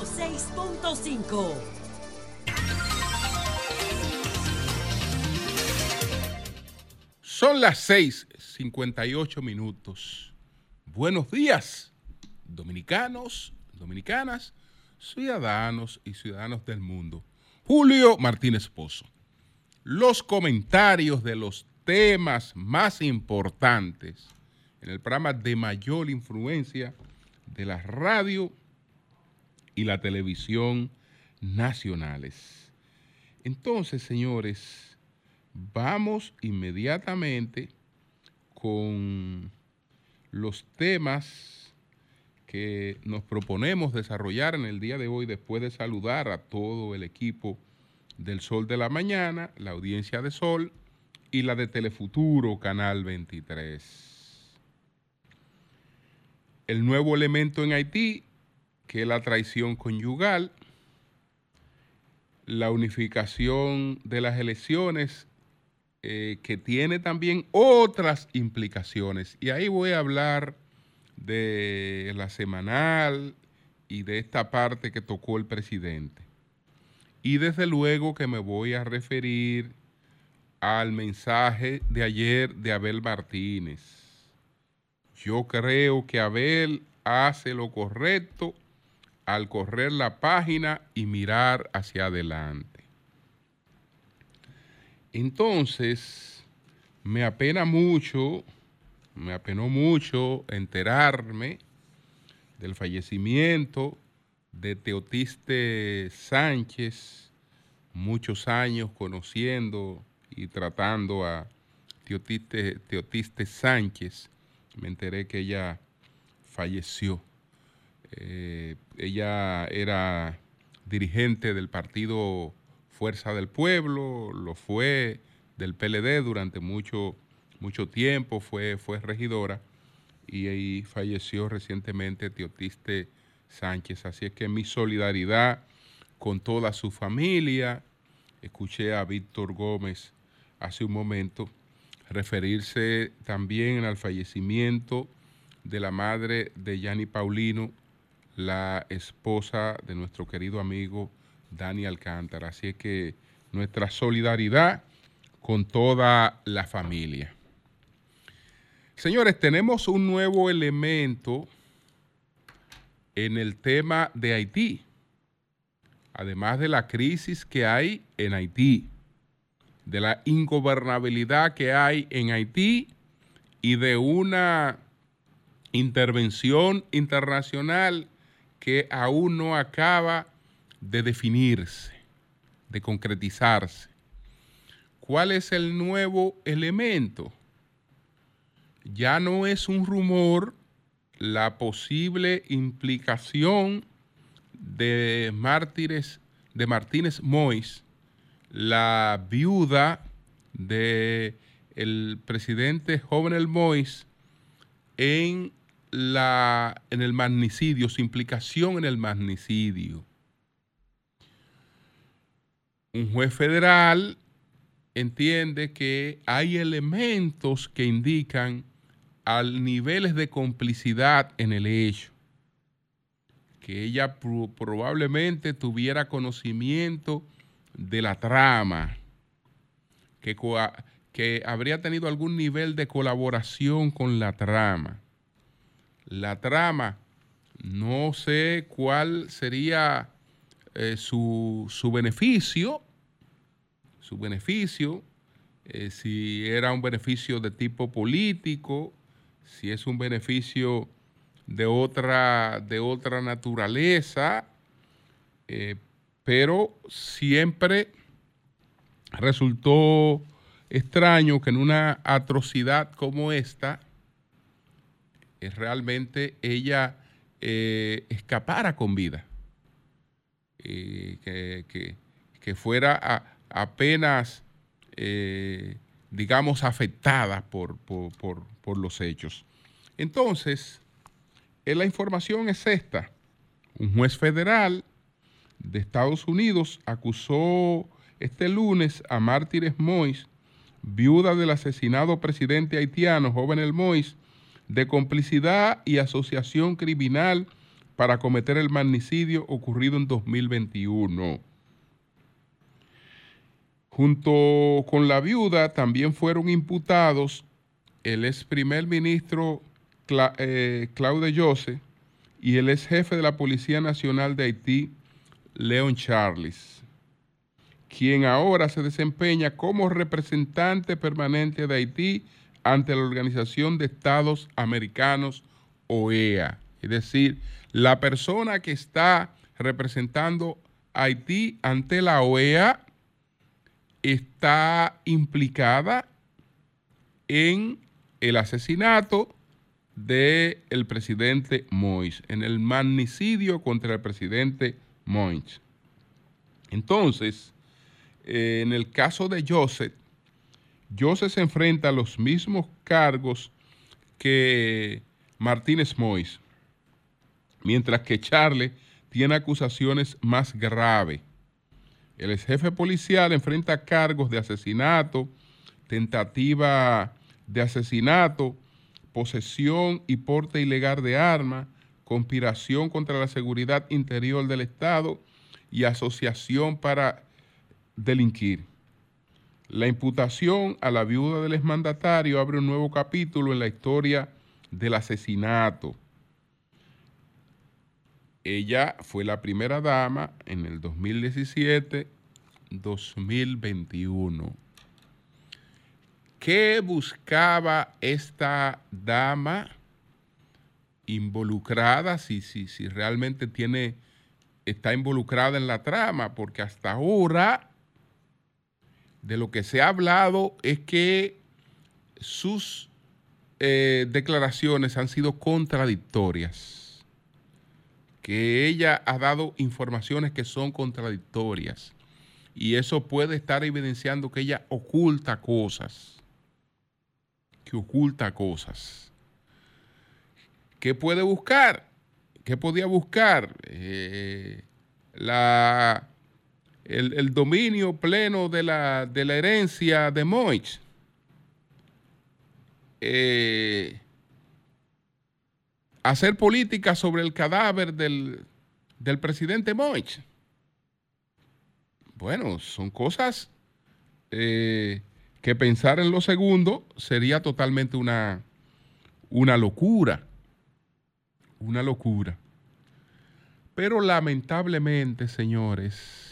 106.5. Son las 6:58 minutos. Buenos días, dominicanos, dominicanas, ciudadanos y ciudadanos del mundo. Julio Martínez Pozo. Los comentarios de los temas más importantes en el programa de mayor influencia de la radio y la televisión nacionales. Entonces, señores, vamos inmediatamente con los temas que nos proponemos desarrollar en el día de hoy después de saludar a todo el equipo del Sol de la Mañana, la audiencia de Sol y la de Telefuturo, Canal 23. El nuevo elemento en Haití, que la traición conyugal, la unificación de las elecciones, eh, que tiene también otras implicaciones. Y ahí voy a hablar de la semanal y de esta parte que tocó el presidente. Y desde luego que me voy a referir al mensaje de ayer de Abel Martínez. Yo creo que Abel hace lo correcto al correr la página y mirar hacia adelante. Entonces, me apena mucho, me apenó mucho enterarme del fallecimiento de Teotiste Sánchez, muchos años conociendo y tratando a Teotiste, Teotiste Sánchez. Me enteré que ella falleció. Eh, ella era dirigente del partido Fuerza del Pueblo, lo fue del PLD durante mucho, mucho tiempo, fue, fue regidora y ahí falleció recientemente Teotiste Sánchez. Así es que mi solidaridad con toda su familia. Escuché a Víctor Gómez hace un momento referirse también al fallecimiento de la madre de Yanni Paulino, la esposa de nuestro querido amigo Dani Alcántara. Así es que nuestra solidaridad con toda la familia. Señores, tenemos un nuevo elemento en el tema de Haití, además de la crisis que hay en Haití, de la ingobernabilidad que hay en Haití y de una intervención internacional que aún no acaba de definirse, de concretizarse. ¿Cuál es el nuevo elemento? Ya no es un rumor la posible implicación de de Martínez Mois, la viuda de el presidente Jovenel Mois en la en el magnicidio, su implicación en el magnicidio. Un juez federal entiende que hay elementos que indican al niveles de complicidad en el hecho, que ella probablemente tuviera conocimiento de la trama, que, que habría tenido algún nivel de colaboración con la trama. La trama, no sé cuál sería eh, su, su, beneficio, su beneficio, eh, si era un beneficio de tipo político, si es un beneficio de otra, de otra naturaleza, eh, pero siempre resultó extraño que en una atrocidad como esta, realmente ella eh, escapara con vida, que, que, fuera apenas digamos, afectadas por, por, los hechos. Entonces, eh, la información es esta. Un juez federal de Estados Unidos acusó este lunes a Mártires Mois, viuda del asesinado presidente haitiano Jovenel Mois, de complicidad y asociación criminal para cometer el magnicidio ocurrido en 2021. Junto con la viuda también fueron imputados el ex primer ministro eh, Claude Jose y el ex jefe de la Policía Nacional de Haití, Leon Charles, quien ahora se desempeña como representante permanente de Haití ante la Organización de Estados Americanos, OEA. Es decir, la persona que está representando a Haití ante la OEA está implicada en el asesinato del presidente Mois, en el magnicidio contra el presidente Mois. Entonces, eh, en el caso de Joseph, Joseph se enfrenta a los mismos cargos que Martínez Mois, mientras que Charles tiene acusaciones más graves. El ex jefe policial enfrenta cargos de asesinato, tentativa de asesinato, posesión y porte ilegal de armas, conspiración contra la seguridad interior del Estado y asociación para delinquir. La imputación a la viuda del exmandatario abre un nuevo capítulo en la historia del asesinato. Ella fue la primera dama en el 2017-2021. ¿Qué buscaba esta dama involucrada, si, si, si realmente tiene, está involucrada en la trama? Porque hasta ahora de lo que se ha hablado es que sus eh, declaraciones han sido contradictorias, que ella ha dado informaciones que son contradictorias y eso puede estar evidenciando que ella oculta cosas que oculta cosas. ¿Qué puede buscar? ¿Qué podía buscar? Eh, la, el, dominio pleno de la, de la herencia de Moich. Eh, hacer política sobre el cadáver del, presidente Moich. Bueno, son cosas eh, que pensar en lo segundo sería totalmente una, una locura. Una locura. Pero lamentablemente, señores,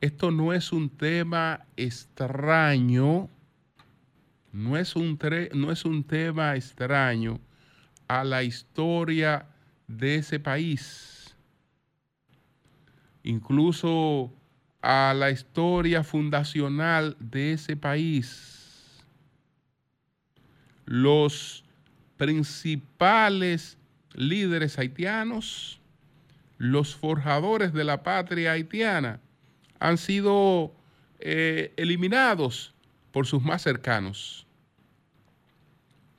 esto no es un tema extraño, no es un, no es un tema extraño a la historia de ese país. Incluso a la historia fundacional de ese país. Los principales líderes haitianos, los forjadores de la patria haitiana, han sido eh, eliminados por sus más cercanos.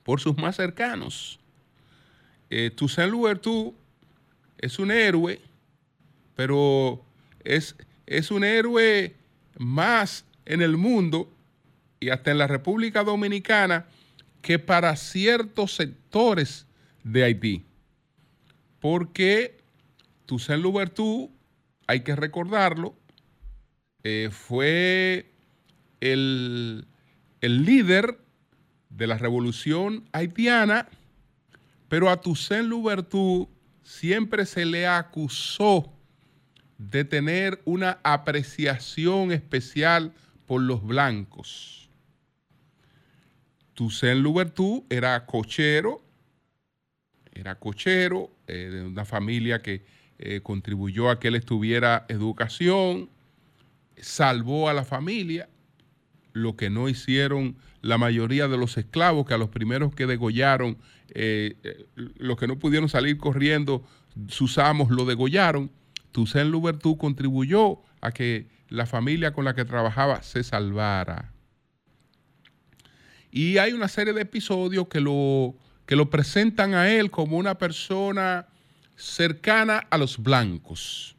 Por sus más cercanos. Eh, Toussaint Louverture es un héroe, pero es es un héroe más en el mundo y hasta en la República Dominicana que para ciertos sectores de Haití. Porque Toussaint Louverture, hay que recordarlo, eh, fue el, el líder de la revolución haitiana, pero a Toussaint Louverture siempre se le acusó de tener una apreciación especial por los blancos. Toussaint Louverture era cochero, era cochero eh, de una familia que eh, contribuyó a que él estuviera educación, salvó a la familia, lo que no hicieron la mayoría de los esclavos, que a los primeros que degollaron, eh, los que no pudieron salir corriendo, sus amos lo degollaron. Toussaint Louverture contribuyó a que la familia con la que trabajaba se salvara. Y hay una serie de episodios que lo, que lo presentan a él como una persona cercana a los blancos.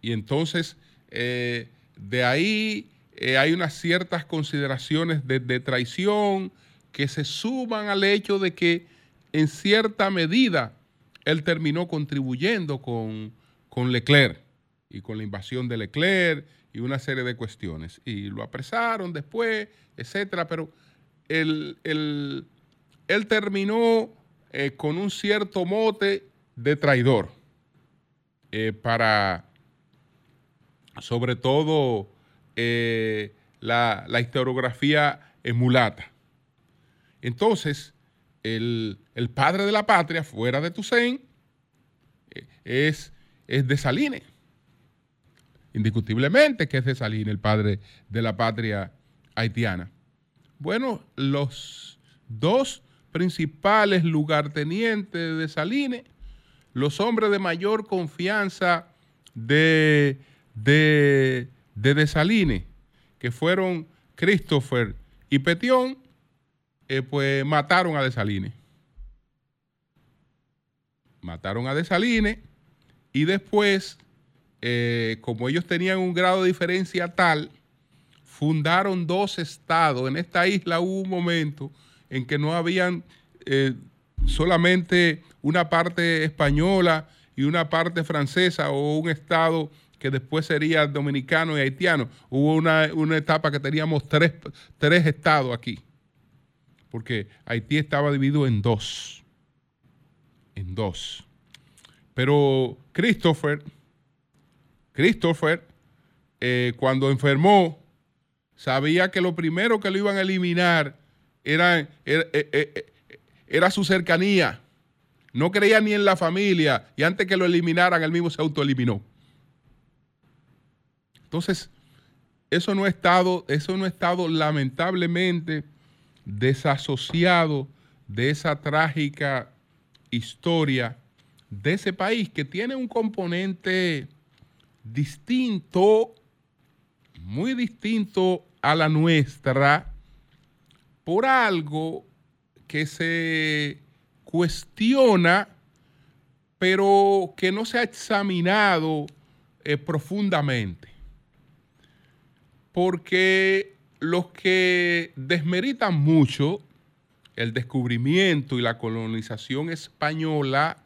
Y entonces, eh, de ahí eh, hay unas ciertas consideraciones de, traición que se suman al hecho de que en cierta medida él terminó contribuyendo con, con Leclerc y con la invasión de Leclerc y una serie de cuestiones. Y lo apresaron después, etcétera, pero él, él terminó eh, con un cierto mote de traidor para, sobre todo, eh, la, historiografía emulata. Entonces, el, padre de la patria, fuera de Toussaint, es, es de Saline. Indiscutiblemente que es de Saline, el padre de la patria haitiana. Bueno, los dos principales lugartenientes de Saline, los hombres de mayor confianza de, de, de Desaline, que fueron Christopher y Petión, eh, pues mataron a Desaline. Mataron a Desaline y después, eh, como ellos tenían un grado de diferencia tal, fundaron dos estados. En esta isla hubo un momento en que no habían eh, solamente una parte española y una parte francesa o un estado que después sería dominicano y haitiano. Hubo una, etapa que teníamos tres, tres estados aquí, porque Haití estaba dividido en dos, en dos. Pero Christopher, Christopher, eh, cuando enfermó, sabía que lo primero que lo iban a eliminar era, eh, eh, era, su cercanía. No creía ni en la familia y antes que lo eliminaran, él mismo se autoeliminó. Entonces, eso no ha estado, eso no ha estado lamentablemente desasociado de esa trágica historia de ese país que tiene un componente distinto, muy distinto a la nuestra, por algo que se cuestiona, pero que no se ha examinado eh, profundamente. Porque los que desmeritan mucho el descubrimiento y la colonización española,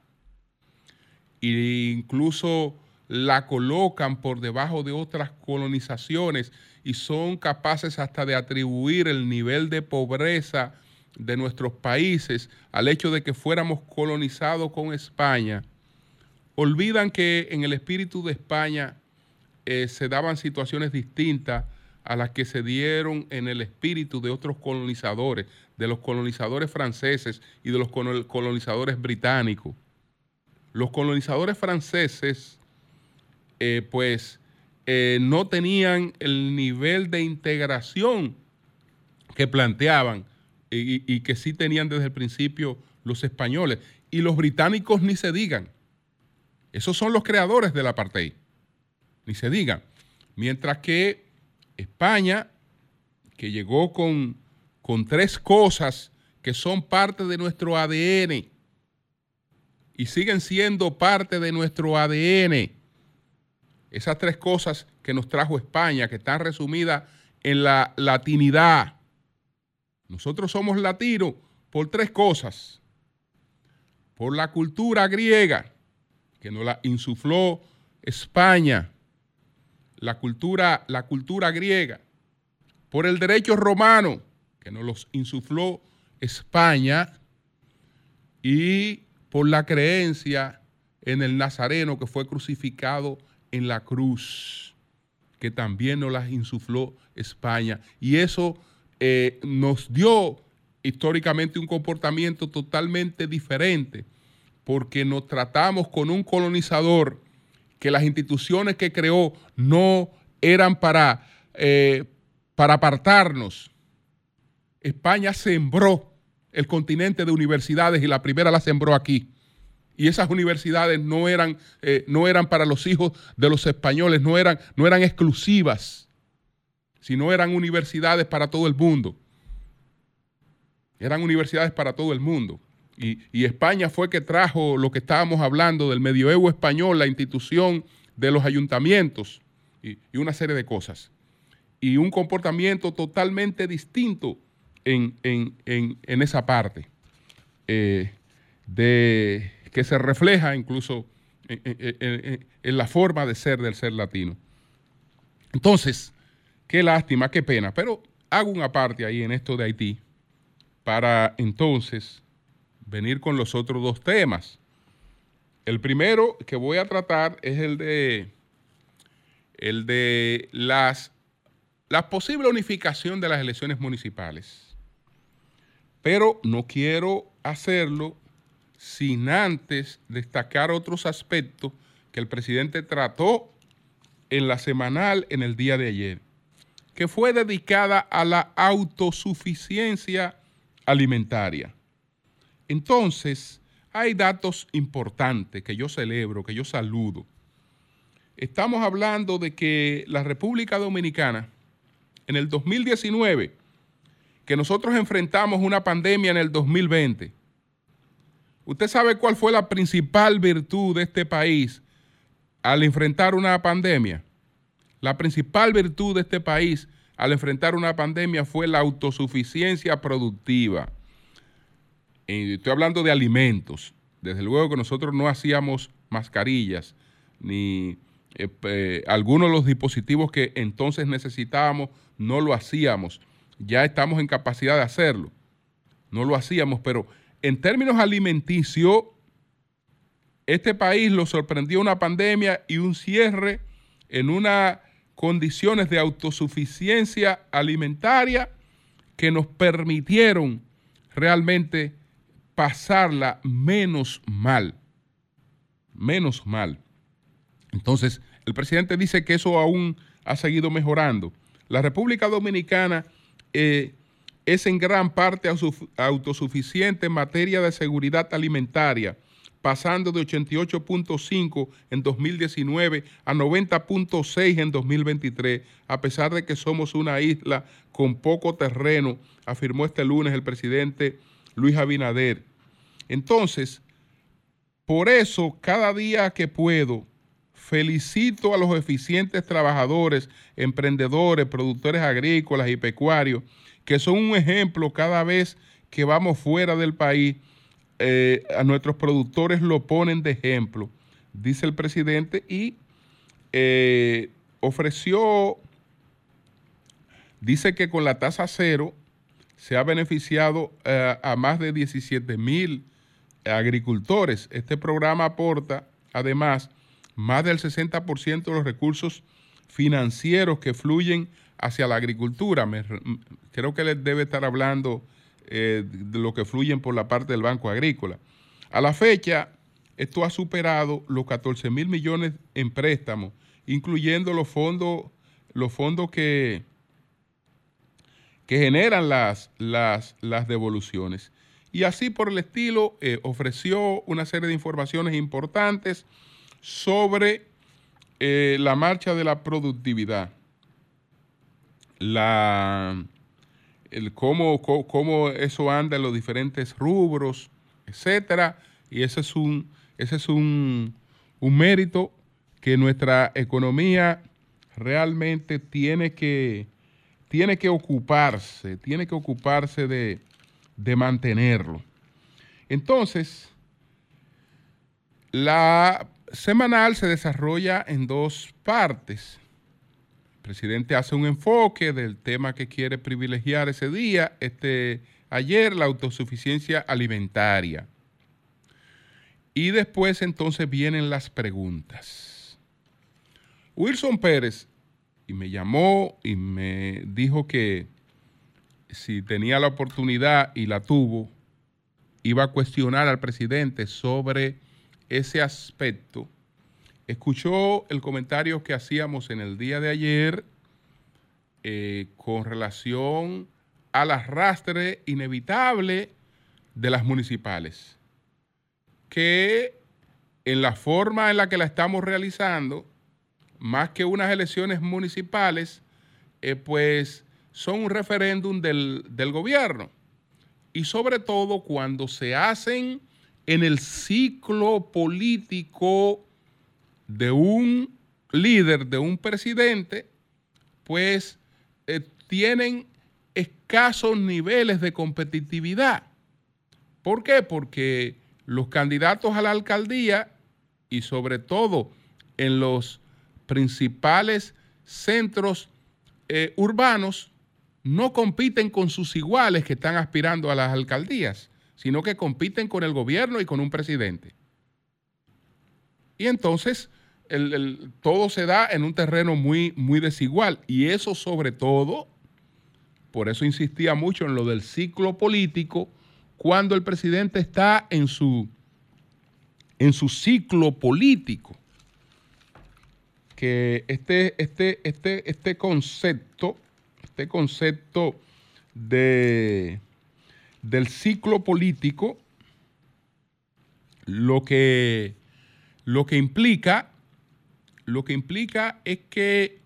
e incluso la colocan por debajo de otras colonizaciones y son capaces hasta de atribuir el nivel de pobreza de nuestros países al hecho de que fuéramos colonizados con España, olvidan que en el espíritu de España eh, se daban situaciones distintas a las que se dieron en el espíritu de otros colonizadores, de los colonizadores franceses y de los colonizadores británicos. Los colonizadores franceses, eh, pues, eh, no tenían el nivel de integración que planteaban y, que sí tenían desde el principio los españoles. Y los británicos ni se digan. Esos son los creadores del apartheid. Ni se digan. Mientras que España, que llegó con, con tres cosas que son parte de nuestro ADN y siguen siendo parte de nuestro ADN, esas tres cosas que nos trajo España, que están resumidas en la latinidad. Nosotros somos latinos por tres cosas. Por la cultura griega, que nos la insufló España. La cultura, la cultura griega. Por el derecho romano, que nos los insufló España. Y por la creencia en el Nazareno que fue crucificado en la cruz, que también nos las insufló España. Y eso eh, nos dio históricamente un comportamiento totalmente diferente, porque nos tratamos con un colonizador que las instituciones que creó no eran para, eh, para apartarnos. España sembró el continente de universidades y la primera la sembró aquí y esas universidades no eran, eh, no eran para los hijos de los españoles, no eran, no eran exclusivas, sino eran universidades para todo el mundo. Eran universidades para todo el mundo. Y, España fue que trajo lo que estábamos hablando del medioevo español, la institución de los ayuntamientos y, una serie de cosas. Y un comportamiento totalmente distinto en, esa parte. Eh, de que se refleja incluso en, la forma de ser del ser latino. Entonces, qué lástima, qué pena, pero hago una parte ahí en esto de Haití para entonces venir con los otros dos temas. El primero que voy a tratar es el de el de las la posible unificación de las elecciones municipales. Pero no quiero hacerlo sin antes destacar otros aspectos que el presidente trató en la semanal en el día de ayer, que fue dedicada a la autosuficiencia alimentaria. Entonces, hay datos importantes que yo celebro, que yo saludo. Estamos hablando de que la República Dominicana, en el 2019, que nosotros enfrentamos una pandemia en el 2020, ¿Usted sabe cuál fue la principal virtud de este país al enfrentar una pandemia? La principal virtud de este país al enfrentar una pandemia fue la autosuficiencia productiva. Estoy hablando de alimentos. Desde luego que nosotros no hacíamos mascarillas ni eh, algunos de los dispositivos que entonces necesitábamos, no lo hacíamos. Ya estamos en capacidad de hacerlo. No lo hacíamos, pero en términos alimenticios, este país lo sorprendió una pandemia y un cierre en unas condiciones de autosuficiencia alimentaria que nos permitieron realmente pasarla menos mal. Menos mal. Entonces, el presidente dice que eso aún ha seguido mejorando. La República Dominicana eh, es en gran parte autosuficiente en materia de seguridad alimentaria, pasando de 88.5 en 2019 a 90.6 en 2023, a pesar de que somos una isla con poco terreno, afirmó este lunes el presidente Luis Abinader. Entonces, por eso, cada día que puedo, felicito a los eficientes trabajadores, emprendedores, productores agrícolas y pecuarios que son un ejemplo cada vez que vamos fuera del país, eh, a nuestros productores lo ponen de ejemplo, dice el presidente, y eh, ofreció, dice que con la tasa cero se ha beneficiado eh, a más de 17 mil agricultores. Este programa aporta, además, más del 60% de los recursos financieros que fluyen hacia la agricultura. creo que les debe estar hablando eh, de lo que fluyen por la parte del Banco Agrícola. A la fecha, esto ha superado los 14 mil millones en préstamos, incluyendo los fondos, los fondos que, que generan las, las, las devoluciones. Y así por el estilo, eh, ofreció una serie de informaciones importantes sobre eh, la marcha de la productividad la, el cómo, cómo, eso anda en los diferentes rubros, etcétera, y ese es un, ese es un, un mérito que nuestra economía realmente tiene que, tiene que ocuparse, tiene que ocuparse de, de mantenerlo. Entonces, la semanal se desarrolla en dos partes presidente hace un enfoque del tema que quiere privilegiar ese día, este, ayer la autosuficiencia alimentaria. Y después entonces vienen las preguntas. Wilson Pérez y me llamó y me dijo que si tenía la oportunidad y la tuvo, iba a cuestionar al presidente sobre ese aspecto. Escuchó el comentario que hacíamos en el día de ayer eh, con relación al arrastre inevitable de las municipales, que en la forma en la que la estamos realizando, más que unas elecciones municipales, eh, pues son un referéndum del, del gobierno. Y sobre todo cuando se hacen en el ciclo político de un líder, de un presidente, pues eh, tienen escasos niveles de competitividad. ¿Por qué? Porque los candidatos a la alcaldía y sobre todo en los principales centros eh, urbanos no compiten con sus iguales que están aspirando a las alcaldías, sino que compiten con el gobierno y con un presidente. Y entonces todo se da en un terreno muy, muy desigual. Y eso sobre todo, por eso insistía mucho en lo del ciclo político, cuando el presidente está en su, en su ciclo político. Que este, este, este, este concepto, este concepto de, del ciclo político, lo que lo que implica, lo que implica es que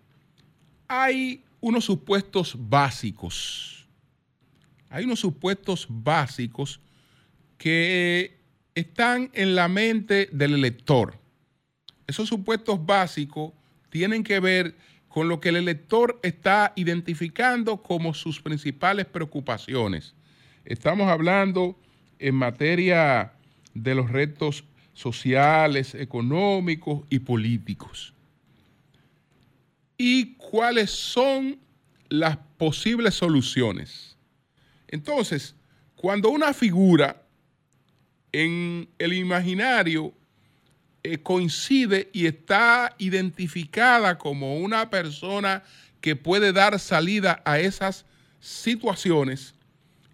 hay unos supuestos básicos. Hay unos supuestos básicos que están en la mente del elector. Esos supuestos básicos tienen que ver con lo que el elector está identificando como sus principales preocupaciones. Estamos hablando en materia de los retos sociales, económicos y políticos. ¿Y cuáles son las posibles soluciones? Entonces, cuando una figura en el imaginario eh, coincide y está identificada como una persona que puede dar salida a esas situaciones,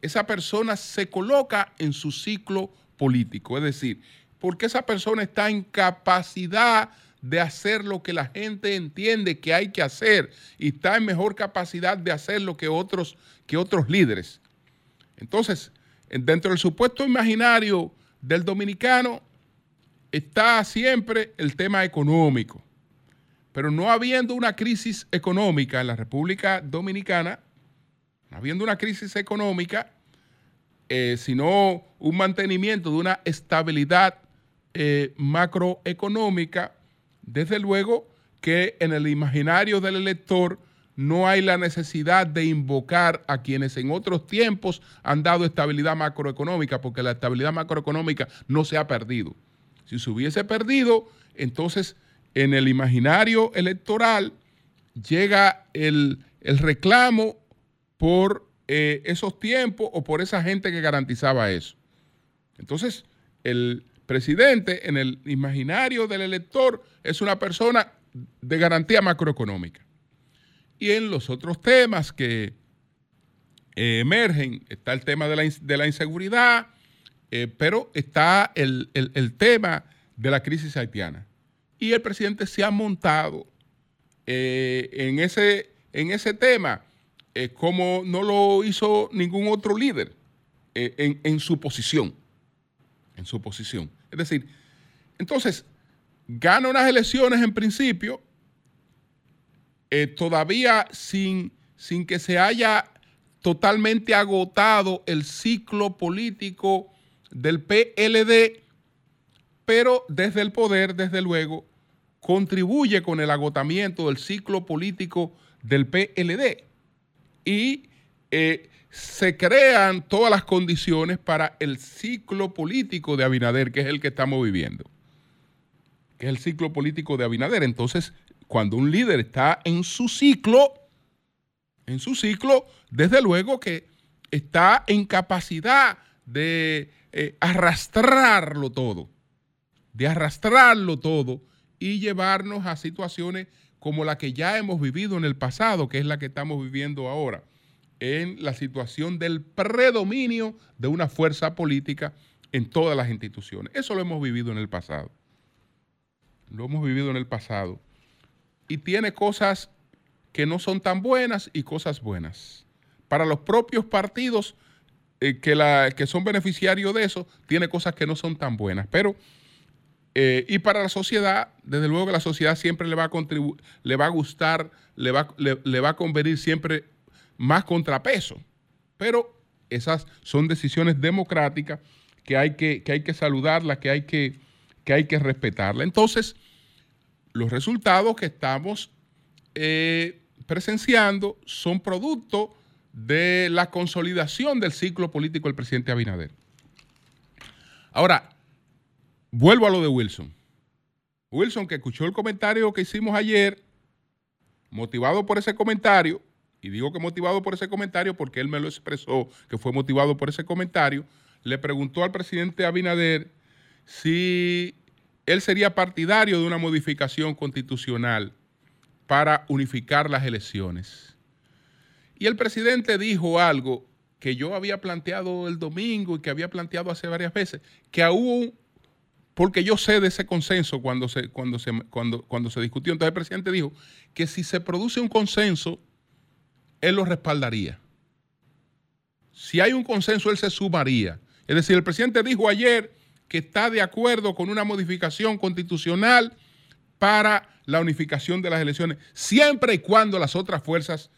esa persona se coloca en su ciclo político. Es decir, porque esa persona está en capacidad de hacer lo que la gente entiende que hay que hacer y está en mejor capacidad de hacer lo que otros, que otros líderes. Entonces, dentro del supuesto imaginario del dominicano está siempre el tema económico. Pero no habiendo una crisis económica en la República Dominicana, no habiendo una crisis económica, eh, sino un mantenimiento de una estabilidad eh, macroeconómica, desde luego que en el imaginario del elector no hay la necesidad de invocar a quienes en otros tiempos han dado estabilidad macroeconómica, porque la estabilidad macroeconómica no se ha perdido. Si se hubiese perdido, entonces en el imaginario electoral llega el, reclamo por eh, esos tiempos o por esa gente que garantizaba eso. Entonces, el, presidente en el imaginario del elector es una persona de garantía macroeconómica. Y en los otros temas que eh, emergen, está el tema de la, inseguridad, eh, pero está el, tema de la crisis haitiana. Y el presidente se ha montado eh, en, ese, en ese tema como no lo hizo ningún otro líder en su posición. En su posición. Es decir, entonces, gana unas elecciones en principio, eh, todavía sin, sin que se haya totalmente agotado el ciclo político del PLD, pero desde el poder, desde luego, contribuye con el agotamiento del ciclo político del PLD. Y eh, se crean todas las condiciones para el ciclo político de Abinader, que es el que estamos viviendo, que es el ciclo político de Abinader. Entonces, cuando un líder está en su ciclo, en su ciclo, desde luego que está en capacidad de eh, arrastrarlo todo, de arrastrarlo todo y llevarnos a situaciones como la que ya hemos vivido en el pasado, que es la que estamos viviendo ahora en la situación del predominio de una fuerza política en todas las instituciones. Eso lo hemos vivido en el pasado. Lo hemos vivido en el pasado. Y tiene cosas que no son tan buenas y cosas buenas. Para los propios partidos eh, que, la, que, son beneficiarios de eso, tiene cosas que no son tan buenas. Pero, eh, y para la sociedad, desde luego que la sociedad siempre le va a contribuir, le va a gustar, le va, le va a convenir siempre más contrapeso. Pero esas son decisiones democráticas que hay que, que hay que saludarlas, que hay que, que hay que respetarlas. Entonces, los resultados que estamos eh, presenciando son producto de la consolidación del ciclo político del presidente Abinader. Ahora, vuelvo a lo de Wilson. Wilson, que escuchó el comentario que hicimos ayer, motivado por ese comentario, y digo que motivado por ese comentario porque él me lo expresó, que fue motivado por ese comentario, le preguntó al presidente Abinader si él sería partidario de una modificación constitucional para unificar las elecciones. Y el presidente dijo algo que yo había planteado el domingo y que había planteado hace varias veces, que aún, porque yo sé de ese consenso cuando se, cuando se, cuando, cuando se discutió, entonces el presidente dijo que si se produce un consenso, él lo respaldaría. Si hay un consenso, él se sumaría. Es decir, el presidente dijo ayer que está de acuerdo con una modificación constitucional para la unificación de las elecciones, siempre y cuando las otras fuerzas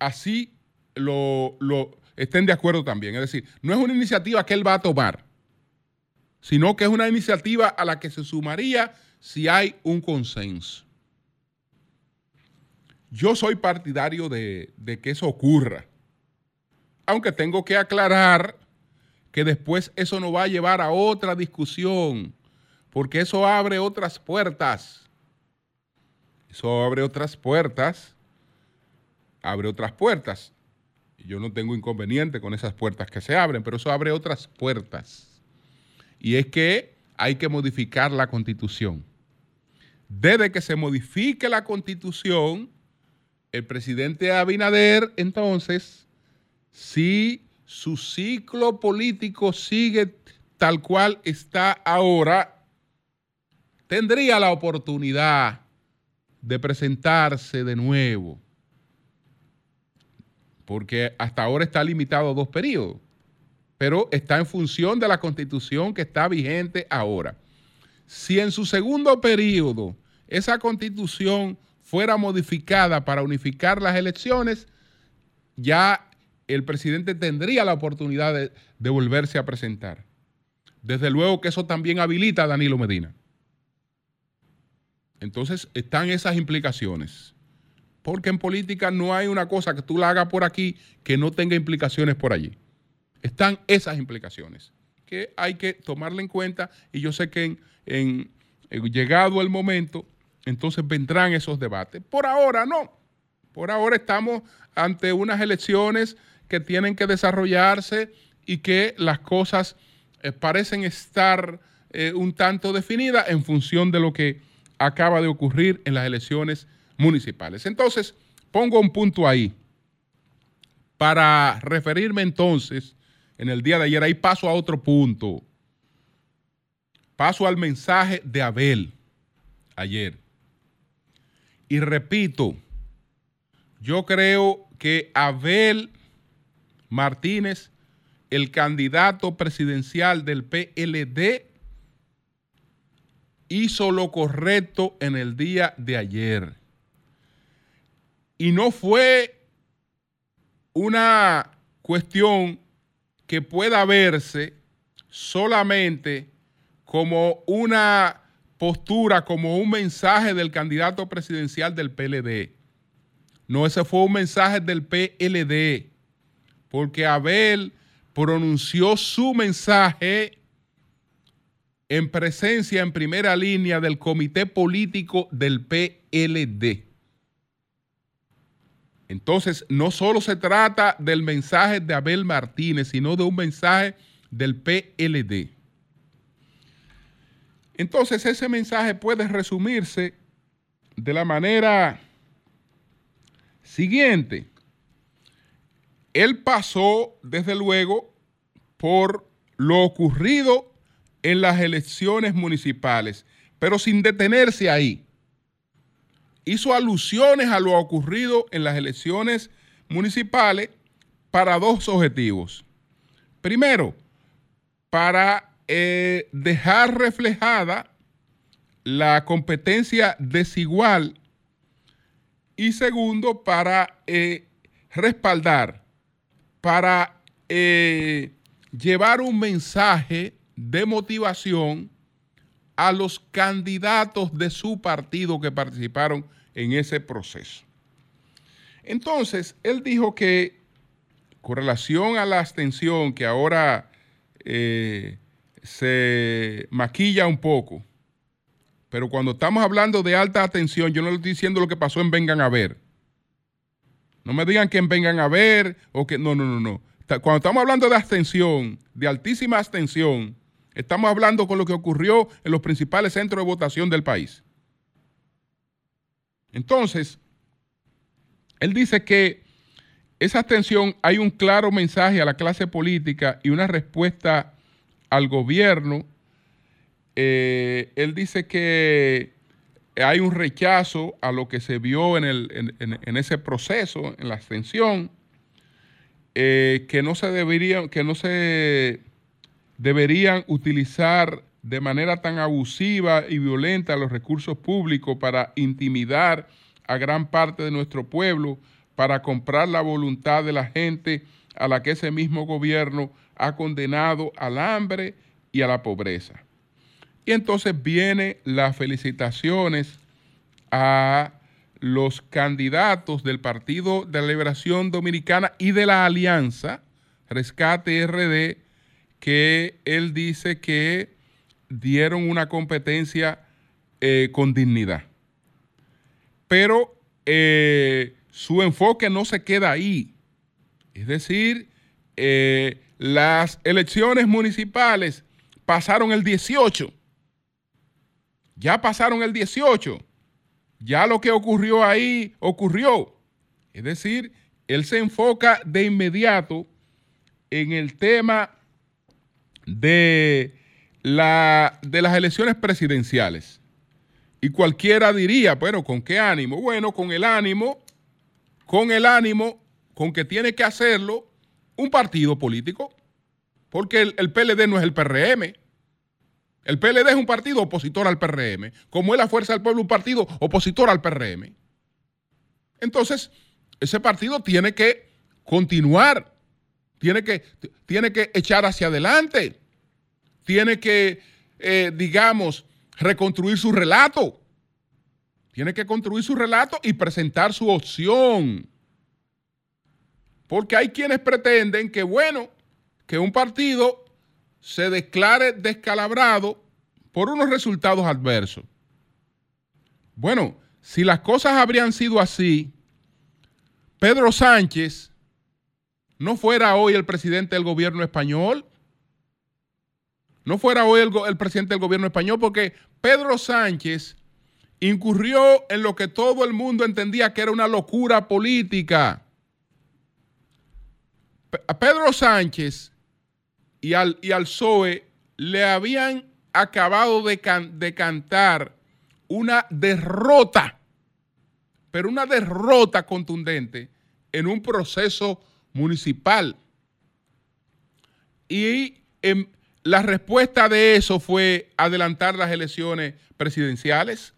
así lo, lo, estén de acuerdo también. Es decir, no es una iniciativa que él va a tomar, sino que es una iniciativa a la que se sumaría si hay un consenso. Yo soy partidario de, de que eso ocurra, aunque tengo que aclarar que después eso nos va a llevar a otra discusión, porque eso abre otras puertas. Eso abre otras puertas, abre otras puertas. Yo no tengo inconveniente con esas puertas que se abren, pero eso abre otras puertas. Y es que hay que modificar la constitución. Desde que se modifique la constitución, el presidente Abinader, entonces, si su ciclo político sigue tal cual está ahora, tendría la oportunidad de presentarse de nuevo porque hasta ahora está limitado a dos periodos, pero está en función de la constitución que está vigente ahora. Si en su segundo periodo esa constitución fuera modificada para unificar las elecciones, ya el presidente tendría la oportunidad de, de volverse a presentar. Desde luego que eso también habilita a Danilo Medina. Entonces están esas implicaciones. Porque en política no hay una cosa que tú la hagas por aquí que no tenga implicaciones por allí. Están esas implicaciones que hay que tomarla en cuenta y yo sé que en, llegado el momento, entonces vendrán esos debates. Por ahora no. Por ahora estamos ante unas elecciones que tienen que desarrollarse y que las cosas eh, parecen estar eh, un tanto definidas en función de lo que acaba de ocurrir en las elecciones municipales. Entonces, pongo un punto ahí para referirme entonces en el día de ayer. Ahí paso a otro punto. Paso al mensaje de Abel ayer. Y repito, yo creo que Abel Martínez, el candidato presidencial del PLD, hizo lo correcto en el día de ayer. Y no fue una cuestión que pueda verse solamente como una postura, como un mensaje del candidato presidencial del PLD. No, ese fue un mensaje del PLD, porque Abel pronunció su mensaje en presencia en primera línea del comité político del PLD. Entonces, no solo se trata del mensaje de Abel Martínez, sino de un mensaje del PLD. Entonces, ese mensaje puede resumirse de la manera siguiente. Él pasó, desde luego, por lo ocurrido en las elecciones municipales, pero sin detenerse ahí hizo alusiones a lo ocurrido en las elecciones municipales para dos objetivos. Primero, para eh, dejar reflejada la competencia desigual y segundo, para eh, respaldar, para eh, llevar un mensaje de motivación a los candidatos de su partido que participaron en ese proceso. Entonces, él dijo que con relación a la abstención que ahora eh, se maquilla un poco. Pero cuando estamos hablando de alta atención, yo no le estoy diciendo lo que pasó en Vengan a ver. No me digan que en Vengan a ver o que... No, no, no, no. Cuando estamos hablando de abstención, de altísima abstención, estamos hablando con lo que ocurrió en los principales centros de votación del país. Entonces, él dice que esa abstención hay un claro mensaje a la clase política y una respuesta al gobierno. Eh, él dice que hay un rechazo a lo que se vio en, el, en, ese proceso, en la abstención, eh, que no se deberían, que no se deberían utilizar de manera tan abusiva y violenta los recursos públicos para intimidar a gran parte de nuestro pueblo, para comprar la voluntad de la gente a la que ese mismo gobierno ha condenado al hambre y a la pobreza. Y entonces vienen las felicitaciones a los candidatos del Partido de la Liberación Dominicana y de la Alianza, Rescate RD, que él dice que dieron una competencia eh, con dignidad. Pero eh, su enfoque no se queda ahí. Es decir, eh, las elecciones municipales pasaron el 18. Ya pasaron el 18. Ya lo que ocurrió ahí ocurrió. Es decir, él se enfoca de inmediato en el tema de, la, de las elecciones presidenciales. Y cualquiera diría, bueno, ¿con qué ánimo? Bueno, con el ánimo, con el ánimo con que tiene que hacerlo un partido político, porque el, el PLD no es el PRM. El PLD es un partido opositor al PRM, como es la Fuerza del Pueblo un partido opositor al PRM. Entonces, ese partido tiene que continuar, tiene que, tiene que echar hacia adelante tiene que, eh, digamos, reconstruir su relato. Tiene que construir su relato y presentar su opción. Porque hay quienes pretenden que, bueno, que un partido se declare descalabrado por unos resultados adversos. Bueno, si las cosas habrían sido así, Pedro Sánchez no fuera hoy el presidente del gobierno español, no fuera hoy el, presidente del gobierno español, porque Pedro Sánchez incurrió en lo que todo el mundo entendía que era una locura política. A Pedro Sánchez y al, y al PSOE le habían acabado de, de cantar una derrota, pero una derrota contundente en un proceso municipal. Y en, la respuesta de eso fue adelantar las elecciones presidenciales.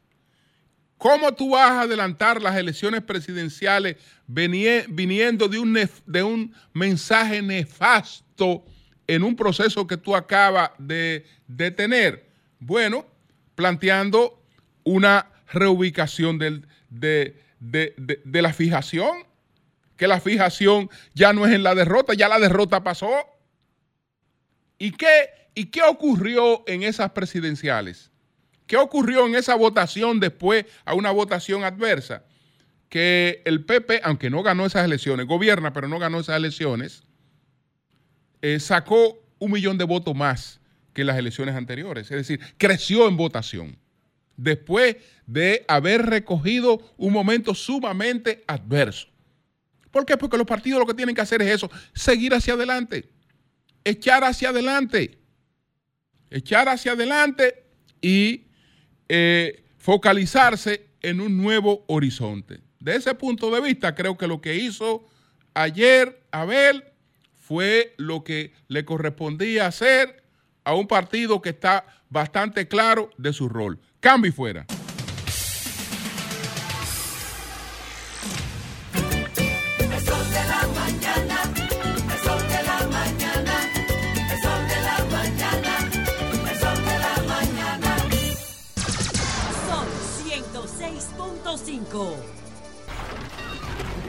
¿Cómo tú vas a adelantar las elecciones presidenciales viniendo de un, de un mensaje nefasto en un proceso que tú acabas de, tener? Bueno, planteando una reubicación de, de la fijación, que la fijación ya no es en la derrota, ya la derrota pasó. ¿Y qué, ¿Y qué ocurrió en esas presidenciales? ¿Qué ocurrió en esa votación después a una votación adversa? Que el PP, aunque no ganó esas elecciones, gobierna, pero no ganó esas elecciones, eh, sacó un millón de votos más que las elecciones anteriores. Es decir, creció en votación. Después de haber recogido un momento sumamente adverso. ¿Por qué? Porque los partidos lo que tienen que hacer es eso, seguir hacia adelante echar hacia adelante, echar hacia adelante y eh, focalizarse en un nuevo horizonte. De ese punto de vista, creo que lo que hizo ayer Abel fue lo que le correspondía hacer a un partido que está bastante claro de su rol. Cambio fuera.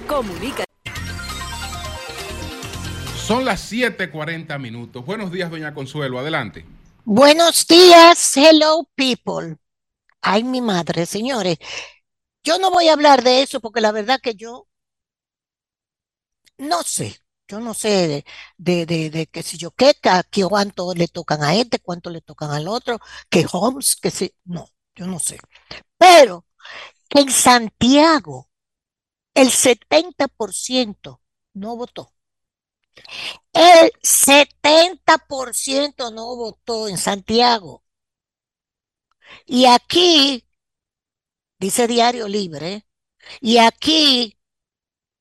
Comunica. Son las 7:40 minutos. Buenos días, doña Consuelo. Adelante. Buenos días, hello people. Ay, mi madre, señores. Yo no voy a hablar de eso porque la verdad que yo no sé. Yo no sé de, de, de, de que si yo qué, que cuánto le tocan a este, cuánto le tocan al otro, que Holmes, que si. No, yo no sé. Pero en Santiago, el 70% no votó. El 70% no votó en Santiago. Y aquí, dice Diario Libre, y aquí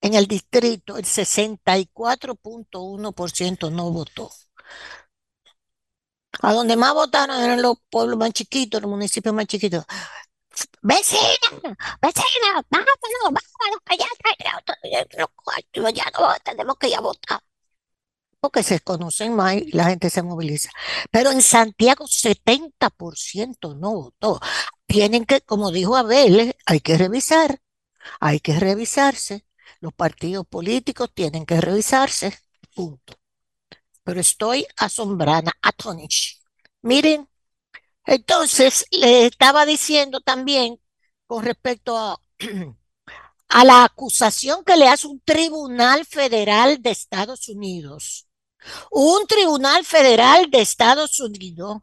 en el distrito el 64.1% no votó. A donde más votaron eran los pueblos más chiquitos, los municipios más chiquitos. Vecina, vecina, vámonos, vámonos, allá, ya no tenemos que ir votar porque se conocen más y la gente se moviliza. Pero en Santiago 70% no votó. Tienen que, como dijo Abel, hay que revisar, hay que revisarse. Los partidos políticos tienen que revisarse, punto. Pero estoy asombrada, atonish. Miren, entonces le estaba diciendo también con respecto a, la acusación que le hace un tribunal federal de Estados Unidos un tribunal federal de Estados Unidos,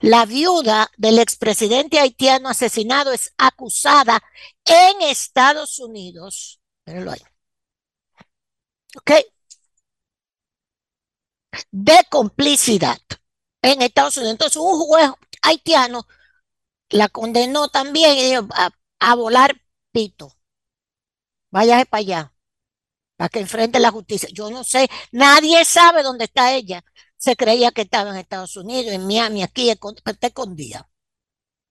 la viuda del expresidente haitiano asesinado es acusada en Estados Unidos. Mírenlo ahí. ¿Ok? De complicidad en Estados Unidos. Entonces, un juez haitiano la condenó también a, a volar pito. Váyase para allá para que enfrente la justicia. Yo no sé, nadie sabe dónde está ella. Se creía que estaba en Estados Unidos, en Miami, aquí, está escondida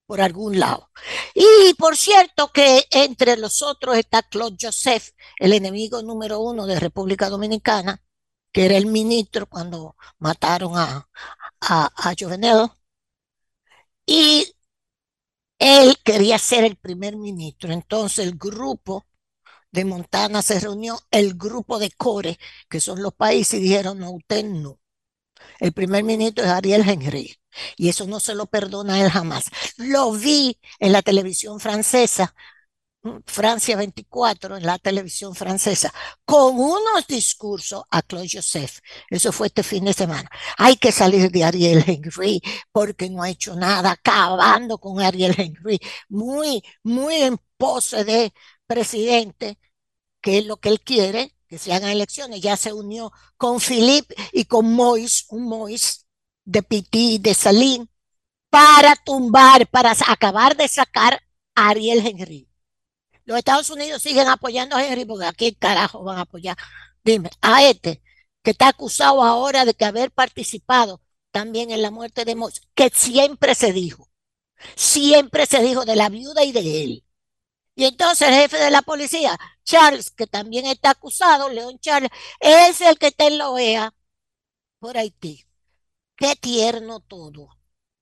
por algún lado. Y por cierto que entre los otros está Claude Joseph, el enemigo número uno de República Dominicana, que era el ministro cuando mataron a, a, a Jovenel. Y él quería ser el primer ministro. Entonces el grupo de Montana se reunió el grupo de Core, que son los países, y dijeron, no, usted no. El primer ministro es Ariel Henry. Y eso no se lo perdona él jamás. Lo vi en la televisión francesa, Francia 24, en la televisión francesa, con unos discursos a Claude Joseph. Eso fue este fin de semana. Hay que salir de Ariel Henry porque no ha hecho nada, acabando con Ariel Henry. Muy, muy en pose de presidente, que es lo que él quiere, que se hagan elecciones. Ya se unió con Philippe y con Mois, un Mois de Piti, de Salín, para tumbar, para acabar de sacar a Ariel Henry. Los Estados Unidos siguen apoyando a Henry porque aquí carajo van a apoyar. Dime, a este que está acusado ahora de que haber participado también en la muerte de Mois, que siempre se dijo, siempre se dijo de la viuda y de él, y entonces el jefe de la policía, Charles, que también está acusado, León Charles, es el que está en la OEA por Haití. Qué tierno todo,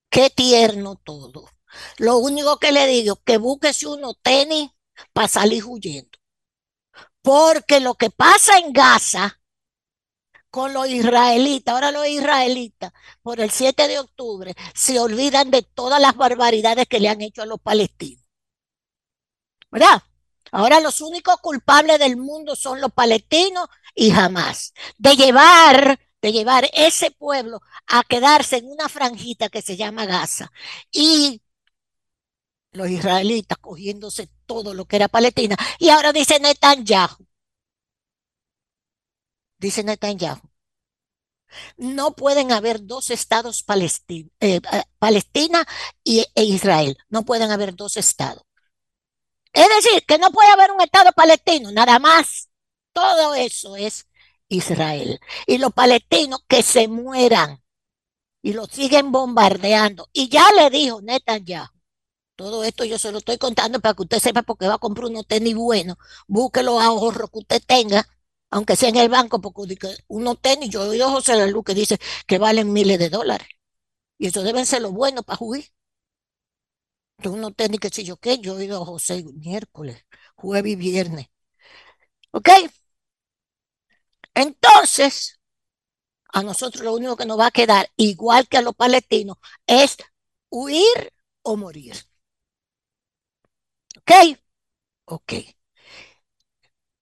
qué tierno todo. Lo único que le digo, que búsquese uno tenis para salir huyendo. Porque lo que pasa en Gaza con los israelitas, ahora los israelitas, por el 7 de octubre, se olvidan de todas las barbaridades que le han hecho a los palestinos. ¿verdad? Ahora los únicos culpables del mundo son los palestinos y jamás. De llevar, de llevar ese pueblo a quedarse en una franjita que se llama Gaza. Y los israelitas cogiéndose todo lo que era Palestina. Y ahora dice Netanyahu. Dice Netanyahu. No pueden haber dos estados Palestina, eh, eh, Palestina y, e Israel. No pueden haber dos estados. Es decir, que no puede haber un Estado palestino, nada más. Todo eso es Israel. Y los palestinos que se mueran y los siguen bombardeando. Y ya le dijo Netanyahu, todo esto yo se lo estoy contando para que usted sepa porque va a comprar unos tenis buenos. Busque los ahorros que usted tenga, aunque sea en el banco, porque unos tenis, yo he oído a José Luz que dice que valen miles de dólares. Y eso deben ser los buenos para jugar. Yo no tengo que sé yo qué, yo he ido a José miércoles, jueves y viernes. ¿Ok? Entonces, a nosotros lo único que nos va a quedar, igual que a los palestinos, es huir o morir. ¿Ok? Ok.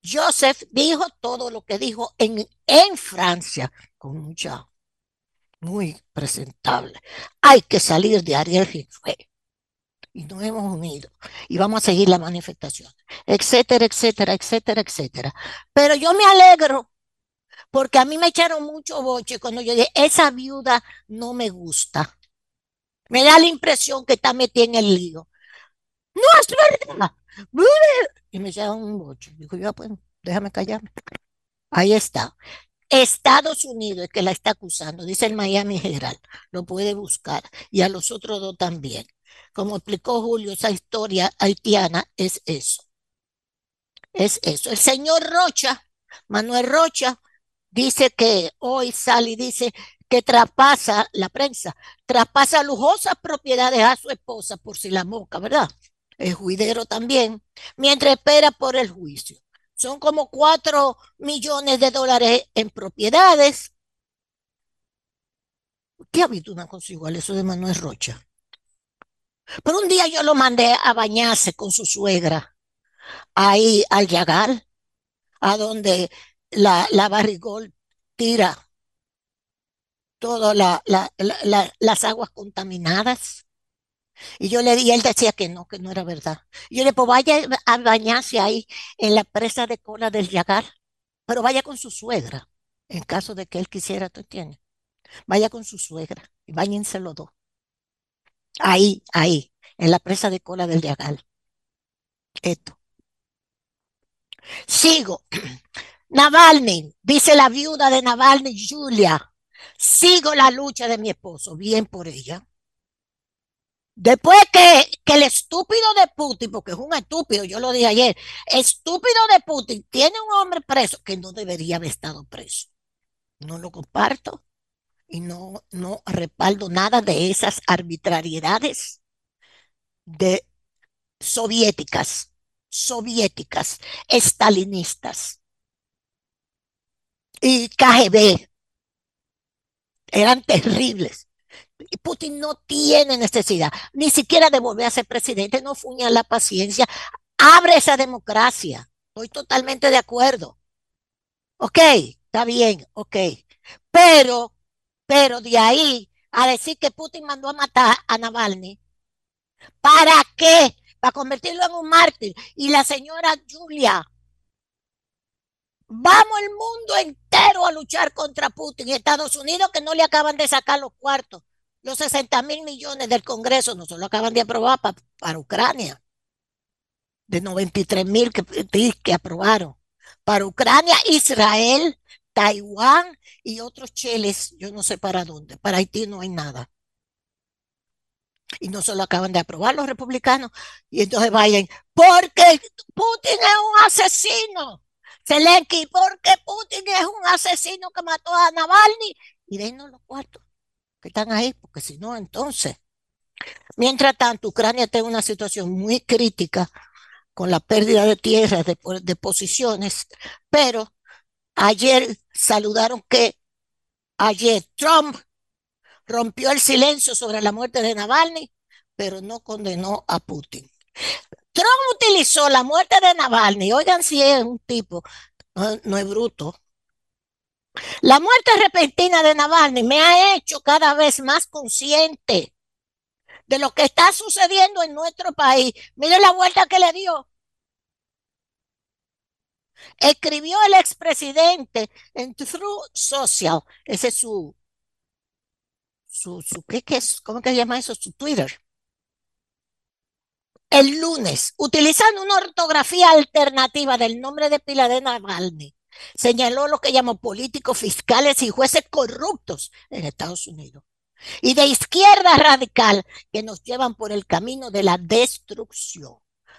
Joseph dijo todo lo que dijo en, en Francia, con mucha, muy presentable. Hay que salir de Ariel. Y nos hemos unido. Y vamos a seguir la manifestación, etcétera, etcétera, etcétera, etcétera. Pero yo me alegro porque a mí me echaron mucho boche cuando yo dije, esa viuda no me gusta. Me da la impresión que está metida en el lío. No es verdad. Y me echaron un boche. Dijo, ya pues, déjame callarme. Ahí está. Estados Unidos es que la está acusando, dice el Miami Herald, lo puede buscar, y a los otros dos también. Como explicó Julio, esa historia haitiana es eso. Es eso. El señor Rocha, Manuel Rocha, dice que hoy sale y dice que traspasa la prensa, traspasa lujosas propiedades a su esposa por si la moca, ¿verdad? El juidero también, mientras espera por el juicio. Son como cuatro millones de dólares en propiedades. ¿Qué ha visto una cosa eso de Manuel Rocha? Pero un día yo lo mandé a bañarse con su suegra ahí al Yagal, a donde la, la barrigol tira todas la, las aguas contaminadas. Y yo le di, él decía que no, que no era verdad. yo le pues vaya a bañarse ahí en la presa de cola del Yagar, pero vaya con su suegra, en caso de que él quisiera, tú entiendes. Vaya con su suegra y bañense dos. Ahí, ahí, en la presa de cola del Yagar. Esto. Sigo. Navalny, dice la viuda de Navalny, Julia, sigo la lucha de mi esposo, bien por ella. Después que, que el estúpido de Putin, porque es un estúpido, yo lo dije ayer, estúpido de Putin tiene un hombre preso que no debería haber estado preso. No lo comparto y no, no respaldo nada de esas arbitrariedades de soviéticas, soviéticas, estalinistas y KGB. Eran terribles. Y Putin no tiene necesidad ni siquiera de volver a ser presidente, no fuña la paciencia, abre esa democracia. Estoy totalmente de acuerdo. Ok, está bien, ok. Pero, pero de ahí a decir que Putin mandó a matar a Navalny, ¿para qué? Para convertirlo en un mártir. Y la señora Julia Vamos el mundo entero a luchar contra Putin. Estados Unidos que no le acaban de sacar los cuartos. Los 60 mil millones del Congreso no se lo acaban de aprobar para Ucrania. De 93 mil que, que aprobaron. Para Ucrania, Israel, Taiwán y otros cheles, yo no sé para dónde. Para Haití no hay nada. Y no se lo acaban de aprobar los republicanos. Y entonces vayan, porque Putin es un asesino. Zelensky, porque Putin es un asesino que mató a Navalny. Y denos los cuartos están ahí, porque si no, entonces. Mientras tanto, Ucrania está en una situación muy crítica con la pérdida de tierras, de, de posiciones, pero ayer saludaron que ayer Trump rompió el silencio sobre la muerte de Navalny, pero no condenó a Putin. Trump utilizó la muerte de Navalny, oigan si es un tipo, no, es bruto. La muerte repentina de Navalny me ha hecho cada vez más consciente de lo que está sucediendo en nuestro país. Mire la vuelta que le dio. Escribió el expresidente en True Social, ese es su, su, ¿qué, es? ¿Cómo se llama eso? Su Twitter el lunes, utilizando una ortografía alternativa del nombre de pila de Navalny, señaló lo que llamó políticos fiscales y jueces corruptos en Estados Unidos y de izquierda radical que nos llevan por el camino de la destrucción,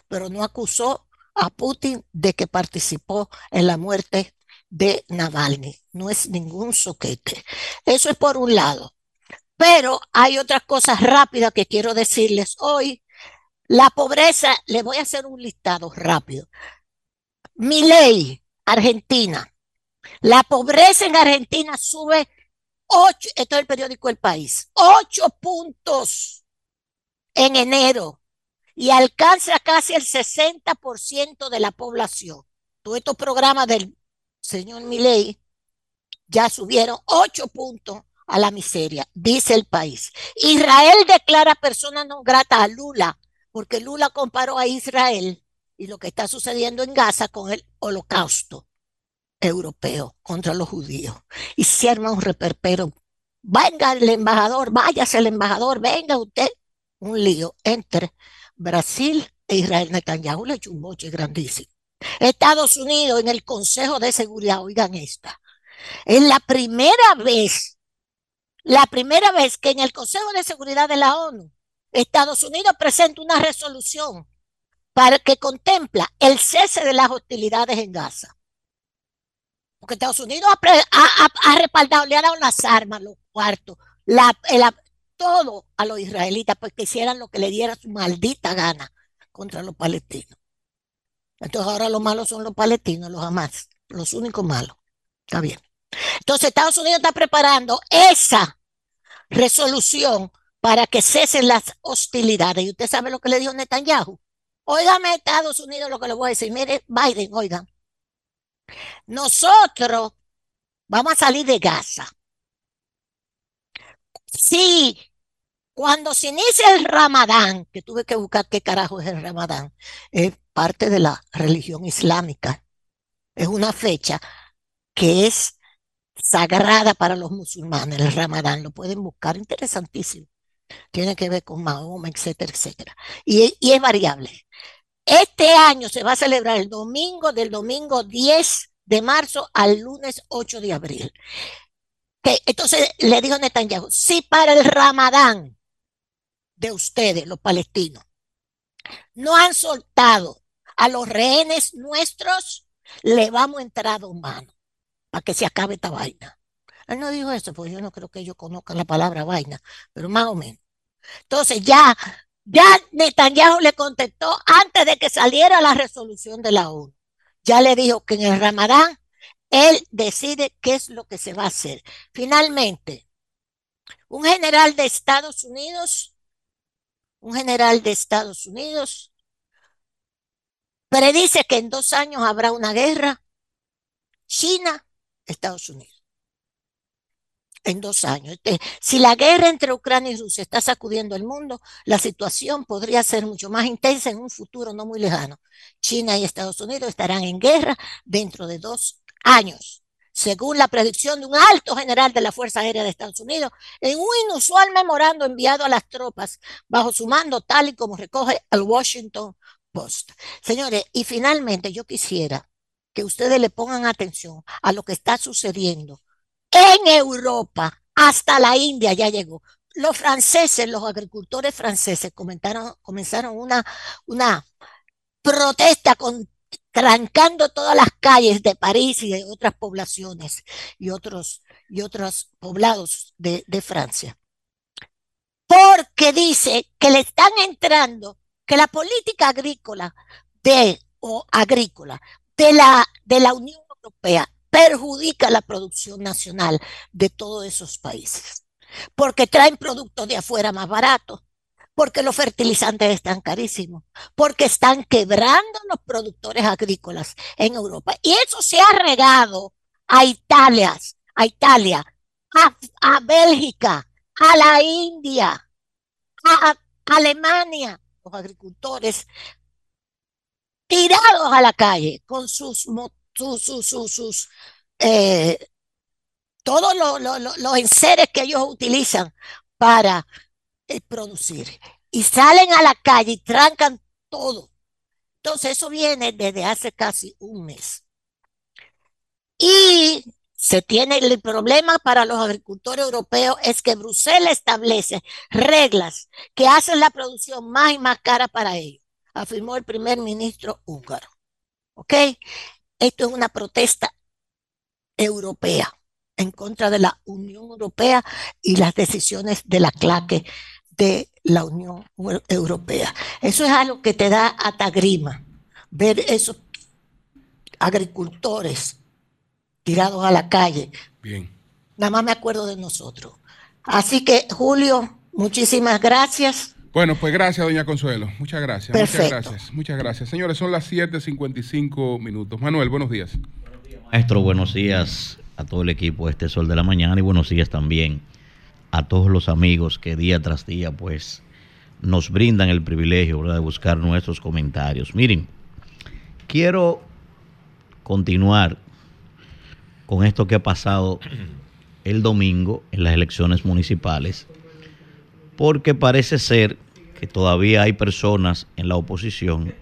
pero no acusó a Putin de que participó en la muerte de Navalny. No es ningún soquete. Eso es por un lado. Pero hay otras cosas rápidas que quiero decirles hoy la pobreza, le voy a hacer un listado rápido. Mi ley, Argentina. La pobreza en Argentina sube ocho, esto es el periódico El País, ocho puntos en enero y alcanza casi el 60% de la población. Todos estos programas del señor Milei ya subieron ocho puntos a la miseria, dice el país. Israel declara persona no grata a Lula, porque Lula comparó a Israel y lo que está sucediendo en Gaza con el holocausto europeo contra los judíos. Y se arma un reperpero. Venga el embajador, váyase el embajador, venga usted. Un lío entre Brasil e Israel. Netanyahu le echó un boche grandísimo. Estados Unidos en el Consejo de Seguridad, oigan esta, es la primera vez, la primera vez que en el Consejo de Seguridad de la ONU, Estados Unidos presenta una resolución para que contempla el cese de las hostilidades en Gaza. Porque Estados Unidos ha, respaldado, le ha dado las armas, los cuartos, todo a los israelitas, pues hicieran lo que le diera su maldita gana contra los palestinos. Entonces ahora los malos son los palestinos, los Hamas, los únicos malos. Está bien. Entonces Estados Unidos está preparando esa resolución para que cesen las hostilidades. Y usted sabe lo que le dijo Netanyahu. Óigame, Estados Unidos, lo que le voy a decir. Mire, Biden, oigan. Nosotros vamos a salir de Gaza. Sí, cuando se inicia el Ramadán, que tuve que buscar qué carajo es el Ramadán, es parte de la religión islámica. Es una fecha que es sagrada para los musulmanes, el Ramadán. Lo pueden buscar, interesantísimo. Tiene que ver con Mahoma, etcétera, etcétera. Y, es variable. Este año se va a celebrar el domingo del domingo 10 de marzo al lunes 8 de abril. entonces le dijo Netanyahu, si para el ramadán de ustedes, los palestinos, no han soltado a los rehenes nuestros, le vamos a entrar a dos manos para que se acabe esta vaina. Él no dijo eso, porque yo no creo que ellos conozcan la palabra vaina, pero más o menos. Entonces ya ya Netanyahu le contestó antes de que saliera la resolución de la ONU. Ya le dijo que en el Ramadán él decide qué es lo que se va a hacer. Finalmente, un general de Estados Unidos, un general de Estados Unidos, predice que en dos años habrá una guerra China-Estados Unidos en dos años. Este, si la guerra entre Ucrania y Rusia está sacudiendo el mundo, la situación podría ser mucho más intensa en un futuro no muy lejano. China y Estados Unidos estarán en guerra dentro de dos años, según la predicción de un alto general de la Fuerza Aérea de Estados Unidos, en un inusual memorando enviado a las tropas bajo su mando, tal y como recoge el Washington Post. Señores, y finalmente yo quisiera que ustedes le pongan atención a lo que está sucediendo en Europa, hasta la India ya llegó. Los franceses, los agricultores franceses comenzaron una, una protesta con, trancando todas las calles de París y de otras poblaciones y otros, y otros poblados de, de Francia. Porque dice que le están entrando, que la política agrícola de, o agrícola de la, de la Unión Europea perjudica la producción nacional de todos esos países, porque traen productos de afuera más baratos, porque los fertilizantes están carísimos, porque están quebrando los productores agrícolas en Europa. Y eso se ha regado a Italia, a Italia, a, Bélgica, a la India, a, Alemania, los agricultores tirados a la calle con sus sus, sus, eh, todos los enseres que ellos utilizan para eh, producir. Y salen a la calle y trancan todo. Entonces eso viene desde hace casi un mes. Y se tiene el problema para los agricultores europeos es que Bruselas establece reglas que hacen la producción más y más cara para ellos, afirmó el primer ministro húngaro. ¿Ok? Esto es una protesta europea en contra de la Unión Europea y las decisiones de la claque de la Unión Europea. Eso es algo que te da atagrima, ver esos agricultores tirados a la calle. Bien. nada más me acuerdo de nosotros. Así que, Julio, muchísimas gracias. Bueno, pues gracias, doña Consuelo. Muchas gracias. Muchas gracias. Muchas gracias. Señores, son las 7.55 minutos. Manuel, buenos días. Buenos días, maestro. Buenos días a todo el equipo de este Sol de la Mañana y buenos días también a todos los amigos que día tras día, pues, nos brindan el privilegio de buscar nuestros comentarios. Miren, quiero continuar con esto que ha pasado el domingo en las elecciones municipales, porque parece ser que todavía hay personas en la oposición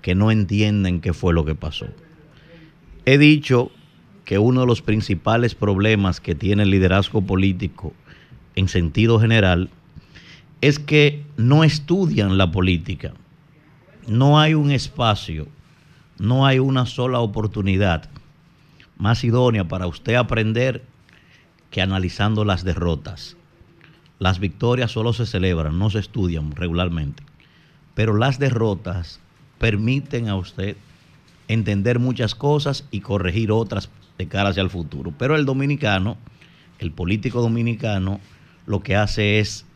que no entienden qué fue lo que pasó. He dicho que uno de los principales problemas que tiene el liderazgo político en sentido general es que no estudian la política. No hay un espacio, no hay una sola oportunidad más idónea para usted aprender que analizando las derrotas. Las victorias solo se celebran, no se estudian regularmente, pero las derrotas permiten a usted entender muchas cosas y corregir otras de cara hacia el futuro. Pero el dominicano, el político dominicano, lo que hace es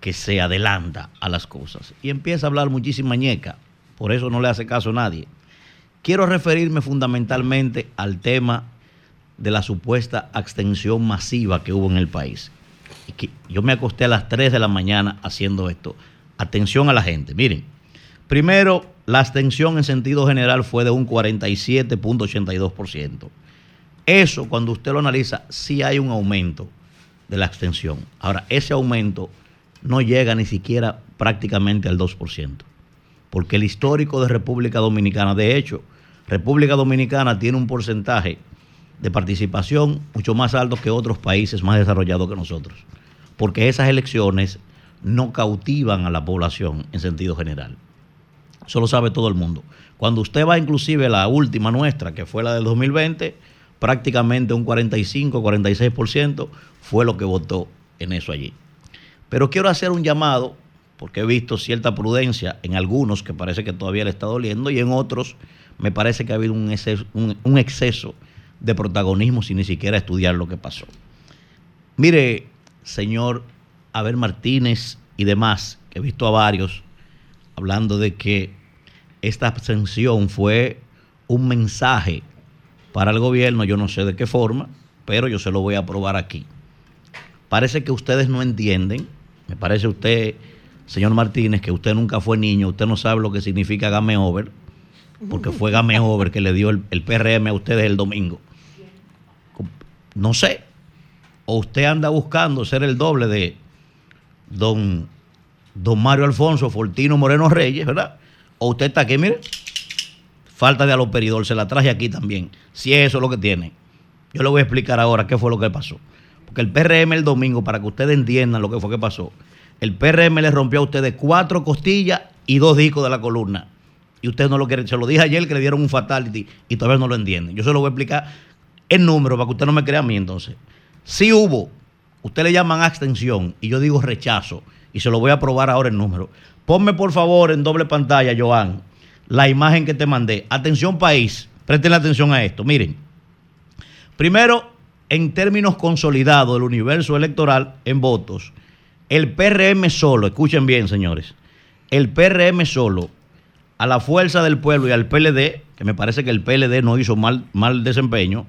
que se adelanta a las cosas y empieza a hablar muchísima ñeca. Por eso no le hace caso a nadie. Quiero referirme fundamentalmente al tema de la supuesta abstención masiva que hubo en el país. Yo me acosté a las 3 de la mañana haciendo esto. Atención a la gente. Miren, primero, la abstención en sentido general fue de un 47.82%. Eso, cuando usted lo analiza, sí hay un aumento de la abstención. Ahora, ese aumento no llega ni siquiera prácticamente al 2%, porque el histórico de República Dominicana, de hecho, República Dominicana tiene un porcentaje de participación mucho más alto que otros países más desarrollados que nosotros, porque esas elecciones no cautivan a la población en sentido general. Eso lo sabe todo el mundo. Cuando usted va inclusive a la última nuestra, que fue la del 2020, prácticamente un 45, 46% fue lo que votó en eso allí. Pero quiero hacer un llamado, porque he visto cierta prudencia en algunos que parece que todavía le está doliendo y en otros me parece que ha habido un exceso, un, exceso de protagonismo sin ni siquiera estudiar lo que pasó. Mire, señor Abel Martínez y demás, que he visto a varios hablando de que esta abstención fue un mensaje para el gobierno, yo no sé de qué forma, pero yo se lo voy a probar aquí. Parece que ustedes no entienden, me parece usted, señor Martínez, que usted nunca fue niño, usted no sabe lo que significa game over, porque fue game over que le dio el, PRM a ustedes el domingo. No sé, o usted anda buscando ser el doble de don, don Mario Alfonso Fortino Moreno Reyes, ¿verdad? O usted está aquí, mire, falta de aloperidol, se la traje aquí también, si eso es lo que tiene. Yo le voy a explicar ahora qué fue lo que pasó. Porque el PRM el domingo, para que ustedes entiendan lo que fue que pasó, el PRM le rompió a ustedes cuatro costillas y dos discos de la columna. Y ustedes no lo quieren. Se lo dije ayer que le dieron un fatality y todavía no lo entienden. Yo se lo voy a explicar en número para que usted no me crea a mí entonces. Si hubo, usted le llaman abstención y yo digo rechazo y se lo voy a probar ahora en número. Ponme por favor en doble pantalla, Joan, la imagen que te mandé. Atención país, presten atención a esto. Miren, primero en términos consolidados del universo electoral en votos, el PRM solo, escuchen bien señores, el PRM solo, a la fuerza del pueblo y al PLD, que me parece que el PLD no hizo mal, mal desempeño,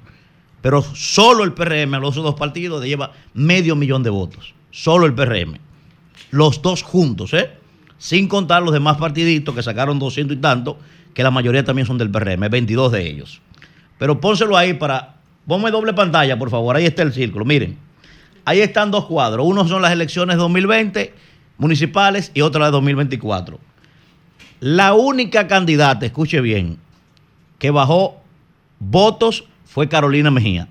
pero solo el PRM a los dos partidos lleva medio millón de votos, solo el PRM, los dos juntos, ¿eh? sin contar los demás partiditos que sacaron 200 y tanto, que la mayoría también son del PRM, 22 de ellos. Pero pónselo ahí para Ponme doble pantalla, por favor. Ahí está el círculo. Miren, ahí están dos cuadros. Uno son las elecciones 2020 municipales y otro las de 2024. La única candidata, escuche bien, que bajó votos fue Carolina Mejía.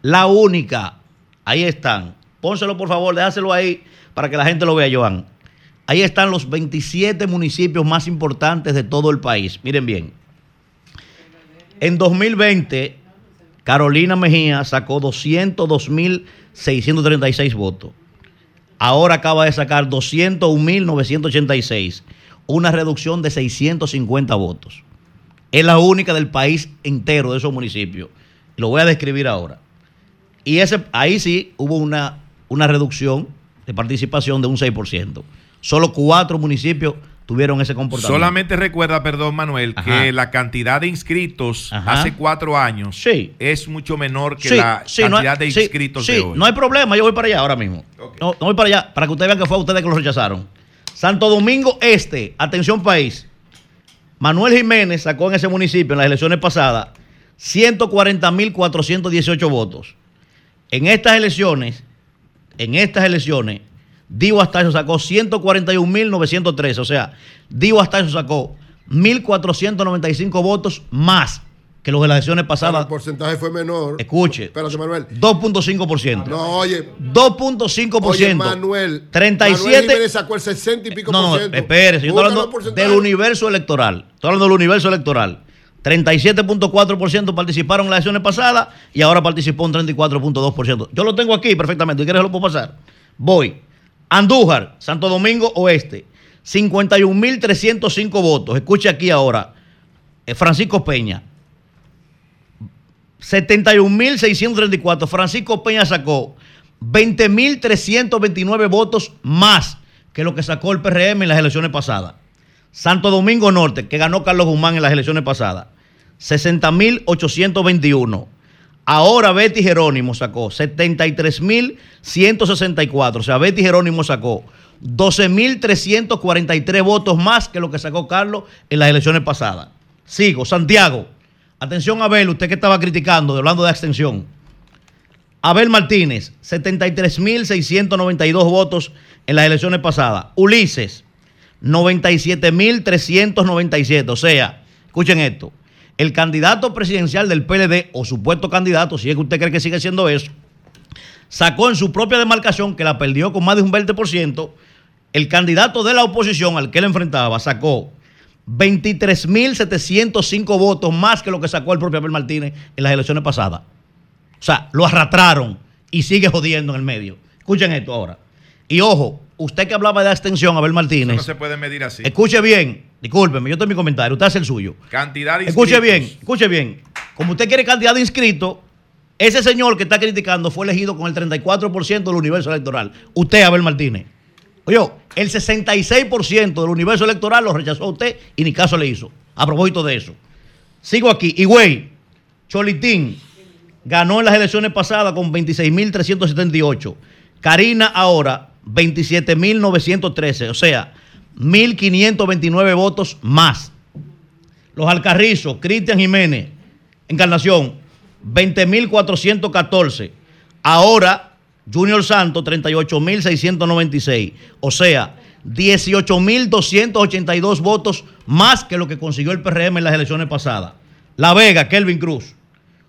La única. Ahí están. Pónselo, por favor, déjaselo ahí para que la gente lo vea, Joan. Ahí están los 27 municipios más importantes de todo el país. Miren bien. En 2020 Carolina Mejía sacó 202.636 votos. Ahora acaba de sacar 201.986, una reducción de 650 votos. Es la única del país entero de esos municipios. Lo voy a describir ahora. Y ese, ahí sí hubo una, una reducción de participación de un 6%. Solo cuatro municipios tuvieron ese comportamiento. Solamente recuerda, perdón Manuel, Ajá. que la cantidad de inscritos Ajá. hace cuatro años Sí. es mucho menor que Sí, la sí, no hay- cantidad de inscritos de hoy. no hay problema, yo voy para allá ahora mismo. No, no voy para allá, para que ustedes vean que fue a ustedes que lo rechazaron. Santo Domingo Este, atención país. Manuel Jiménez sacó en ese municipio en las elecciones pasadas 140.418 votos. En estas elecciones, en estas elecciones, Dio Astacio sacó 141.913. O sea, Dio Astacio sacó 1.495 votos más que los de las elecciones Pero pasadas. el porcentaje fue menor. Escuche. Espérate, Manuel. 2.5%. No, oye. 2.5%. Oye, Manuel. 37. Manuel sacó el 60 y pico no, por no, ciento. espérese, yo estoy hablando del universo electoral. Estoy hablando del universo electoral. 37.4% participaron en las elecciones pasadas y ahora participó un 34.2%. Yo lo tengo aquí perfectamente. ¿Y quieres lo puedo pasar? Voy. Andújar, Santo Domingo Oeste, 51.305 votos. Escuche aquí ahora. Eh, Francisco Peña, 71.634. Francisco Peña sacó 20.329 votos más que lo que sacó el PRM en las elecciones pasadas. Santo Domingo Norte, que ganó Carlos Guzmán en las elecciones pasadas, 60.821. Ahora Betty Jerónimo sacó 73.164. O sea, Betty Jerónimo sacó 12.343 votos más que lo que sacó Carlos en las elecciones pasadas. Sigo, Santiago. Atención, Abel, usted que estaba criticando, hablando de abstención. Abel Martínez, 73.692 votos en las elecciones pasadas. Ulises, 97.397. O sea, escuchen esto. El candidato presidencial del PLD, o supuesto candidato, si es que usted cree que sigue siendo eso, sacó en su propia demarcación, que la perdió con más de un 20%, el candidato de la oposición al que él enfrentaba sacó 23.705 votos más que lo que sacó el propio Abel Martínez en las elecciones pasadas. O sea, lo arrastraron y sigue jodiendo en el medio. Escuchen esto ahora. Y ojo, usted que hablaba de abstención, Abel Eso Martínez, no se puede medir así. escuche bien, discúlpeme, yo tengo mi comentario, usted hace el suyo. Cantidad de Escuche inscritos. bien, escuche bien. Como usted quiere cantidad de inscritos, ese señor que está criticando fue elegido con el 34% del universo electoral. Usted, Abel Martínez. Oye, el 66% del universo electoral lo rechazó a usted y ni caso le hizo. A propósito de eso. Sigo aquí. Y güey, Cholitín ganó en las elecciones pasadas con 26.378. Karina ahora 27.913. O sea, 1.529 votos más. Los Alcarrizos, Cristian Jiménez, Encarnación, 20.414. Ahora, Junior Santos, 38.696. O sea, 18.282 votos más que lo que consiguió el PRM en las elecciones pasadas. La Vega, Kelvin Cruz,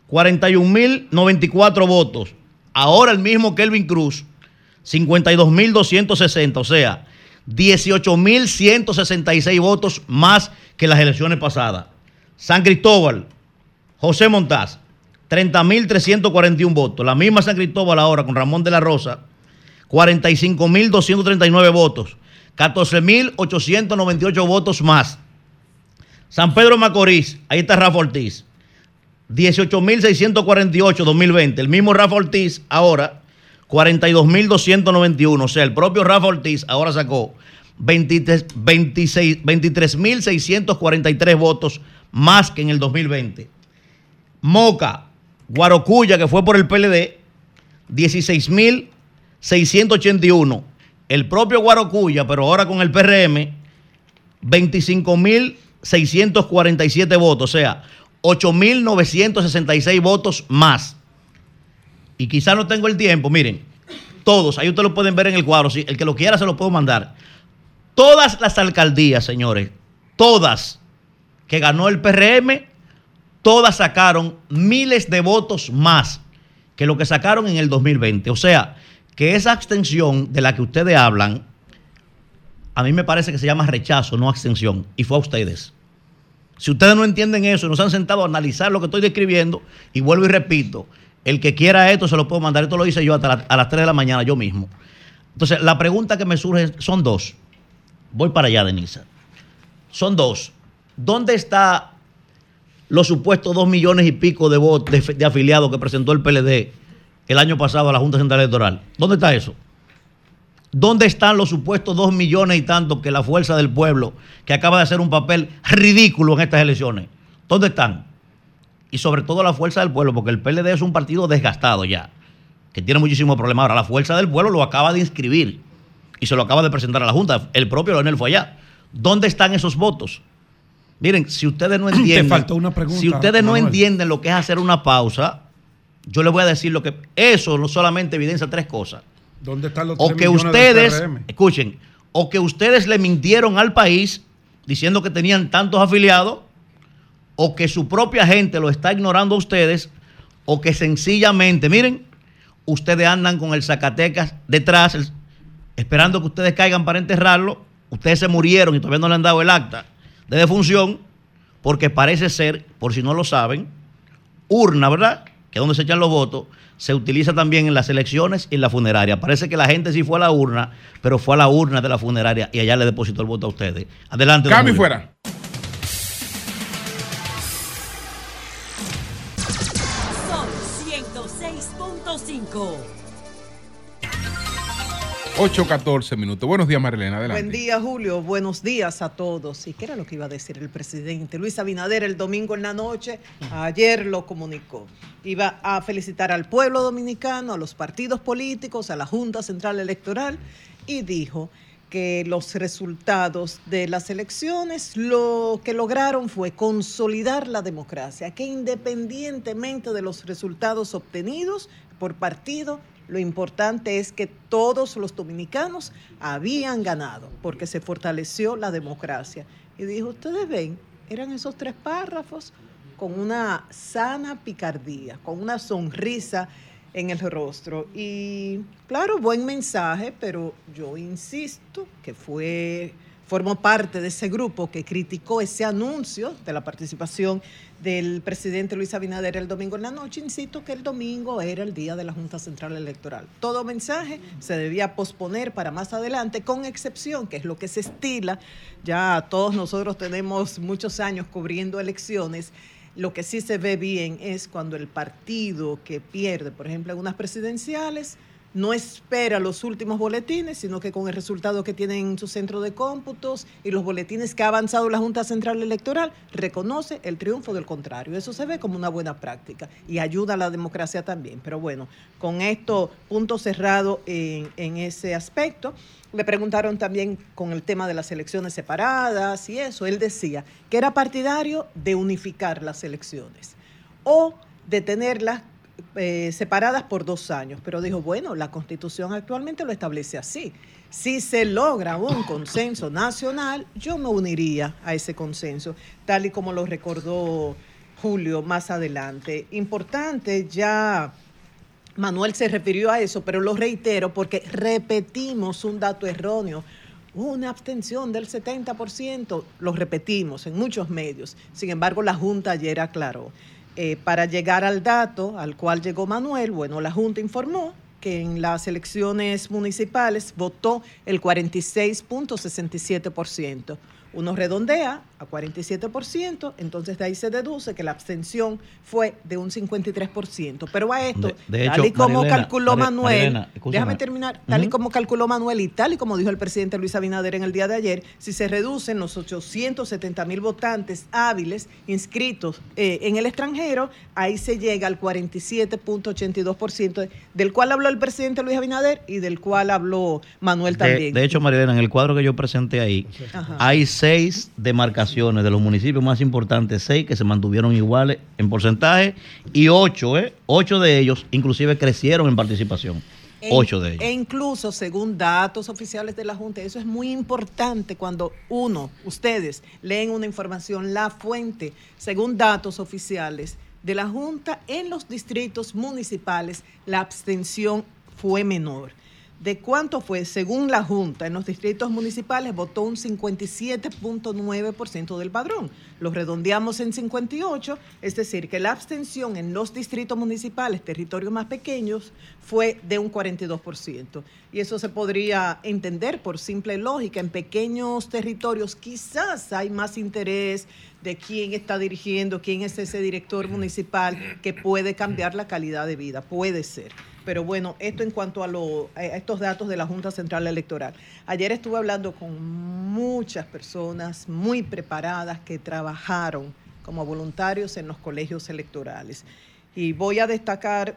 41.094 votos. Ahora el mismo Kelvin Cruz, 52.260. O sea, 18.166 votos más que las elecciones pasadas. San Cristóbal, José Montaz, 30.341 votos. La misma San Cristóbal ahora con Ramón de la Rosa, 45.239 votos. 14.898 votos más. San Pedro Macorís, ahí está Rafa Ortiz, 18.648 2020. El mismo Rafa Ortiz ahora 42.291. O sea, el propio Rafa Ortiz ahora sacó 23 26 23.643 votos más que en el 2020. Moca, Guarocuya, que fue por el PLD, 16.681. El propio Guarocuya, pero ahora con el PRM, 25.647 votos. O sea, 8.966 votos más. Y quizá no tengo el tiempo, miren, todos, ahí ustedes lo pueden ver en el cuadro, si el que lo quiera se lo puedo mandar. Todas las alcaldías, señores, todas que ganó el PRM, todas sacaron miles de votos más que lo que sacaron en el 2020. O sea, que esa abstención de la que ustedes hablan, a mí me parece que se llama rechazo, no abstención, y fue a ustedes. Si ustedes no entienden eso y no se han sentado a analizar lo que estoy describiendo, y vuelvo y repito, el que quiera esto se lo puedo mandar. Esto lo hice yo hasta a las 3 de la mañana yo mismo. Entonces, la pregunta que me surge son dos. Voy para allá, Denisa. Son dos. ¿Dónde está los supuestos dos millones y pico de, votos de, de afiliados que presentó el PLD el año pasado a la Junta Central Electoral. ¿Dónde está eso? ¿Dónde están los supuestos dos millones y tanto que la fuerza del pueblo, que acaba de hacer un papel ridículo en estas elecciones? ¿Dónde están? Y sobre todo la fuerza del pueblo, porque el PLD es un partido desgastado ya, que tiene muchísimos problemas. Ahora, la fuerza del pueblo lo acaba de inscribir y se lo acaba de presentar a la Junta. El propio Leonel fue allá. ¿Dónde están esos votos? Miren, si ustedes no entienden. faltó una pregunta, Si ustedes no entienden lo que es hacer una pausa, yo les voy a decir lo que. Eso no solamente evidencia tres cosas. ¿Dónde están los O 3 que ustedes, escuchen, o que ustedes le mintieron al país diciendo que tenían tantos afiliados, o que su propia gente lo está ignorando a ustedes, o que sencillamente, miren, ustedes andan con el Zacatecas detrás, el- esperando que ustedes caigan para enterrarlo. Ustedes se murieron y todavía no le han dado el acta de defunción, porque parece ser, por si no lo saben, urna, ¿verdad? Que es donde se echan los votos, se utiliza también en las elecciones y en la funeraria. Parece que la gente sí fue a la urna, pero fue a la urna de la funeraria y allá le depositó el voto a ustedes. Adelante. Cambio fuera. 8.14 minutos. Buenos días, Marilena. Buen día, Julio. Buenos días a todos. ¿Y qué era lo que iba a decir el presidente? Luis Abinader el domingo en la noche, ayer lo comunicó. Iba a felicitar al pueblo dominicano, a los partidos políticos, a la Junta Central Electoral y dijo que los resultados de las elecciones lo que lograron fue consolidar la democracia, que independientemente de los resultados obtenidos por partido, lo importante es que todos los dominicanos habían ganado porque se fortaleció la democracia. Y dijo, ustedes ven, eran esos tres párrafos con una sana picardía, con una sonrisa en el rostro. Y claro, buen mensaje, pero yo insisto que fue formó parte de ese grupo que criticó ese anuncio de la participación del presidente Luis Abinader el domingo en la noche. Insisto que el domingo era el día de la Junta Central Electoral. Todo mensaje se debía posponer para más adelante, con excepción, que es lo que se estila. Ya todos nosotros tenemos muchos años cubriendo elecciones. Lo que sí se ve bien es cuando el partido que pierde, por ejemplo, en unas presidenciales, no espera los últimos boletines, sino que con el resultado que tiene en su centro de cómputos y los boletines que ha avanzado la Junta Central Electoral, reconoce el triunfo del contrario. Eso se ve como una buena práctica y ayuda a la democracia también. Pero bueno, con esto, punto cerrado en, ese aspecto. Le preguntaron también con el tema de las elecciones separadas y eso. Él decía que era partidario de unificar las elecciones o de tenerlas eh, separadas por dos años, pero dijo, bueno, la constitución actualmente lo establece así. Si se logra un consenso nacional, yo me uniría a ese consenso, tal y como lo recordó Julio más adelante. Importante, ya Manuel se refirió a eso, pero lo reitero porque repetimos un dato erróneo. Una abstención del 70%, lo repetimos en muchos medios. Sin embargo, la Junta ayer aclaró. Eh, para llegar al dato al cual llegó Manuel, bueno, la Junta informó que en las elecciones municipales votó el 46.67%. Uno redondea a 47%, entonces de ahí se deduce que la abstención fue de un 53%. Pero a esto, De- de tal y como Marilena, calculó Manuel, Marilena, déjame terminar, tal y como calculó Manuel y tal y como dijo el presidente Luis Abinader en el día de ayer, si se reducen los 870 mil votantes hábiles inscritos eh, en el extranjero, ahí se llega al 47.82%, del cual habló el presidente Luis Abinader y del cual habló Manuel De, también. de hecho, Marilena, en el cuadro que yo presenté ahí, Ajá. hay seis demarcaciones de los municipios más importantes, seis que se mantuvieron iguales en porcentaje y ocho, ¿eh? Ocho de ellos inclusive crecieron en participación. E- Ocho de ellos. E incluso, según datos oficiales de la Junta, eso es muy importante cuando uno, ustedes, leen una información, la fuente, según datos oficiales de la Junta, en los distritos municipales la abstención fue menor. ¿De cuánto fue? Según la Junta, en los distritos municipales votó un 57.9% del padrón. Lo redondeamos en 58, es decir, que la abstención en los distritos municipales, territorios más pequeños, fue de un 42%. Y eso se podría entender por simple lógica. En pequeños territorios quizás hay más interés de quién está dirigiendo, quién es ese director municipal que puede cambiar la calidad de vida, puede ser. Pero bueno, esto en cuanto a, lo- estos datos de la Junta Central Electoral. Ayer estuve hablando con muchas personas muy preparadas que trabajaron como voluntarios en los colegios electorales. Y voy a destacar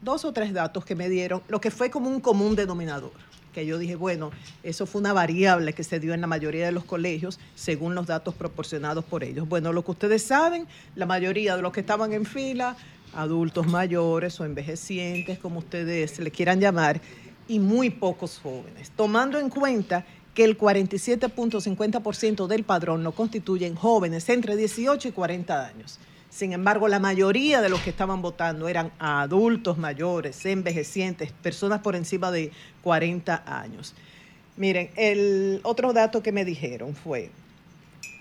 dos o tres datos que me dieron, lo que fue como un común denominador, que yo dije, bueno, eso fue una variable que se dio en la mayoría de los colegios según los datos proporcionados por ellos. Bueno, lo que ustedes saben, la mayoría de los que estaban en fila, adultos mayores o envejecientes, como ustedes le quieran llamar, y muy pocos jóvenes, tomando en cuenta que el 47.50% del padrón lo constituyen jóvenes entre 18 y 40 años. Sin embargo, la mayoría de los que estaban votando eran adultos mayores, envejecientes, personas por encima de 40 años. Miren, el otro dato que me dijeron fue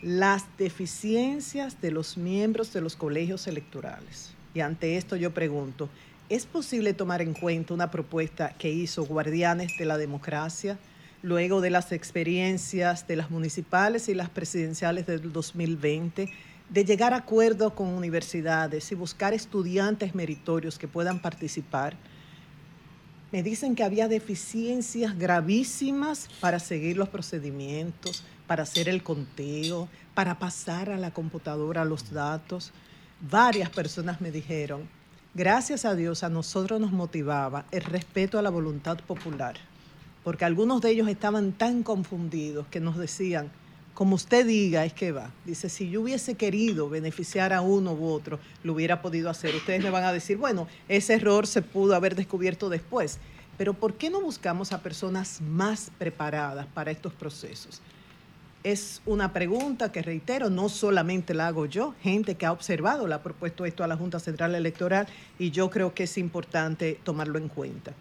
las deficiencias de los miembros de los colegios electorales. Y ante esto yo pregunto, ¿es posible tomar en cuenta una propuesta que hizo Guardianes de la Democracia luego de las experiencias de las municipales y las presidenciales del 2020? de llegar a acuerdos con universidades y buscar estudiantes meritorios que puedan participar. Me dicen que había deficiencias gravísimas para seguir los procedimientos, para hacer el conteo, para pasar a la computadora los datos. Varias personas me dijeron, gracias a Dios a nosotros nos motivaba el respeto a la voluntad popular, porque algunos de ellos estaban tan confundidos que nos decían, como usted diga, es que va. Dice, si yo hubiese querido beneficiar a uno u otro, lo hubiera podido hacer. Ustedes me van a decir, bueno, ese error se pudo haber descubierto después. Pero ¿por qué no buscamos a personas más preparadas para estos procesos? Es una pregunta que reitero, no solamente la hago yo, gente que ha observado, le ha propuesto esto a la Junta Central Electoral y yo creo que es importante tomarlo en cuenta.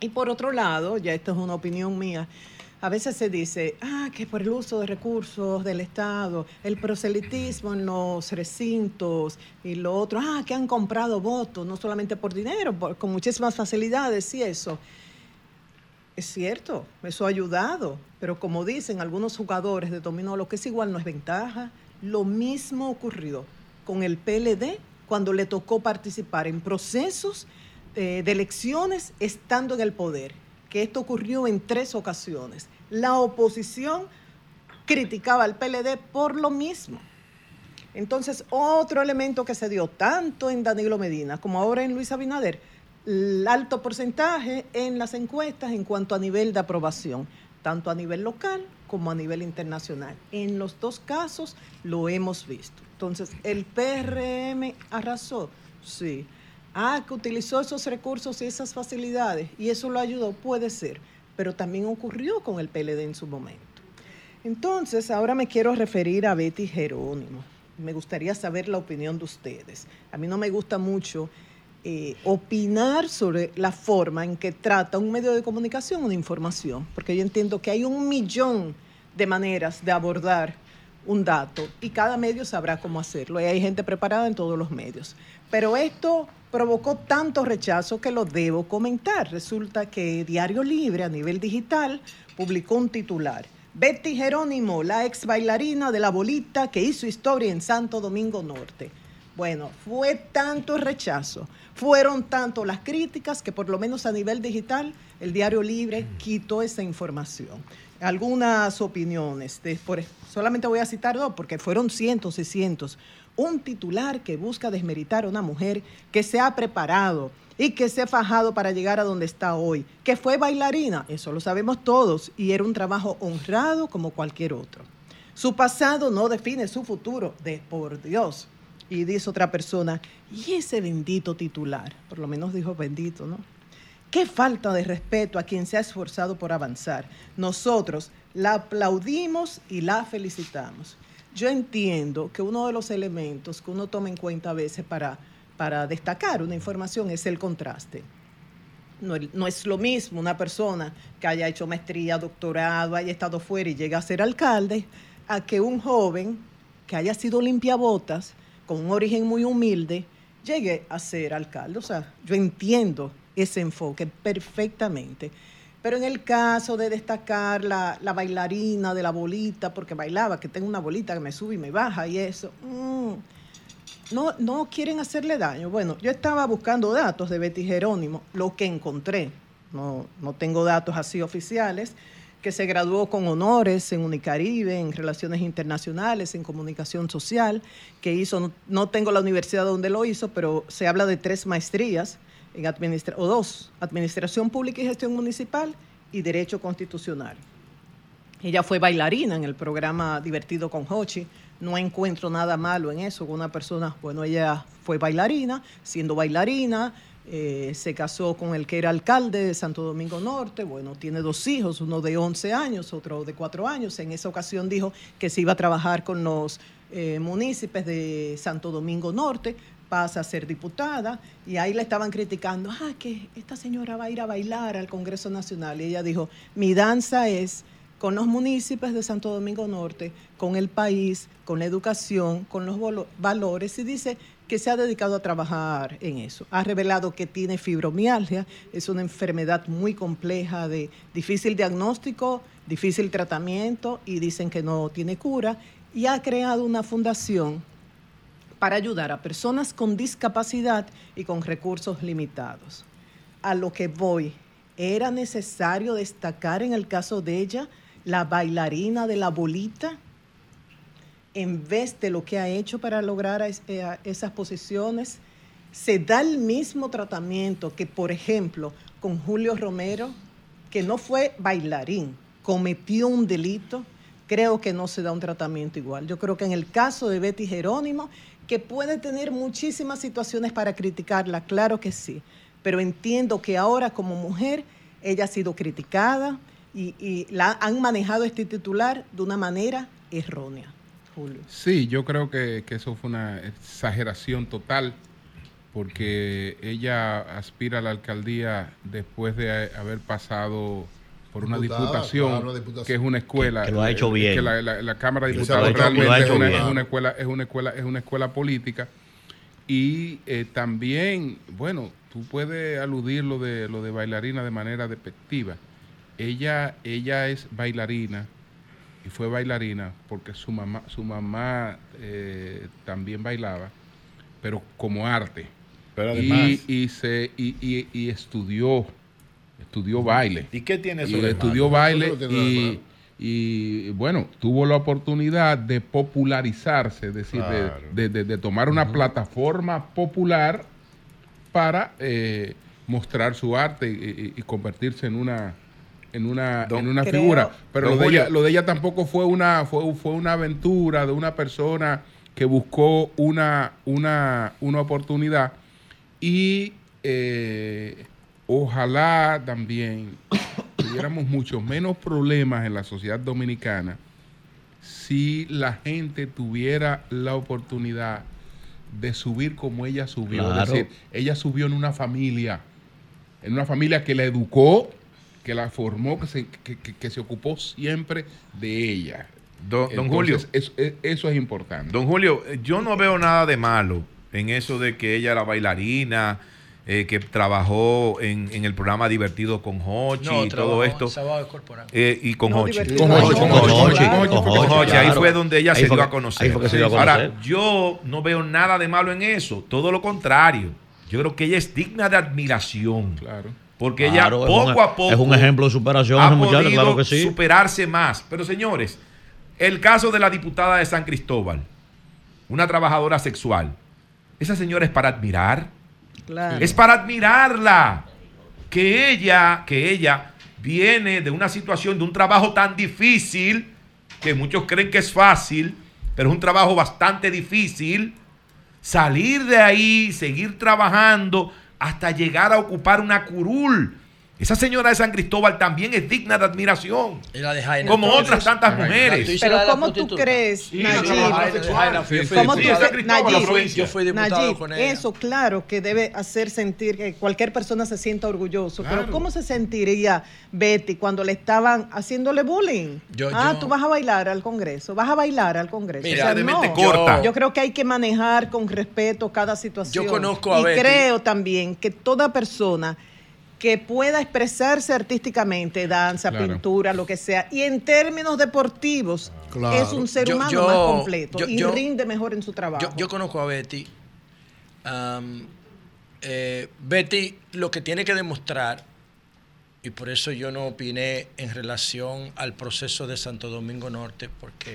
Y por otro lado, ya esto es una opinión mía, a veces se dice, ah, que por el uso de recursos del Estado, el proselitismo en los recintos y lo otro, ah, que han comprado votos, no solamente por dinero, con muchísimas facilidades y eso. Es cierto, eso ha ayudado, pero como dicen algunos jugadores de dominó, lo que es igual no es ventaja. Lo mismo ocurrió con el PLD cuando le tocó participar en procesos eh, de elecciones estando en el poder, que esto ocurrió en tres ocasiones. La oposición criticaba al PLD por lo mismo. Entonces, otro elemento que se dio tanto en Danilo Medina como ahora en Luis Abinader, el alto porcentaje en las encuestas en cuanto a nivel de aprobación, tanto a nivel local como a nivel internacional. En los dos casos lo hemos visto. Entonces, ¿el PRM arrasó? Sí. Ah, que utilizó esos recursos y esas facilidades y eso lo ayudó, puede ser, pero también ocurrió con el PLD en su momento. Entonces, ahora me quiero referir a Betty Jerónimo. Me gustaría saber la opinión de ustedes. A mí no me gusta mucho eh, opinar sobre la forma en que trata un medio de comunicación una información, porque yo entiendo que hay un millón de maneras de abordar un dato y cada medio sabrá cómo hacerlo. Y hay gente preparada en todos los medios. Pero esto provocó tanto rechazo que lo debo comentar. Resulta que Diario Libre a nivel digital publicó un titular. Betty Jerónimo, la ex bailarina de la bolita que hizo historia en Santo Domingo Norte. Bueno, fue tanto el rechazo, fueron tanto las críticas que por lo menos a nivel digital el Diario Libre quitó esa información. Algunas opiniones, de- por- solamente voy a citar dos porque fueron cientos y cientos. Un titular que busca desmeritar a una mujer que se ha preparado y que se ha fajado para llegar a donde está hoy, que fue bailarina, eso lo sabemos todos, y era un trabajo honrado como cualquier otro. Su pasado no define su futuro, de por Dios. Y dice otra persona, y ese bendito titular, por lo menos dijo bendito, ¿no? Qué falta de respeto a quien se ha esforzado por avanzar. Nosotros la aplaudimos y la felicitamos. Yo entiendo que uno de los elementos que uno toma en cuenta a veces para, para destacar una información es el contraste. No, no es lo mismo una persona que haya hecho maestría, doctorado, haya estado fuera y llega a ser alcalde, a que un joven que haya sido limpiabotas, con un origen muy humilde, llegue a ser alcalde. O sea, yo entiendo ese enfoque perfectamente. Pero en el caso de destacar la, la bailarina de la bolita, porque bailaba, que tengo una bolita que me sube y me baja y eso, mm, no, no quieren hacerle daño. Bueno, yo estaba buscando datos de Betty Jerónimo, lo que encontré, no, no tengo datos así oficiales, que se graduó con honores en Unicaribe, en Relaciones Internacionales, en Comunicación Social, que hizo, no, no tengo la universidad donde lo hizo, pero se habla de tres maestrías, en administra o dos, Administración Pública y Gestión Municipal y Derecho Constitucional. Ella fue bailarina en el programa Divertido con Hochi. No encuentro nada malo en eso una persona. Bueno, ella fue bailarina, siendo bailarina, eh, se casó con el que era alcalde de Santo Domingo Norte. Bueno, tiene dos hijos, uno de 11 años, otro de 4 años. En esa ocasión dijo que se iba a trabajar con los eh, municipios de Santo Domingo Norte pasa a ser diputada y ahí le estaban criticando, ah, que esta señora va a ir a bailar al Congreso Nacional. Y ella dijo, mi danza es con los municipios de Santo Domingo Norte, con el país, con la educación, con los valores, y dice que se ha dedicado a trabajar en eso. Ha revelado que tiene fibromialgia, es una enfermedad muy compleja de difícil diagnóstico, difícil tratamiento, y dicen que no tiene cura, y ha creado una fundación para ayudar a personas con discapacidad y con recursos limitados. A lo que voy, ¿era necesario destacar en el caso de ella la bailarina de la bolita en vez de lo que ha hecho para lograr eh, esas posiciones? ¿Se da el mismo tratamiento que, por ejemplo, con Julio Romero, que no fue bailarín, cometió un delito? Creo que no se da un tratamiento igual. Yo creo que en el caso de Betty Jerónimo, que puede tener muchísimas situaciones para criticarla, claro que sí, pero entiendo que ahora como mujer ella ha sido criticada y, y la han manejado este titular de una manera errónea. Julio. Sí, yo creo que, que eso fue una exageración total, porque ella aspira a la alcaldía después de haber pasado por una Diputada, diputación, claro, una diputación. que es una escuela. Que- que lo ha hecho bien. que la, la- la Cámara de Diputados realmente lo ha es hecho una, bien. es una escuela, es una escuela, es una escuela política. Y eh, también, bueno, tú puedes aludir lo de lo de bailarina de manera despectiva. Ella, ella es bailarina y fue bailarina porque su mamá, su mamá eh, también bailaba, pero como arte. Pero además, y, y se y, y- y estudió, estudió baile. ¿y qué tiene eso estudió baile y, y, bueno, tuvo la oportunidad de popularizarse, es decir, de- Claro. de, de- de tomar una plataforma popular para eh, mostrar su arte y convertirse en una en una, Don- en una Creo- figura. Pero Don lo de, ella, lo de ella tampoco fue una, fue, fue una aventura de una persona que buscó una, una, una oportunidad y eh, ojalá también tuviéramos muchos menos problemas en la sociedad dominicana si la gente tuviera la oportunidad de subir como ella subió. Claro. Es decir, ella subió en una familia, en una familia que la educó, que la formó, que se, que, que- que se ocupó siempre de ella. Don, don Julio, eso, eso es importante. don Julio, eh, yo no veo nada de malo en eso de que ella era bailarina, eh, que trabajó en, en el programa Divertido con Hochi y todo esto. Eh, y con No, Hochi. Con con con ahí fue donde ella se fue dio que- a conocer. ahí fue que se dio a Ahora, conocer. yo no veo nada de malo en eso, todo lo contrario. Yo creo que ella es digna de admiración. Claro. Porque Claro, ella un- poco a poco Es un ejemplo de superación, ha podido claro que sí. superarse más. Pero señores, el caso de la diputada de San Cristóbal, una trabajadora sexual, esa señora es para admirar. Claro. Es para admirarla. Que ella, que ella viene de una situación, de un trabajo tan difícil, que muchos creen que es fácil, pero es un trabajo bastante difícil. Salir de ahí, seguir trabajando hasta llegar a ocupar una curul. Esa señora de San Cristóbal también es digna de admiración. Y la de Jaina. Como Entonces, otras tantas Jaina. mujeres. La Pero ¿cómo tú crees. Yo fui diputado Nayib, con ella. eso claro que debe hacer sentir que cualquier persona se sienta orgulloso. Claro. Pero ¿cómo se sentiría Betty cuando le estaban haciéndole bullying? Yo- ah, yo- tú vas a bailar al Congreso, vas a bailar al Congreso. Mira, O sea, de no. mente corta. Yo creo que hay que manejar con respeto cada situación. Yo conozco a y Betty. creo también que toda persona que pueda expresarse artísticamente, danza, Claro. pintura, lo que sea, y en términos deportivos Claro. es un ser Yo- humano yo- más completo yo- y yo- rinde mejor en su trabajo. Yo, yo conozco a Betty. Am, eh, Betty lo que tiene que demostrar, y por eso yo no opiné en relación al proceso de Santo Domingo Norte, porque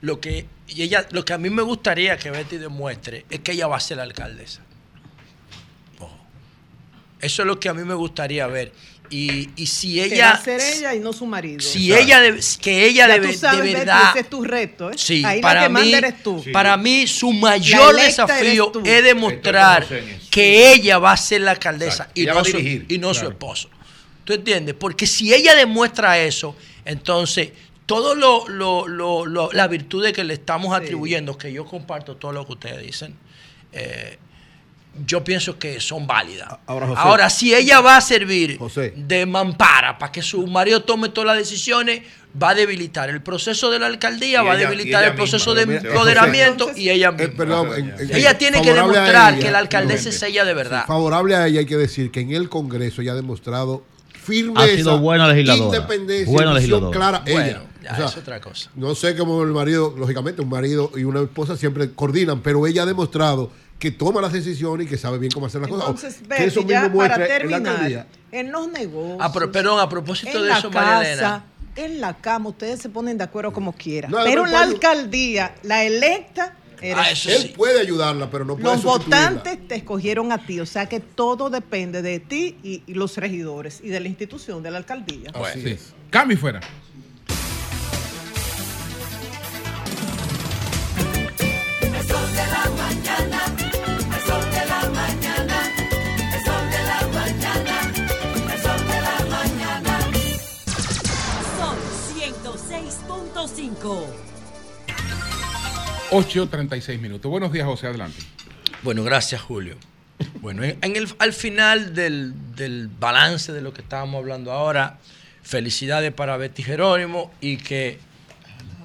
lo que, y ella, lo que a mí me gustaría que Betty demuestre es que ella va a ser la alcaldesa. Eso es lo que a mí me gustaría ver. Y, y si que va ella, a ser ella y no su marido. si ella, debe- que ella Ya debe, tú sabes, de verdad, ese es tu reto. ¿eh? Sí, Ahí para la que mí, manda eres tú. para mí su mayor desafío es demostrar que ella va a ser la alcaldesa y no, va su, dirigir, y no su claro. esposo. ¿Tú entiendes? Porque si ella demuestra eso, entonces todo lo, lo, lo- lo- las virtudes que le estamos atribuyendo, que yo comparto todo lo que ustedes dicen, eh, yo pienso que son válidas. Ahora, José. Ahora, si ella va a servir José. de mampara para que su marido tome todas las decisiones, va a debilitar el proceso de la alcaldía, va a debilitar el proceso misma, de empoderamiento José. y ella Eh, misma. perdón, en- en- ella tiene que demostrar ella, que la alcaldesa es ella de verdad. Favorable a ella hay que decir que en el Congreso ella ha demostrado firmeza, Ha sido buena legisladora. independencia, Buena legisladora. clara Bueno, ella. ya, O sea, es otra cosa. No sé cómo el marido, lógicamente, un marido y una esposa siempre coordinan, pero ella ha demostrado que toma las decisiones y que sabe bien cómo hacer las cosas. Entonces, que Betty, eso ya mismo para muestra en la terminar, alcaldía. en los negocios, Ah, pero, perdón, a propósito en de la eso, María casa, Elena. en la cama, ustedes se ponen de acuerdo como quieran. No, pero en la alcaldía, la electa Ah, eso Él sí. puede ayudarla, pero no puede Los votantes te escogieron a ti, o sea que todo depende de ti y, y los regidores y de la institución de la alcaldía. Así es. Y fuera. 106.5. 8.36 minutos. Buenos días, José, adelante. Bueno, gracias, Julio. Bueno, en, en el, al final del, del balance de lo que estábamos hablando ahora, felicidades para Betty Jerónimo y que,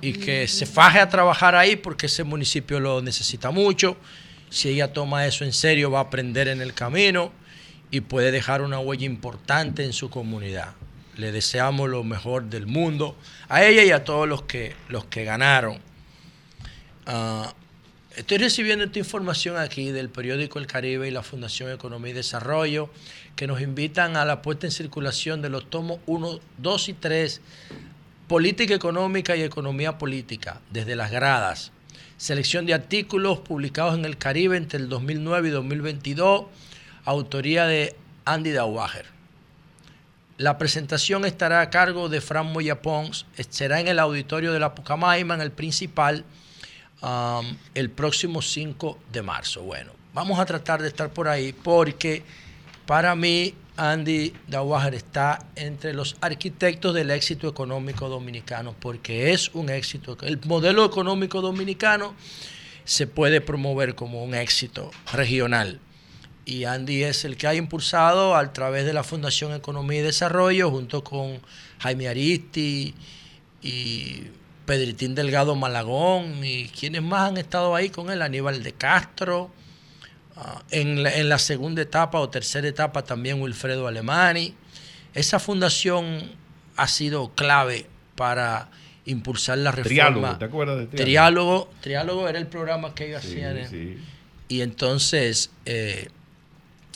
y que se faje a trabajar ahí porque ese municipio lo necesita mucho. Si ella toma eso en serio, va a aprender en el camino y puede dejar una huella importante en su comunidad. Le deseamos lo mejor del mundo a ella y a todos los que, los que ganaron. Ah, estoy recibiendo esta información aquí del periódico El Caribe y la Fundación Economía y Desarrollo que nos invitan a la puesta en circulación de los tomos 1, 2 y 3, Política Económica y Economía Política, desde las gradas. Selección de artículos publicados en El Caribe entre el 2009 y 2022, autoría de Andy Daubacher. La presentación estará a cargo de Fran Moya Pons, será en el auditorio de la Pucamaima, en el principal, um, el próximo 5 de marzo. Bueno, vamos a tratar de estar por ahí porque para mí Andy Daubacher está entre los arquitectos del éxito económico dominicano porque es un éxito. El modelo económico dominicano se puede promover como un éxito regional. Y Andy es el que ha impulsado a través de la Fundación Economía y Desarrollo, junto con Jaime Aristi y Pedritín Delgado Malagón y quienes más han estado ahí con él, Aníbal de Castro. Ah, en, la, en la segunda etapa o tercera etapa también Wilfredo Alemani. Esa fundación ha sido clave para impulsar la reforma. Triálogo, ¿te acuerdas de Triálogo? Triálogo, Triálogo era el programa que ellos Sí, hacían. sí. y entonces, eh,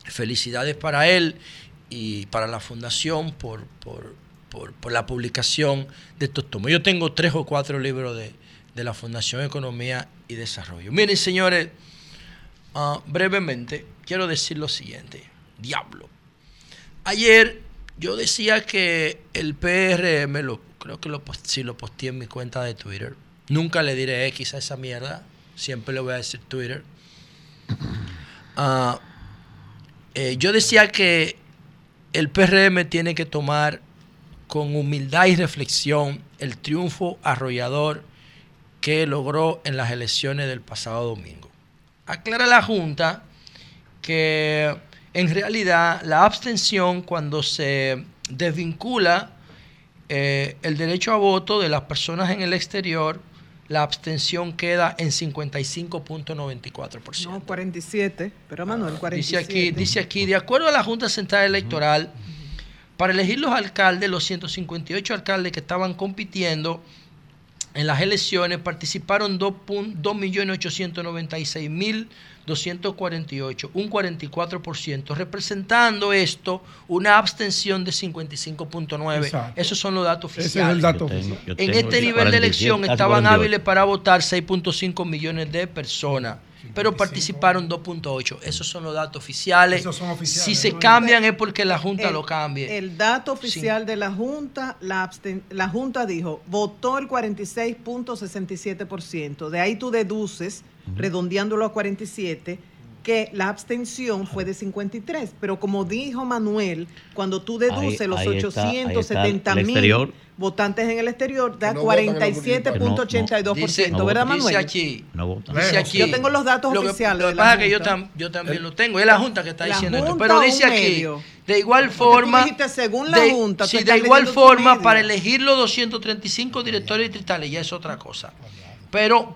felicidades para él y para la fundación por, por- por- por la publicación de estos tomos. Yo tengo tres o cuatro libros de, de la Fundación Economía y Desarrollo. Miren, señores, ah, brevemente quiero decir lo siguiente. Diablo. Ayer yo decía que el PRM, lo, creo que lo, sí lo posteé en mi cuenta de Twitter. Nunca le diré X a esa mierda. Siempre le voy a decir Twitter. Ah, eh, yo decía que el PRM tiene que tomar con humildad y reflexión el triunfo arrollador que logró en las elecciones del pasado domingo. Aclara la Junta que en realidad la abstención cuando se desvincula eh, el derecho a voto de las personas en el exterior la abstención queda en 55.94%. No, 47. Pero Manuel, 47. Dice aquí, dice aquí, de acuerdo a la Junta Central Electoral, para elegir los alcaldes, los 158 alcaldes que estaban compitiendo en las elecciones, participaron 2.896.248, un 44%, representando esto una abstención de 55.9. Exacto. Esos son los datos Ese es oficiales. el dato Yo tengo- yo En este nivel de 47, elección casi estaban 48. hábiles para votar 6.5 millones de personas, pero participaron 2.8. Esos son los datos oficiales. Esos son oficiales, Si se ¿no? cambian es porque la Junta El- lo cambie. El dato oficial de la Junta, la, Junta dijo, votó el 46.67%. De ahí tú deduces, redondeándolo a 47, que la abstención fue de 53. Pero como dijo Manuel, cuando tú deduces Ahí- los ahí está, ahí está 870 el mil exterior. votantes en el exterior, da Que no votan en la 47.82%, no ¿verdad, dice Manuel? aquí, No votan. dice aquí. Yo tengo los datos lo que- oficiales Lo que pasa es que yo, Junta. tam- yo también lo tengo. Es la Junta que está La diciendo esto. Pero dice aquí, medio. de igual forma. dijiste según la de- Junta, sí, de igual forma, para elegir los 235 directores distritales ya es otra cosa. Pero,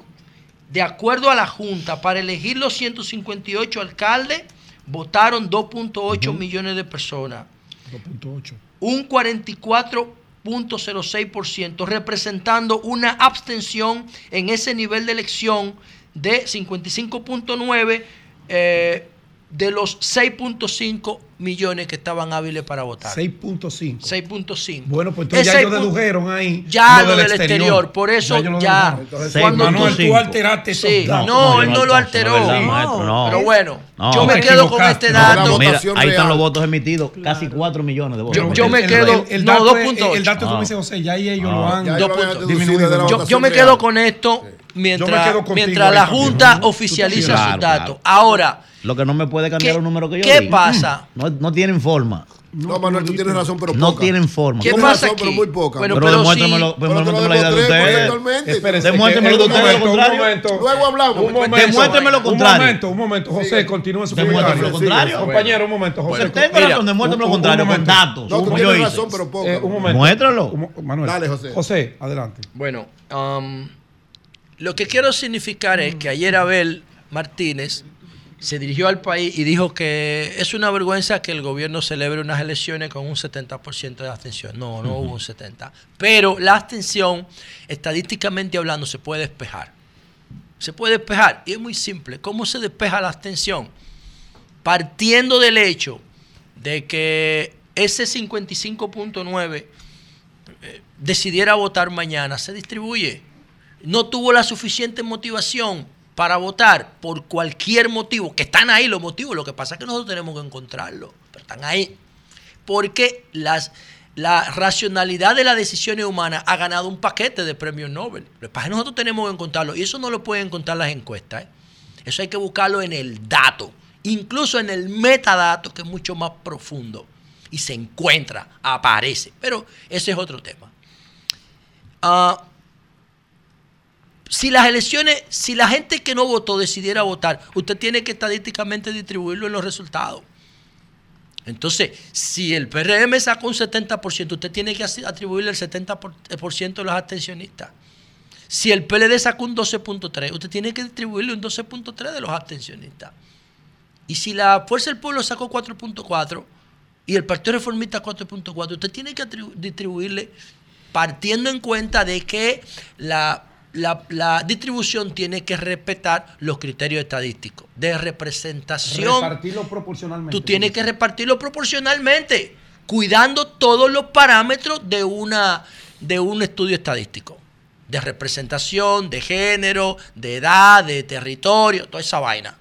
de acuerdo a la Junta, para elegir los 158 alcaldes, votaron 2.8 millones de personas 2.8. un 44.06%, representando una abstención en ese nivel de elección de 55.9 eh, de los 6.5 millones que estaban hábiles para votar. 6.5. 6.5. Bueno, pues entonces Es ya ellos 6.5. dedujeron ahí. Ya lo del exterior, por eso ya. Entonces, cuando tú- Manuel, tú 6.5. alteraste esos Sí, datos. no, él no lo alteró. es verdad, No. maestro, no. Pero bueno, No, yo me quedo con este No, dato. Mira, ahí están los votos emitidos, casi 4 millones de votos. Yo- yo me El- quedo- El, el no, dato es- 2.8. El dato que tú me dices, José, ya ahí ellos lo han. Yo me quedo con esto mientras, me quedo contigo mientras la. Junta tú oficializa tienes- sus Claro, datos. claro. Ahora, Lo que no me puede cambiar ¿Qué- los números que yo qué pasa? No, no tienen forma. No, Manuel, tú tienes razón, pero No poca. tienen forma. ¿Qué Tienes pasa razón, pero aquí? muy poca. Bueno, Pero, pero demuéstramelo, sí. Pero demuéstramelo la idea de ustedes. que- de un ustedes, momento, lo contrario. Un. Luego hablamos. Un momento. Demuéstrame lo contrario. Un momento, un momento. José, continúa su Demuéstrame lo contrario. Compañero, un momento. José. Porque tengo mira, razón, demuéstrame lo un- un contrario con datos. No, tú como yo tienes razón, pero poca. Eh, un momento. Muéstralo. Un Manuel. Dale, José. José, adelante. bueno, um, lo que quiero significar es que ayer Abel Martínez se dirigió al país y dijo que es una vergüenza que el gobierno celebre unas elecciones con un 70% de abstención. No, no hubo un 70%. Pero la abstención, estadísticamente hablando, se puede despejar. Se puede despejar. Y es muy simple. ¿Cómo se despeja la abstención? Partiendo del hecho de que ese 55.9 eh, decidiera votar mañana, se distribuye. No tuvo la suficiente motivación para votar por cualquier motivo, que están ahí los motivos, lo que pasa es que nosotros tenemos que encontrarlos, pero están ahí. Porque las, la racionalidad de las decisiones humanas ha ganado un paquete de premios Nobel. Lo que pasa es que nosotros tenemos que encontrarlo, y eso no lo pueden encontrar las encuestas. ¿eh? Eso hay que buscarlo en el dato, incluso en el metadato, que es mucho más profundo. Y se encuentra, aparece. Pero ese es otro tema. Ah, si las elecciones, si la gente que no votó decidiera votar, usted tiene que estadísticamente distribuirlo en los resultados. Entonces, si el PRM sacó un 70%, usted tiene que atribuirle el 70% de los abstencionistas. Si el PLD sacó un 12.3, usted tiene que distribuirle un 12.3 de los abstencionistas. Y si la Fuerza del Pueblo sacó 4.4 y el Partido Reformista 4.4, usted tiene que distribuirle partiendo en cuenta de que la, la- la distribución tiene que respetar los criterios estadísticos de representación. Repartirlo proporcionalmente. Tú tienes que repartirlo proporcionalmente, cuidando todos los parámetros de, una, de un estudio estadístico. De representación, de género, de edad, de territorio, toda esa vaina.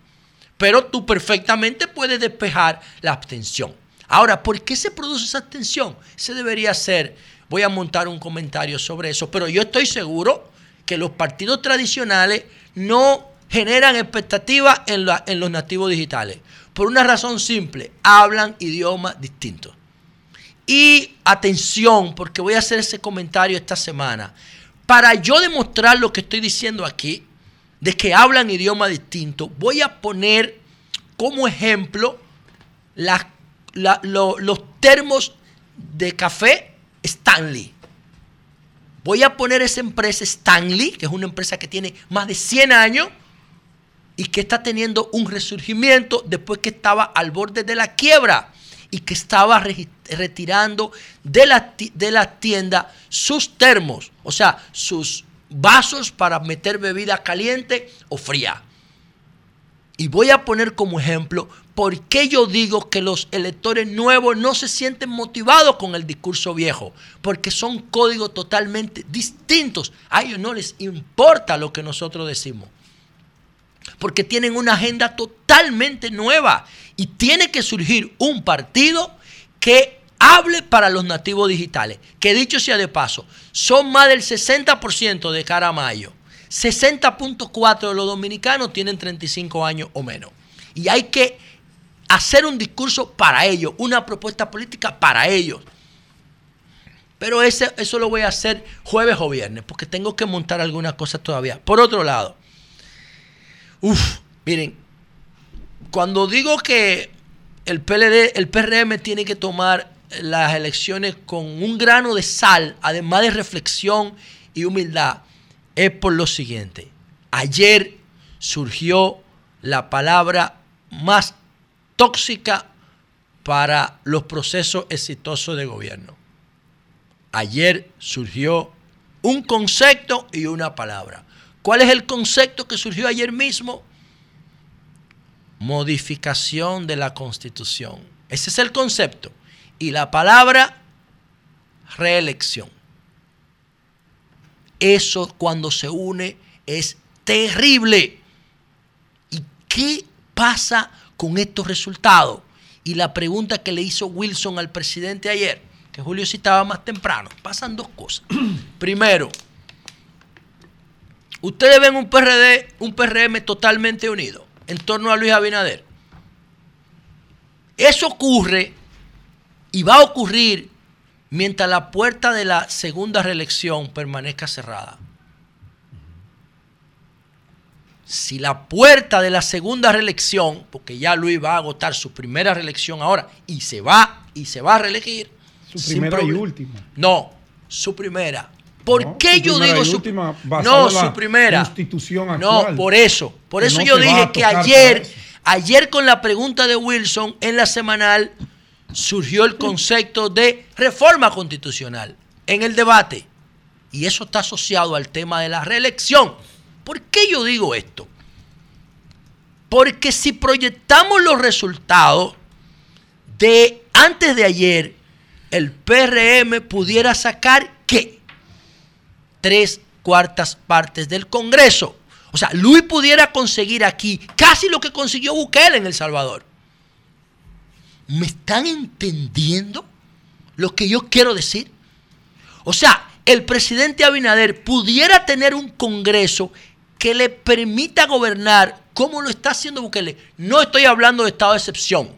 Pero tú perfectamente puedes despejar la abstención. Ahora, ¿por qué se produce esa abstención? Se debería ser, voy a montar un comentario sobre eso, pero yo estoy seguro que los partidos tradicionales no generan expectativas en, en los nativos digitales. Por una razón simple, hablan idiomas distintos. Y atención, porque voy a hacer ese comentario esta semana. Para yo demostrar lo que estoy diciendo aquí, de que hablan idioma distinto, voy a poner como ejemplo las- la- lo- los termos de café Stanley. Voy a poner esa empresa Stanley, que es una empresa que tiene más de 100 años y que está teniendo un resurgimiento después que estaba al borde de la quiebra y que estaba retirando de la, de la tienda sus termos, o sea, sus vasos para meter bebida caliente o fría. Y voy a poner como ejemplo por qué yo digo que los electores nuevos no se sienten motivados con el discurso viejo. Porque son códigos totalmente distintos. A ellos no les importa lo que nosotros decimos. Porque tienen una agenda totalmente nueva. Y tiene que surgir un partido que hable para los nativos digitales. Que dicho sea de paso, son más del 60% de cara a mayo. 60.4 de los dominicanos tienen 35 años o menos. Y hay que hacer un discurso para ellos, una propuesta política para ellos. Pero ese, eso lo voy a hacer jueves o viernes, porque tengo que montar algunas cosas todavía. Por otro lado, uff, miren, cuando digo que el PLD, el PRM tiene que tomar las elecciones con un grano de sal, además de reflexión y humildad, es por lo siguiente. Ayer surgió la palabra más tóxica para los procesos exitosos de gobierno. Ayer surgió un concepto y una palabra. ¿Cuál es el concepto que surgió ayer mismo? Modificación de la constitución. Ese es el concepto. Y la palabra, reelección. Eso cuando se une es terrible. ¿Y qué pasa con estos resultados? Y la pregunta que le hizo Wilson al presidente ayer, que Julio citaba más temprano, pasan dos cosas. Primero, ustedes ven un PRD, un PRM totalmente unido en torno a Luis Abinader. Eso ocurre y va a ocurrir mientras la puerta de la segunda reelección permanezca cerrada. Si la puerta de la segunda reelección, porque ya Luis va a agotar su primera reelección ahora y se va y se va a reelegir. Su primera y última. No, su primera. ¿Por No, qué yo digo su última No, su primera. Constitución No, actual. por eso. Por eso no yo dije que ayer, ayer con la pregunta de Wilson en la semanal surgió el concepto de reforma constitucional en el debate. Y eso está asociado al tema de la reelección. ¿Por qué yo digo esto? Porque si proyectamos los resultados de antes de ayer, el PRM pudiera sacar qué? Tres cuartas partes del Congreso. O sea, Luis pudiera conseguir aquí casi lo que consiguió Bukele en El Salvador. ¿Me están entendiendo lo que yo quiero decir? O sea, el presidente Abinader pudiera tener un Congreso que le permita gobernar como lo está haciendo Bukele. No estoy hablando de estado de excepción.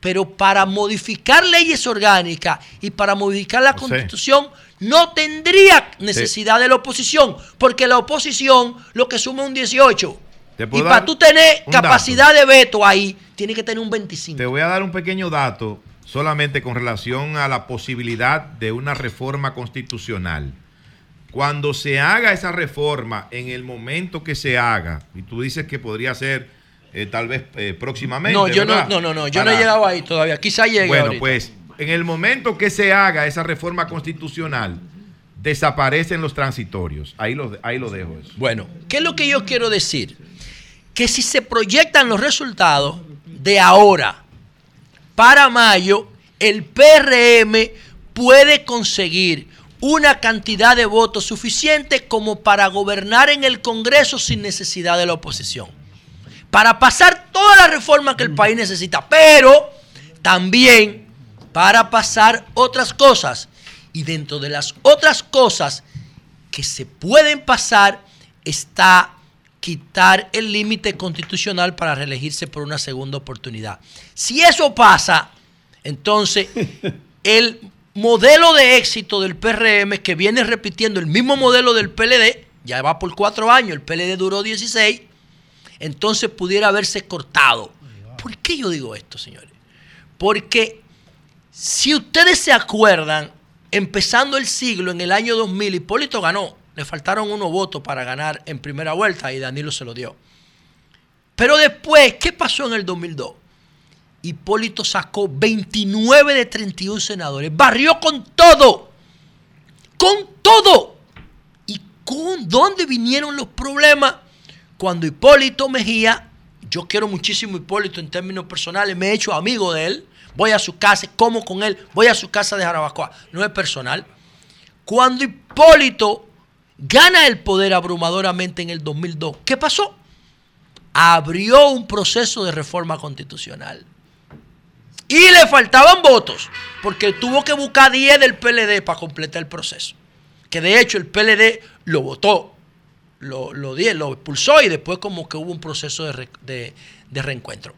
Pero para modificar leyes orgánicas y para modificar la constitución no tendría necesidad de la oposición, porque la oposición lo que suma un 18. Te Y para tú tener capacidad de veto ahí, tiene que tener un 25. Te voy a dar un pequeño dato solamente con relación a la posibilidad de una reforma constitucional. Cuando se haga esa reforma, en el momento que se haga, y tú dices que podría ser eh, tal vez eh, próximamente. No, yo no, no, no, no, yo no he llegado ahí todavía. Quizá llegue Bueno, ahorita. pues en el momento que se haga esa reforma constitucional, desaparecen los transitorios. Ahí lo, ahí lo dejo eso. Bueno, ¿qué es lo que yo quiero decir? Que si se proyectan los resultados de ahora para mayo, el PRM puede conseguir una cantidad de votos suficiente como para gobernar en el Congreso sin necesidad de la oposición. Para pasar toda la reforma que el país necesita, pero también para pasar otras cosas. Y dentro de las otras cosas que se pueden pasar está quitar el límite constitucional para reelegirse por una segunda oportunidad. Si eso pasa, entonces el modelo de éxito del PRM que viene repitiendo el mismo modelo del PLD, ya va por cuatro años, el PLD duró 16, entonces pudiera haberse cortado. ¿Por qué yo digo esto, señores? Porque si ustedes se acuerdan, empezando el siglo en el año 2000, Hipólito ganó. Le faltaron unos votos para ganar en primera vuelta y Danilo se lo dio. Pero después, ¿qué pasó en el 2002? Hipólito sacó 29 de 31 senadores, barrió con todo, con todo. ¿Y con dónde vinieron los problemas? Cuando Hipólito Mejía, yo quiero muchísimo a Hipólito en términos personales, me he hecho amigo de él, voy a su casa, como con él, voy a su casa de Jarabacoa, no es personal. Cuando Hipólito gana el poder abrumadoramente en el 2002, ¿qué pasó? Abrió un proceso de reforma constitucional. Y le faltaban votos, porque tuvo que buscar 10 del PLD para completar el proceso. Que de hecho el PLD lo votó, lo, lo, lo expulsó y después como que hubo un proceso de, de- de reencuentro.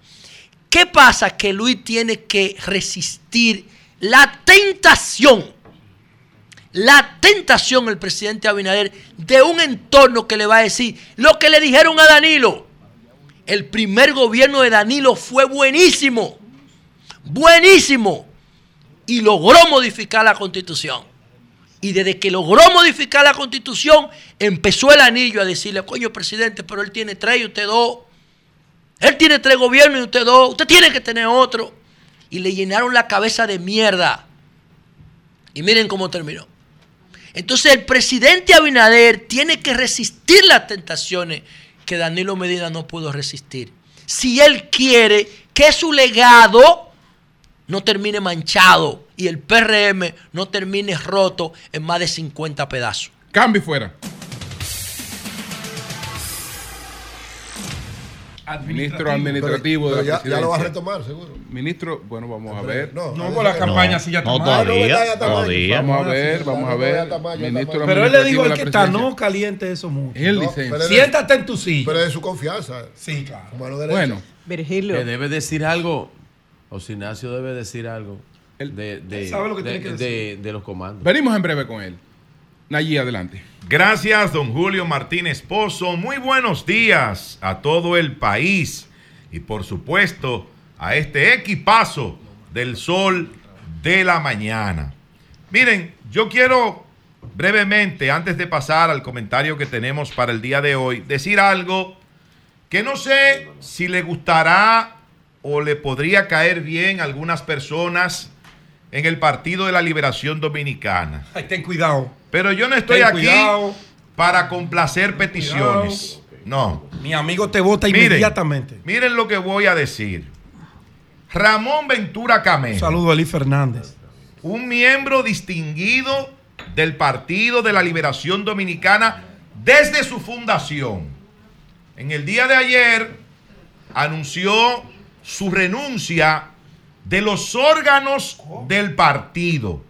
¿Qué pasa? Que Luis tiene que resistir la tentación, la tentación el presidente Abinader de un entorno que le va a decir lo que le dijeron a Danilo. El primer gobierno de Danilo fue buenísimo, buenísimo, y logró modificar la constitución. Y desde que logró modificar la constitución, empezó el anillo a decirle, coño, presidente, pero él tiene tres y usted dos. Él tiene tres gobiernos y usted dos. Usted tiene que tener otro. Y le llenaron la cabeza de mierda. Y miren cómo terminó. Entonces el presidente Abinader tiene que resistir las tentaciones que Danilo Medina no pudo resistir. Si él quiere que su legado no termine manchado y el PRM no termine roto en más de 50 pedazos. Cambio y fuera. Ministro administrativo Pero de la ya, ya lo vas a retomar, seguro. Ministro, bueno, vamos a ver. No, No, por la campaña sí ya está No, mal. todavía, mal. todavía. Vamos a ver, vamos a ver. Ministro. Pero él le dijo al que está, no caliente eso mucho. No, él- Siéntate en tu silla. Pero es de su confianza. Sí, claro. Bueno, Virgilio. Que debe decir algo, José Ignacio debe decir algo Él- de, de, él sabe lo que de- tiene que de- de los comandos. venimos en breve con él. Nayí, adelante. Gracias, don Julio Martínez Pozo. Muy buenos días a todo el país y por supuesto a este equipazo del sol de la mañana. Miren, yo quiero brevemente, antes de pasar al comentario que tenemos para el día de hoy, decir algo que no sé si le gustará o le podría caer bien a algunas personas en el Partido de la Liberación Dominicana. Ay, ten cuidado. Pero yo no estoy Ten aquí cuidado. para complacer peticiones. No. Mi amigo te vota Miren, inmediatamente. Miren lo que voy a decir. Ramón Ventura Un Camejo, saludo a Eli Fernández. un miembro distinguido del Partido de la Liberación Dominicana desde su fundación. En el día de ayer anunció su renuncia de los órganos del partido.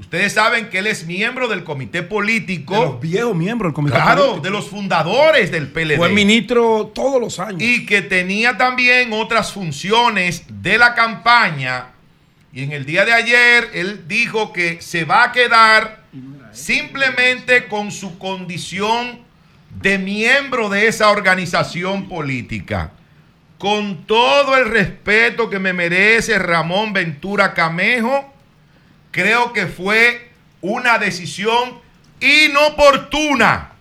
Ustedes saben que él es miembro del comité De político. los viejos miembros del comité. Claro, político. de los fundadores del PLD. Fue ministro todos los años. Y que tenía también otras funciones de la campaña. Y en el día de ayer él dijo que se va a quedar simplemente con su condición de miembro de esa organización política. Con todo el respeto que me merece Ramón Ventura Camejo, creo que fue una decisión inoportuna.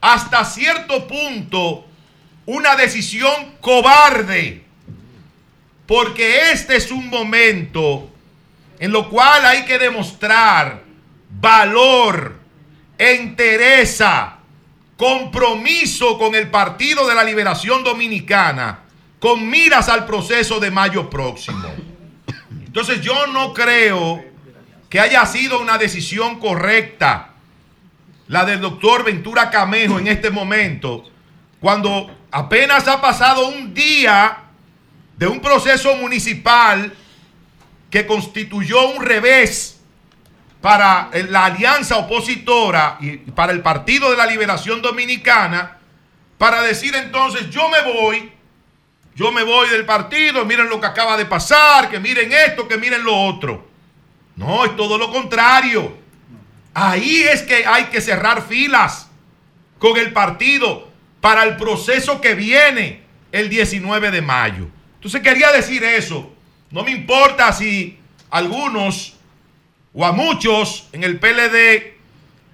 Hasta cierto punto, una decisión cobarde. Porque este es un momento en lo cual hay que demostrar valor, entereza, compromiso con el Partido de la Liberación Dominicana, con miras al proceso de mayo próximo. Entonces yo no creo que haya sido una decisión correcta la del doctor Ventura Camejo en este momento, cuando apenas ha pasado un día de un proceso municipal que constituyó un revés para la alianza opositora y para el Partido de la Liberación Dominicana, para decir entonces yo me voy, yo me voy del partido, miren lo que acaba de pasar, que miren esto, que miren lo otro. No, es todo lo contrario. Ahí es que hay que cerrar filas con el partido para el proceso que viene el 19 de mayo. Entonces quería decir eso. No me importa si algunos o a muchos en el PLD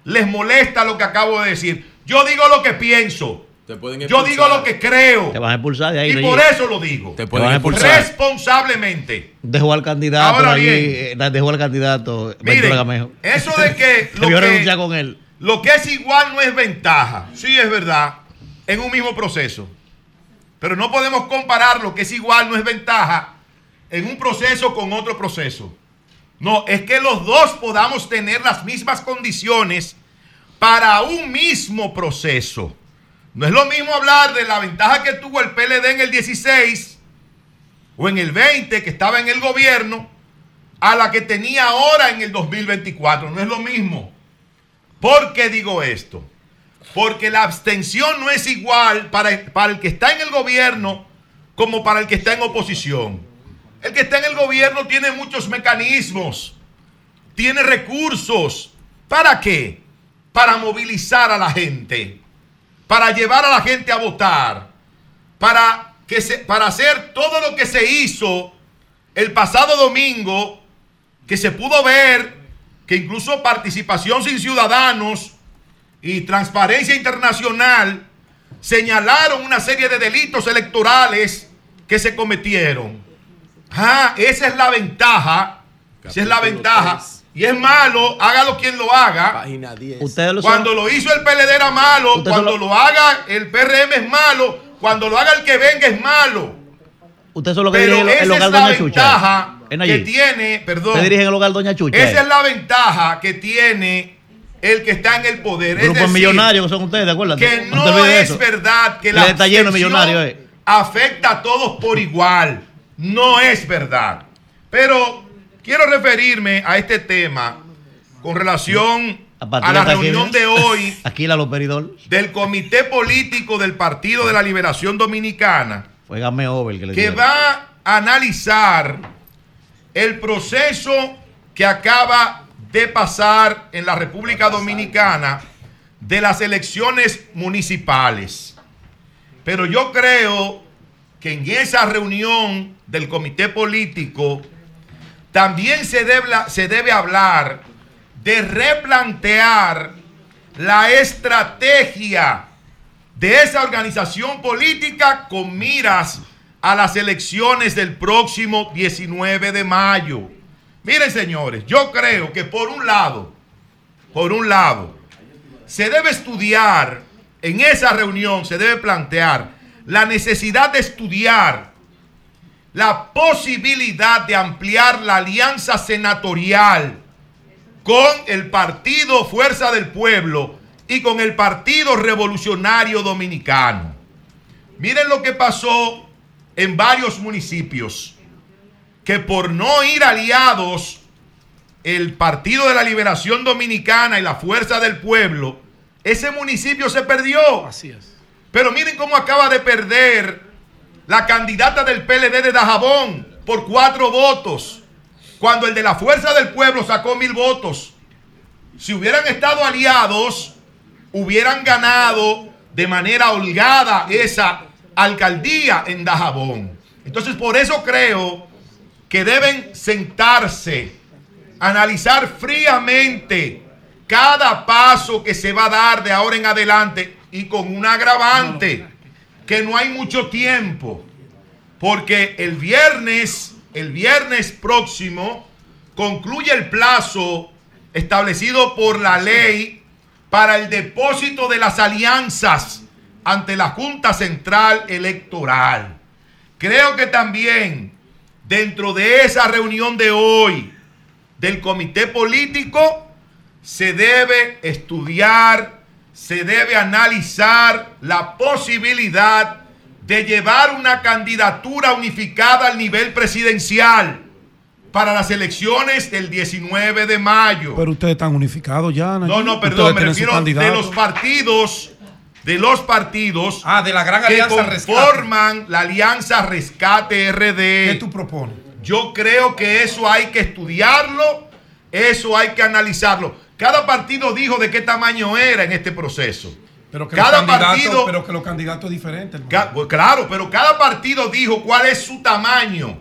les molesta lo que acabo de decir. Yo digo lo que pienso. Te pueden Yo digo lo que creo. Te van a expulsar de ahí. Y no por llega. eso lo digo. Te pueden van a expulsar. Responsablemente. Dejó al candidato Ahora allí, bien. eh, dejó al candidato Miren, eso de que lo, Debió que renunciar con él. lo que es igual no es ventaja. Sí, es verdad. En un mismo proceso. Pero no podemos comparar lo que es igual no es ventaja en un proceso con otro proceso. No, es que los dos podamos tener las mismas condiciones para un mismo proceso. No es lo mismo hablar de la ventaja que tuvo el PLD en el 16 o en el 20 que estaba en el gobierno a la que tenía ahora en el 2024. No es lo mismo. ¿Por qué digo esto? Porque la abstención no es igual para, para el que está en el gobierno como para el que está en oposición. El que está en el gobierno tiene muchos mecanismos, tiene recursos. ¿Para qué? Para movilizar a la gente, para llevar a la gente a votar, para, que se, para hacer todo lo que se hizo el pasado domingo, que se pudo ver que incluso participación sin ciudadanos y transparencia internacional señalaron una serie de delitos electorales que se cometieron. Ah, esa es la ventaja. Esa es la ventaja. tres. Y es malo, hágalo quien lo haga. Página 10. Ustedes lo Cuando son- lo hizo el PLD era malo, cuando solo- lo haga el PRM es malo, cuando lo haga el que venga es malo. Usted solo que Pero dirige el, esa el es hogar la Doña Chucha. ventaja ¿En que tiene, perdón, Usted dirige el hogar Doña Chucha. esa es la ventaja que tiene el que está en el poder. Es Grupos decir, millonarios que son ustedes, acuérdate. que no de es eso. verdad que Le la está lleno millonarios, eh. afecta a todos por igual. No es verdad. Pero quiero referirme a este tema con relación A la reunión de hoy Aquí la Loperidol. del Comité Político del Partido de la Liberación Dominicana Fue Game Over que le que dieron. va a analizar el proceso que acaba de pasar en la República Dominicana de las elecciones municipales. Pero yo creo que en esa reunión del comité político también se debe, se debe hablar de replantear la estrategia de esa organización política con miras a las elecciones del próximo 19 de mayo. Miren, señores, yo creo que por un lado, por un lado, se debe estudiar, en esa reunión se debe plantear la necesidad de estudiar la posibilidad de ampliar la alianza senatorial con el Partido Fuerza del Pueblo y con el Partido Revolucionario Dominicano. Miren lo que pasó en varios municipios, que por no ir aliados el Partido de la Liberación Dominicana y la Fuerza del Pueblo, ese municipio se perdió. Así es. Pero miren cómo acaba de perder la candidata del PLD de Dajabón por cuatro votos, cuando el de la Fuerza del Pueblo sacó mil votos. Si hubieran estado aliados, hubieran ganado de manera holgada esa alcaldía en Dajabón. Entonces, por eso creo que deben sentarse, analizar fríamente cada paso que se va a dar de ahora en adelante y con un agravante, que no hay mucho tiempo, porque el viernes, el viernes próximo, concluye el plazo establecido por la ley para el depósito de las alianzas ante la Junta Central Electoral. Creo que también dentro de esa reunión de hoy del comité político se debe estudiar, se debe analizar la posibilidad de llevar una candidatura unificada al nivel presidencial para las elecciones del 19 de mayo. Pero ustedes están unificados ya. No, Nayib. no, perdón, me refiero de los partidos, de los partidos Ah, de la gran que alianza rescate. conforman la alianza Rescate RD. ¿Qué tú propones? Yo creo que eso hay que estudiarlo, eso hay que analizarlo. Cada partido dijo de qué tamaño era en este proceso. Pero que, Cada los candidatos, partido- pero que los candidatos diferentes. Ca- pues claro, pero cada partido dijo cuál es su tamaño,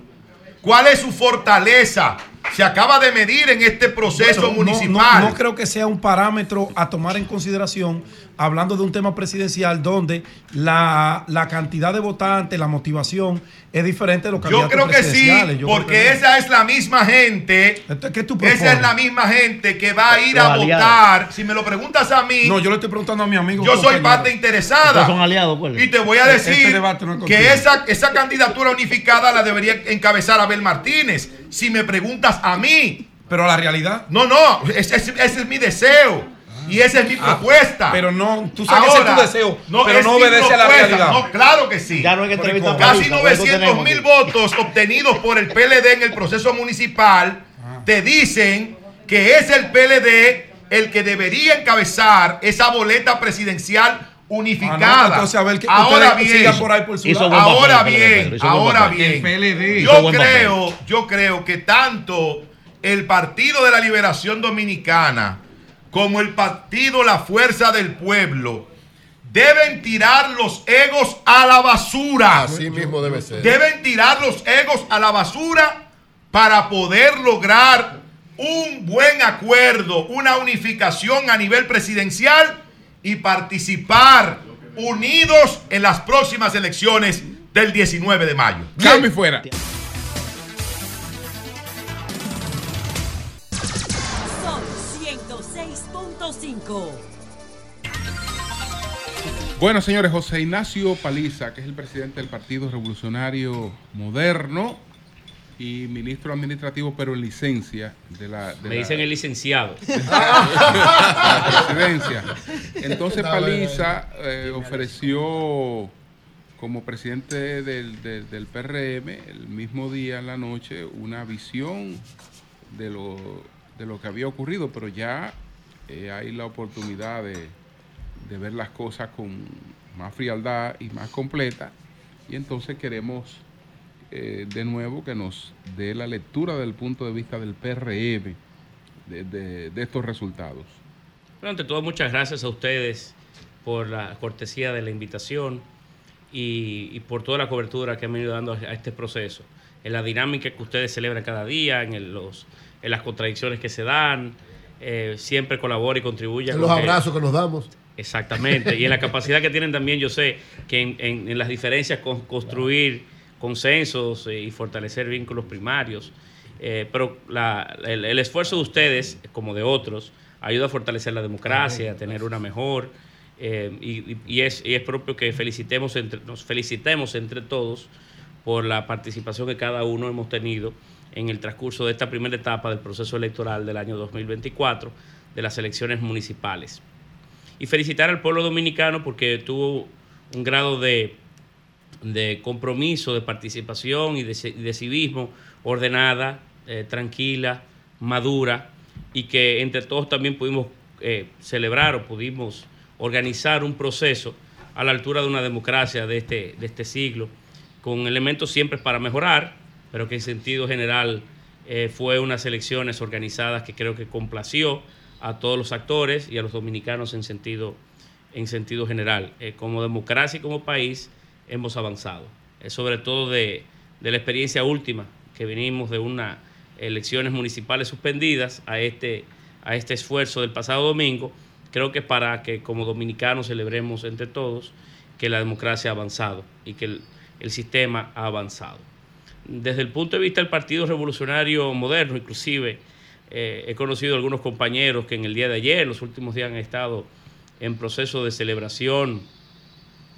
cuál es su fortaleza, se acaba de medir en este proceso Bueno, no- municipal. No, no creo que sea un parámetro a tomar en consideración hablando de un tema presidencial donde la, la cantidad de votantes, la motivación es diferente de los Yo candidatos creo que sí. Yo porque que esa es la misma gente. ¿qué tú propones? esa es la misma gente que va a ir Los a aliados. votar. Si me lo preguntas a mí, No, yo le estoy preguntando a mi amigo. yo soy parte interesada. Ustedes son aliados, pues. Y te voy a Este decir debate no es contigo. que esa, esa candidatura unificada la debería encabezar Abel Martínez. Si me preguntas a mí. Pero la realidad. No, no, ese, ese- ese es mi deseo. Y esa es mi Ah, propuesta. pero no, tú sabes que ese es tu deseo, pero es no mi obedece a la propuesta. realidad. No, claro que sí. Ya no hay que entrevistar Casi política, por eso 900 tenemos mil votos obtenidos por el PLD en el proceso municipal te dicen que es el PLD el que debería encabezar esa boleta presidencial unificada. Ah, no, entonces, a ver, que ahora bien, por ahí por su lado. papel ahora PLD, bien, ahora bien. PLD Yo papel. creo, yo creo que tanto el Partido de la Liberación Dominicana como el Partido La Fuerza del Pueblo deben tirar los egos a la basura. Así mismo debe ser. Deben tirar los egos a la basura para poder lograr un buen acuerdo, una unificación a nivel presidencial y participar unidos en las próximas elecciones del 19 de mayo. Cambio fuera. Bueno, señores, José Ignacio Paliza, que es el presidente del Partido Revolucionario Moderno y ministro administrativo, pero en licencia de la, de Me la- dicen el licenciado. de la presidencia. Entonces Paliza eh, ofreció como presidente del, del- del PRM el mismo día en la noche una visión de lo, de lo que había ocurrido, pero ya eh, hay la oportunidad de, de ver las cosas con más frialdad y más completa. Y entonces queremos eh, de nuevo que nos dé la lectura del punto de vista del PRM de, de- de estos resultados. Bueno, ante todo, muchas gracias a ustedes por la cortesía de la invitación y, y por toda la cobertura que han venido dando a este proceso, en la dinámica que ustedes celebran cada día, en, el- los, en las contradicciones que se dan, eh, siempre colabora y contribuye. En los abrazos que nos damos. Exactamente, y en la capacidad que tienen también, yo sé que en, en- en las diferencias con, construir consensos eh, y fortalecer vínculos primarios, Eh, pero la- el, el esfuerzo de ustedes, como de otros, ayuda a fortalecer la democracia, a tener una mejor, eh, y, y- y es, y es propio que felicitemos entre, nos felicitemos entre todos por la participación que cada uno hemos tenido en el transcurso de esta primera etapa del proceso electoral del año 2024 de las elecciones municipales. Y felicitar al pueblo dominicano porque tuvo un grado de, de compromiso, de participación y de, ci- de civismo ordenada, eh, tranquila, madura y que entre todos también pudimos eh, celebrar o pudimos organizar un proceso a la altura de una democracia de este, de este siglo, con elementos siempre para mejorar, pero que en sentido general eh, fue unas elecciones organizadas que creo que complació a todos los actores y a los dominicanos en sentido, en sentido general. Eh, como democracia y como país hemos avanzado, sobre todo de, de la experiencia última, que venimos de unas elecciones municipales suspendidas a este, a este esfuerzo del pasado domingo, creo que para que como dominicanos celebremos entre todos que la democracia ha avanzado y que el sistema ha avanzado. Desde el punto de vista del Partido Revolucionario Moderno, inclusive, eh, he conocido algunos compañeros que en el día de ayer, los últimos días han estado en proceso de celebración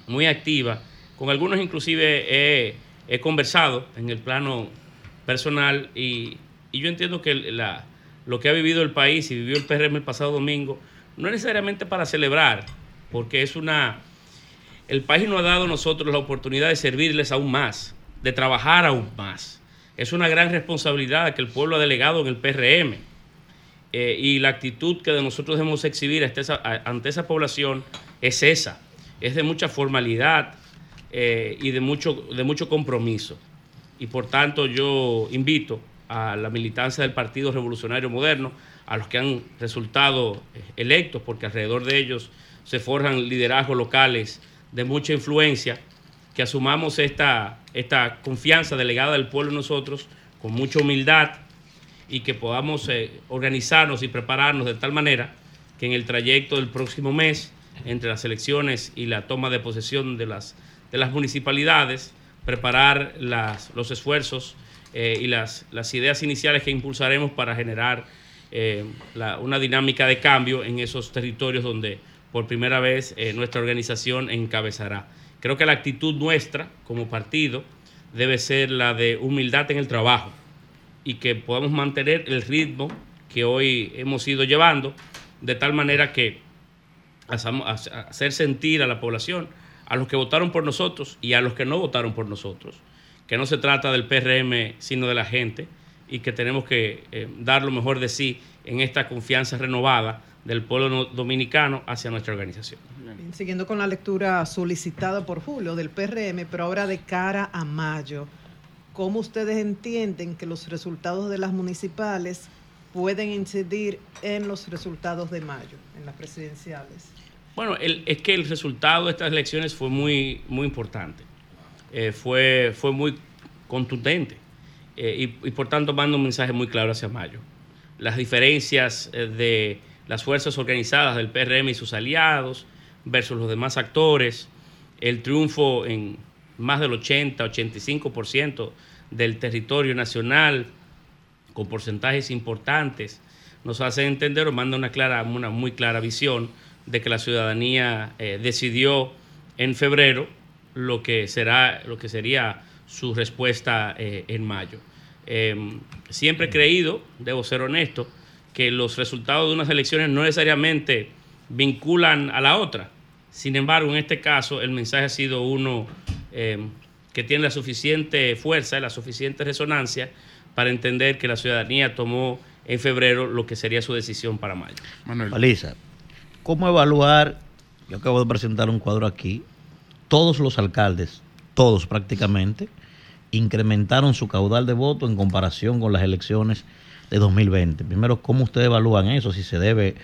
muy activa. Con algunos inclusive he, he conversado en el plano personal y, y yo entiendo que la- lo que ha vivido el país y vivió el PRM el pasado domingo no es necesariamente para celebrar, porque es una... El país nos ha dado a nosotros la oportunidad de servirles aún más, de trabajar aún más. Es una gran responsabilidad que el pueblo ha delegado en el PRM. Eh, y la actitud que de nosotros debemos exhibir ante esa, población es esa, es de mucha formalidad eh, y de mucho, de mucho compromiso. Y por tanto yo invito a la militancia del Partido Revolucionario Moderno, a los que han resultado eh, electos, porque alrededor de ellos se forjan liderazgos locales de mucha influencia, que asumamos esta, esta confianza delegada del pueblo en nosotros con mucha humildad y que podamos eh, organizarnos y prepararnos de tal manera que en el trayecto del próximo mes, entre las elecciones y la toma de posesión de las, de las municipalidades, preparar las- los esfuerzos eh, y las, las ideas iniciales que impulsaremos para generar eh, una dinámica de cambio en esos territorios donde por primera vez nuestra organización encabezará. Creo que la actitud nuestra como partido debe ser la de humildad en el trabajo y que podamos mantener el ritmo que hoy hemos ido llevando de tal manera que hacer sentir a la población, a los que votaron por nosotros y a los que no votaron por nosotros, que no se trata del PRM sino de la gente y que tenemos que eh, dar lo mejor de sí en esta confianza renovada del pueblo no- dominicano hacia nuestra organización. Bien, Siguiendo con la lectura solicitada por Julio del PRM, pero ahora de cara a mayo, ¿cómo ustedes entienden que los resultados de las municipales pueden incidir en los resultados de mayo, en las presidenciales? Bueno, el- es que el resultado de estas elecciones fue muy, muy importante. Eh, fue, fue muy contundente eh, y, y por tanto manda un mensaje muy claro hacia mayo. Las diferencias eh, de las fuerzas organizadas del PRM y sus aliados versus los demás actores, el triunfo en más del 80-85% del territorio nacional, con porcentajes importantes, nos hace entender o manda una, clara, una muy clara visión de que la ciudadanía eh, decidió en febrero lo que, será, lo que sería su respuesta eh, en mayo. Eh, siempre he creído, debo ser honesto, que los resultados de unas elecciones no necesariamente vinculan a la otra. Sin embargo, en este caso, el mensaje ha sido uno eh, que tiene la suficiente fuerza, la suficiente resonancia para entender que la ciudadanía tomó en febrero lo que sería su decisión para mayo. Paliza, ¿cómo evaluar? Yo acabo de presentar un cuadro aquí. Todos los alcaldes, todos prácticamente, incrementaron su caudal de voto en comparación con las elecciones de 2020. Primero, ¿cómo ustedes evalúan eso? Si se debe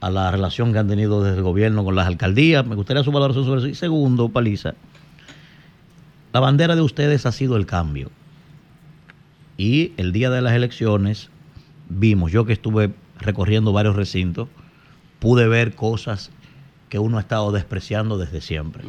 a la relación que han tenido desde el gobierno con las alcaldías. Me gustaría su valoración sobre eso. Y segundo, Paliza, la bandera de ustedes ha sido el cambio. Y el día de las elecciones vimos, yo que estuve recorriendo varios recintos, pude ver cosas que uno ha estado despreciando desde siempre.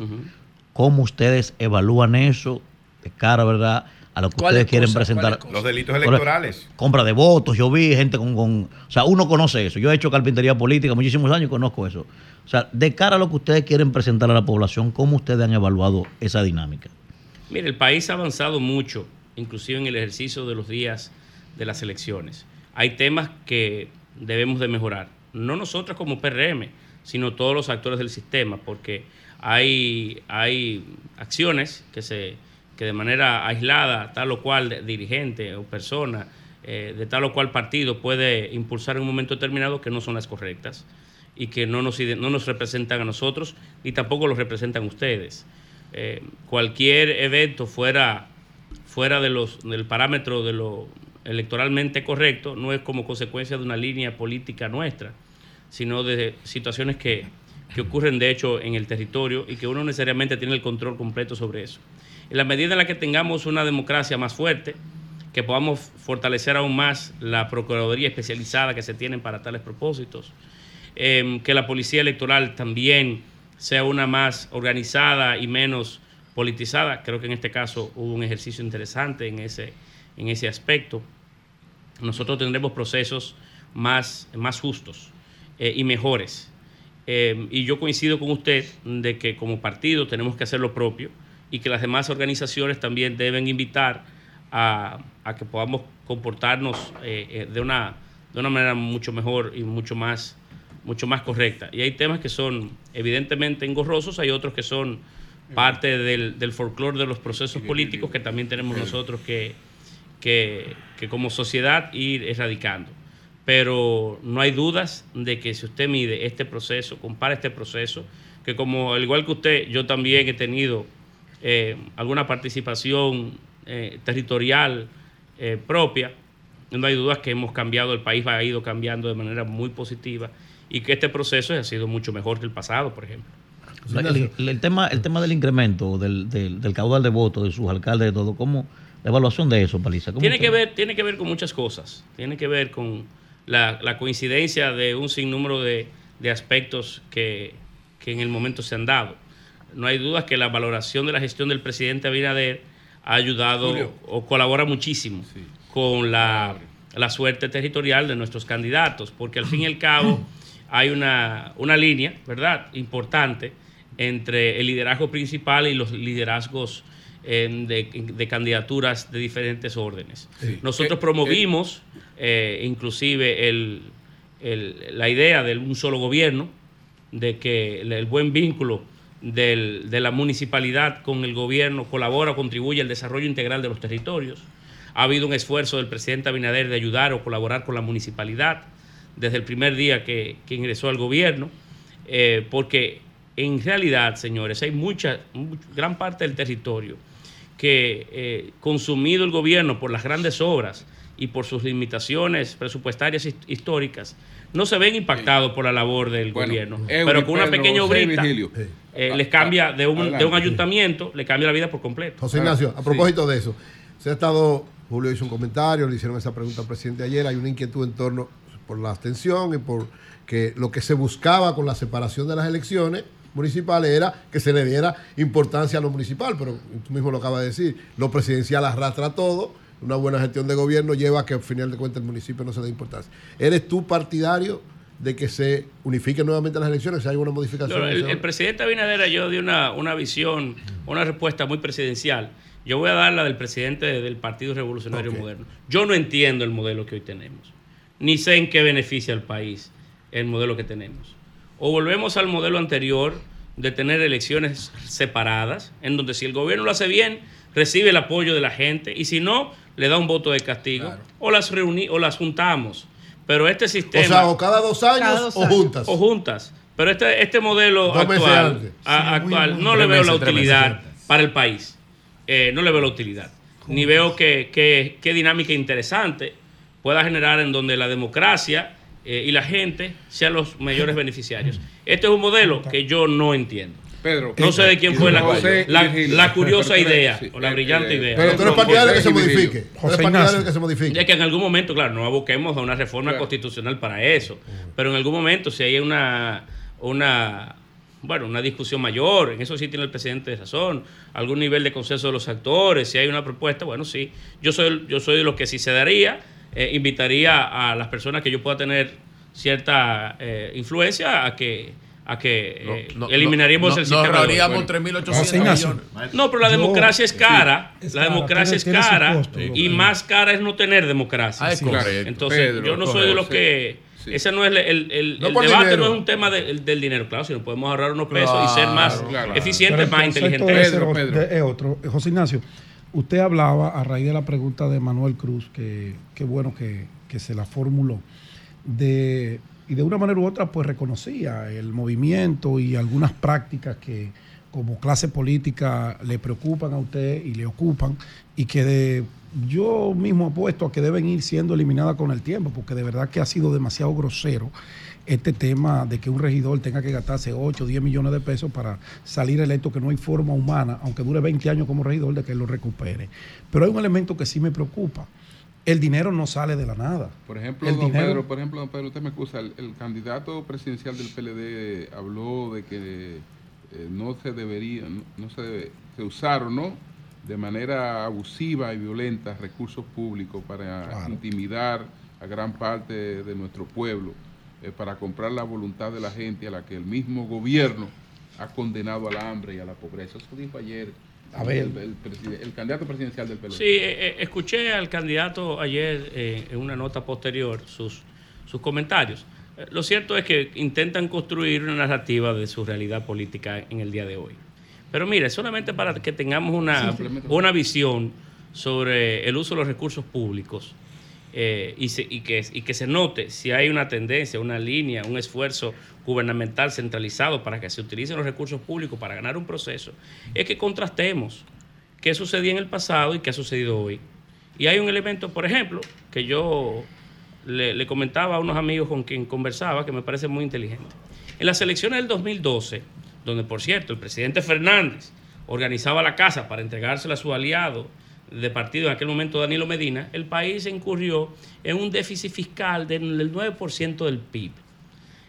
¿Cómo ustedes evalúan eso de cara, verdad, a lo que ¿Cuáles ustedes quieren presentar? ¿Cuáles Los delitos electorales. Compra de votos, yo vi gente con, con- O sea, uno conoce eso. Yo he hecho carpintería política muchísimos años y conozco eso. O sea, de cara a lo que ustedes quieren presentar a la población, ¿cómo ustedes han evaluado esa dinámica? Mire, el país ha avanzado mucho, inclusive en el ejercicio de los días de las elecciones. Hay temas que debemos de mejorar. No nosotros como PRM, sino todos los actores del sistema, porque hay, hay acciones que, se, que de manera aislada, tal o cual dirigente o persona eh, de tal o cual partido puede impulsar en un momento determinado que no son las correctas y que no nos, no nos representan a nosotros ni tampoco los representan ustedes. Eh, cualquier evento fuera, fuera de los, del parámetro de lo electoralmente correcto no es como consecuencia de una línea política nuestra, sino de situaciones que, que ocurren de hecho en el territorio y que uno necesariamente tiene el control completo sobre eso. En la medida en la que tengamos una democracia más fuerte, que podamos fortalecer aún más la Procuraduría especializada que se tienen para tales propósitos, em, que la Policía Electoral también sea una más organizada y menos politizada. Creo que en este caso hubo un ejercicio interesante en ese, en ese aspecto. Nosotros tendremos procesos más, más justos eh, y mejores. Eh, y yo coincido con usted de que como partido tenemos que hacer lo propio y que las demás organizaciones también deben invitar a, a que podamos comportarnos eh, eh, de, una, de una manera mucho mejor y mucho más, mucho más correcta. Y hay temas que son evidentemente engorrosos, hay otros que son parte del, del folclore de los procesos políticos que también tenemos nosotros que, que, que como sociedad ir erradicando. Pero no hay dudas de que si usted mide este proceso, compara este proceso, que como al igual que usted, yo también he tenido eh, alguna participación eh, territorial eh, propia, no hay dudas que hemos cambiado, el país ha ido cambiando de manera muy positiva y que este proceso ha sido mucho mejor que el pasado, por ejemplo. El, el- el tema, el tema del incremento del, del- del caudal de votos de sus alcaldes, de todo, ¿cómo, la evaluación de eso, Paliza. ¿cómo Tiene usted- que, ver, tiene que ver con muchas cosas. Tiene que ver con la, la coincidencia de un sinnúmero de, de aspectos que, que en el momento se han dado. No hay duda que la valoración de la gestión del presidente Abinader ha ayudado Julio. o colabora muchísimo Sí. con la, la suerte territorial de nuestros candidatos, porque al fin y al cabo hay una, una línea, ¿verdad?, importante entre el liderazgo principal y los liderazgos eh, de, de candidaturas de diferentes órdenes. Nosotros Eh, promovimos eh, inclusive el- el- la idea de un solo gobierno, de que el buen vínculo del- de la municipalidad con el gobierno colabora o contribuye al desarrollo integral de los territorios. Ha habido un esfuerzo del presidente Abinader de ayudar o colaborar con la municipalidad desde el primer día que, que ingresó al gobierno, eh, porque en realidad, señores, hay mucha, much- gran parte del territorio que, eh, consumido el gobierno por las grandes obras y por sus limitaciones presupuestarias his- históricas, no se ven impactados por la labor del Bueno, gobierno. Eury, pero con una Pedro, pequeña obrita eh, Ah, les cambia de un, de un ayuntamiento, le cambia la vida por completo. José Ignacio, a propósito de eso, se ha estado, Julio hizo un comentario, le hicieron esa pregunta al presidente ayer, hay una inquietud en torno por la abstención y por que lo que se buscaba con la separación de las elecciones municipales era que se le diera importancia a lo municipal, pero tú mismo lo acabas de decir, lo presidencial arrastra todo, una buena gestión de gobierno lleva a que al final de cuentas el municipio no se dé importancia. ¿Eres tú partidario de que se unifiquen nuevamente las elecciones, si hay una modificación? No, el, presidente Abinader yo dio una, una visión, una respuesta muy presidencial. Yo voy a dar la del presidente del Partido Revolucionario. Moderno. Yo no entiendo el modelo que hoy tenemos, ni sé en qué beneficia al país el modelo que tenemos. O volvemos al modelo anterior de tener elecciones separadas, en donde si el gobierno lo hace bien, recibe el apoyo de la gente, y si no, le da un voto de castigo, o las reuni o las juntamos. Pero este o sistema sea, o cada dos años Cada dos o juntas. o juntas. Pero este, este modelo Dos actual, a- actual no le veo la utilidad meses. para el país. Eh, no le veo la utilidad. Ni veo que, que- qué dinámica interesante pueda generar en donde la democracia eh, y la gente sean los mayores beneficiarios. Este es un modelo que yo no entiendo. Pedro. No sé de quién fue la, la, la curiosa Pero, idea o la brillante eh, idea. Pero tú eres partidario que se modifique. José partidario que se modifique. Ya que en algún momento, claro, no aboquemos a una reforma Claro. constitucional para eso, pero en algún momento si hay una, una, bueno, una discusión mayor, en eso sí tiene el presidente razón, algún nivel de consenso de los actores, si hay una propuesta, bueno, sí, yo soy, yo soy de los que si se daría, eh, invitaría a las personas que yo pueda tener cierta eh, influencia a que, a que eh, No, eliminaríamos no, el sistema. Nos de- ahorraríamos bueno. 3.800 José Ignacio. millones. no, pero la Yo- democracia es cara. es la cara, democracia tiene- es cara. costo, y más cara es no tener democracia. Ah, es. Entonces, Pedro, yo no soy de los que. sí. Ese no es el, el- el- No el por debate, dinero. no es un tema de- el- del dinero, claro, sino podemos ahorrar unos pesos y ser más claro. eficientes, más inteligentes. Pedro, Pedro. de- es otro. José Ignacio, usted hablaba a raíz de la pregunta de Manuel Cruz, que qué bueno que, que se la formuló, de, y de una manera u otra pues reconocía el movimiento y algunas prácticas que como clase política le preocupan a usted y le ocupan y que de, yo mismo apuesto a que deben ir siendo eliminadas con el tiempo, porque de verdad que ha sido demasiado grosero este tema de que un regidor tenga que gastarse 8 o 10 millones de pesos para salir electo, que no hay forma humana, aunque dure 20 años como regidor, de que lo recupere. Pero hay un elemento que sí me preocupa. El dinero no sale de la nada. Por ejemplo, El don dinero- Pedro, por ejemplo, don Pedro, usted me excusa, el, el candidato presidencial del PLD habló de que eh, no se debería, no, no se, debe- se usaron, ¿no? De manera abusiva y violenta recursos públicos para Claro. intimidar a gran parte de nuestro pueblo, eh, para comprar la voluntad de la gente a la que el mismo gobierno ha condenado al hambre y a la pobreza. Eso dijo ayer A ver. el, el preside- el candidato presidencial del PLD. Sí, eh, eh, escuché al candidato ayer eh, en una nota posterior sus, sus comentarios. Eh, lo cierto es que intentan construir una narrativa de su realidad política en el día de hoy. Pero mire, solamente para que tengamos una, una visión sobre el uso de los recursos públicos eh, y, que se note si hay una tendencia, una línea, un esfuerzo gubernamental centralizado para que se utilicen los recursos públicos para ganar un proceso, es que contrastemos qué sucedía en el pasado y qué ha sucedido hoy. Y hay un elemento, por ejemplo, que yo le, le comentaba a unos amigos con quien conversaba que me parece muy inteligente. En las elecciones del 2012, donde por cierto el presidente Fernández organizaba la casa para entregársela a su aliado de partido en aquel momento Danilo Medina, el país incurrió en un déficit fiscal del 9% del PIB.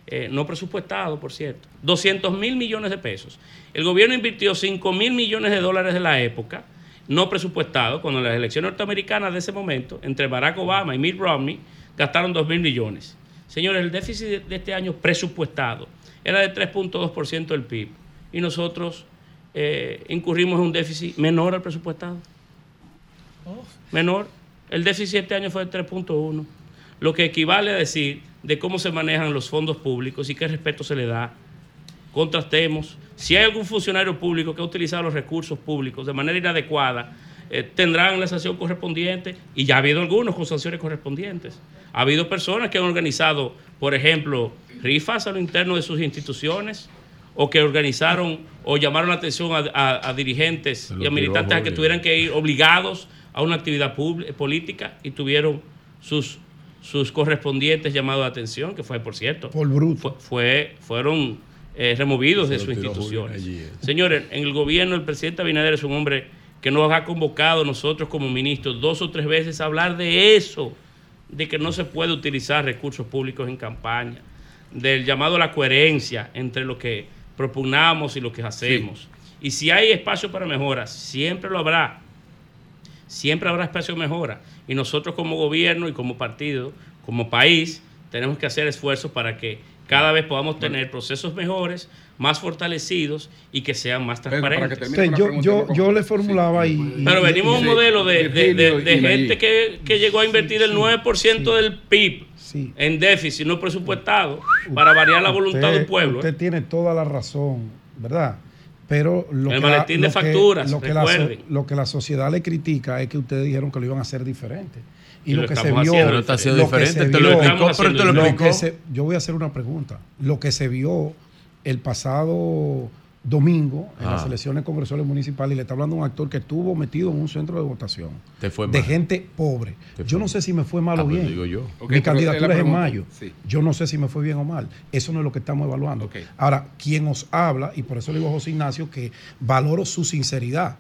Eh, no presupuestado, por cierto. 200 mil millones de pesos. El gobierno invirtió 5 mil millones de dólares de la época, no presupuestado, cuando en las elecciones norteamericanas de ese momento, entre Barack Obama y Mitt Romney, gastaron 2 mil millones. Señores, el déficit de este año presupuestado era de 3.2% del PIB y nosotros eh, incurrimos en un déficit menor al presupuestado. Menor. El déficit este año fue de 3.1, lo que equivale a decir de cómo se manejan los fondos públicos y qué respeto se le da. Contrastemos. Si hay algún funcionario público que ha utilizado los recursos públicos de manera inadecuada, eh, tendrán la sanción correspondiente y ya ha habido algunos con sanciones correspondientes. Ha habido personas que han organizado, por ejemplo, rifas a lo interno de sus instituciones o que organizaron o llamaron la atención a, a dirigentes y a militantes a que tuvieran que ir obligados a una actividad política y tuvieron sus, sus correspondientes llamados de atención, que fue, por cierto, por bruto. Fue, fueron eh, removidos de sus instituciones. Eh. Señores, en el gobierno el presidente Abinader es un hombre que nos ha convocado nosotros como ministros dos o tres veces a hablar de eso, de que no se puede utilizar recursos públicos en campaña, del llamado a la coherencia entre lo que propugnamos y lo que hacemos. Y si hay espacio para mejoras, siempre lo habrá siempre habrá espacio de mejora. Y nosotros como gobierno y como partido, como país, tenemos que hacer esfuerzos para que cada vez podamos tener procesos mejores, más fortalecidos y que sean más transparentes. yo, le formulaba y, Pero venimos a un modelo de, gente que, llegó a invertir el 9% del PIB en déficit no presupuestado para variar la voluntad del pueblo. Usted tiene toda la razón, ¿verdad? Pero lo, que la, lo, facturas, lo, que la, lo, que la, sociedad le critica es que ustedes dijeron que lo iban a hacer diferente. Y, lo, que se vio. Pero está haciendo diferente, te lo explicó, pero te lo explicó. yo voy a hacer una pregunta. Lo que se vio el pasado domingo en las elecciones congresuales municipales y le está hablando un actor que estuvo metido en un centro de votación de gente pobre. Yo no sé si me fue mal o ah, pues bien. yo. Mi candidatura es en mayo. Yo no sé si me fue bien o mal. Eso no es lo que estamos evaluando. Ahora, quien os habla, y por eso le digo a José Ignacio que valoro su sinceridad,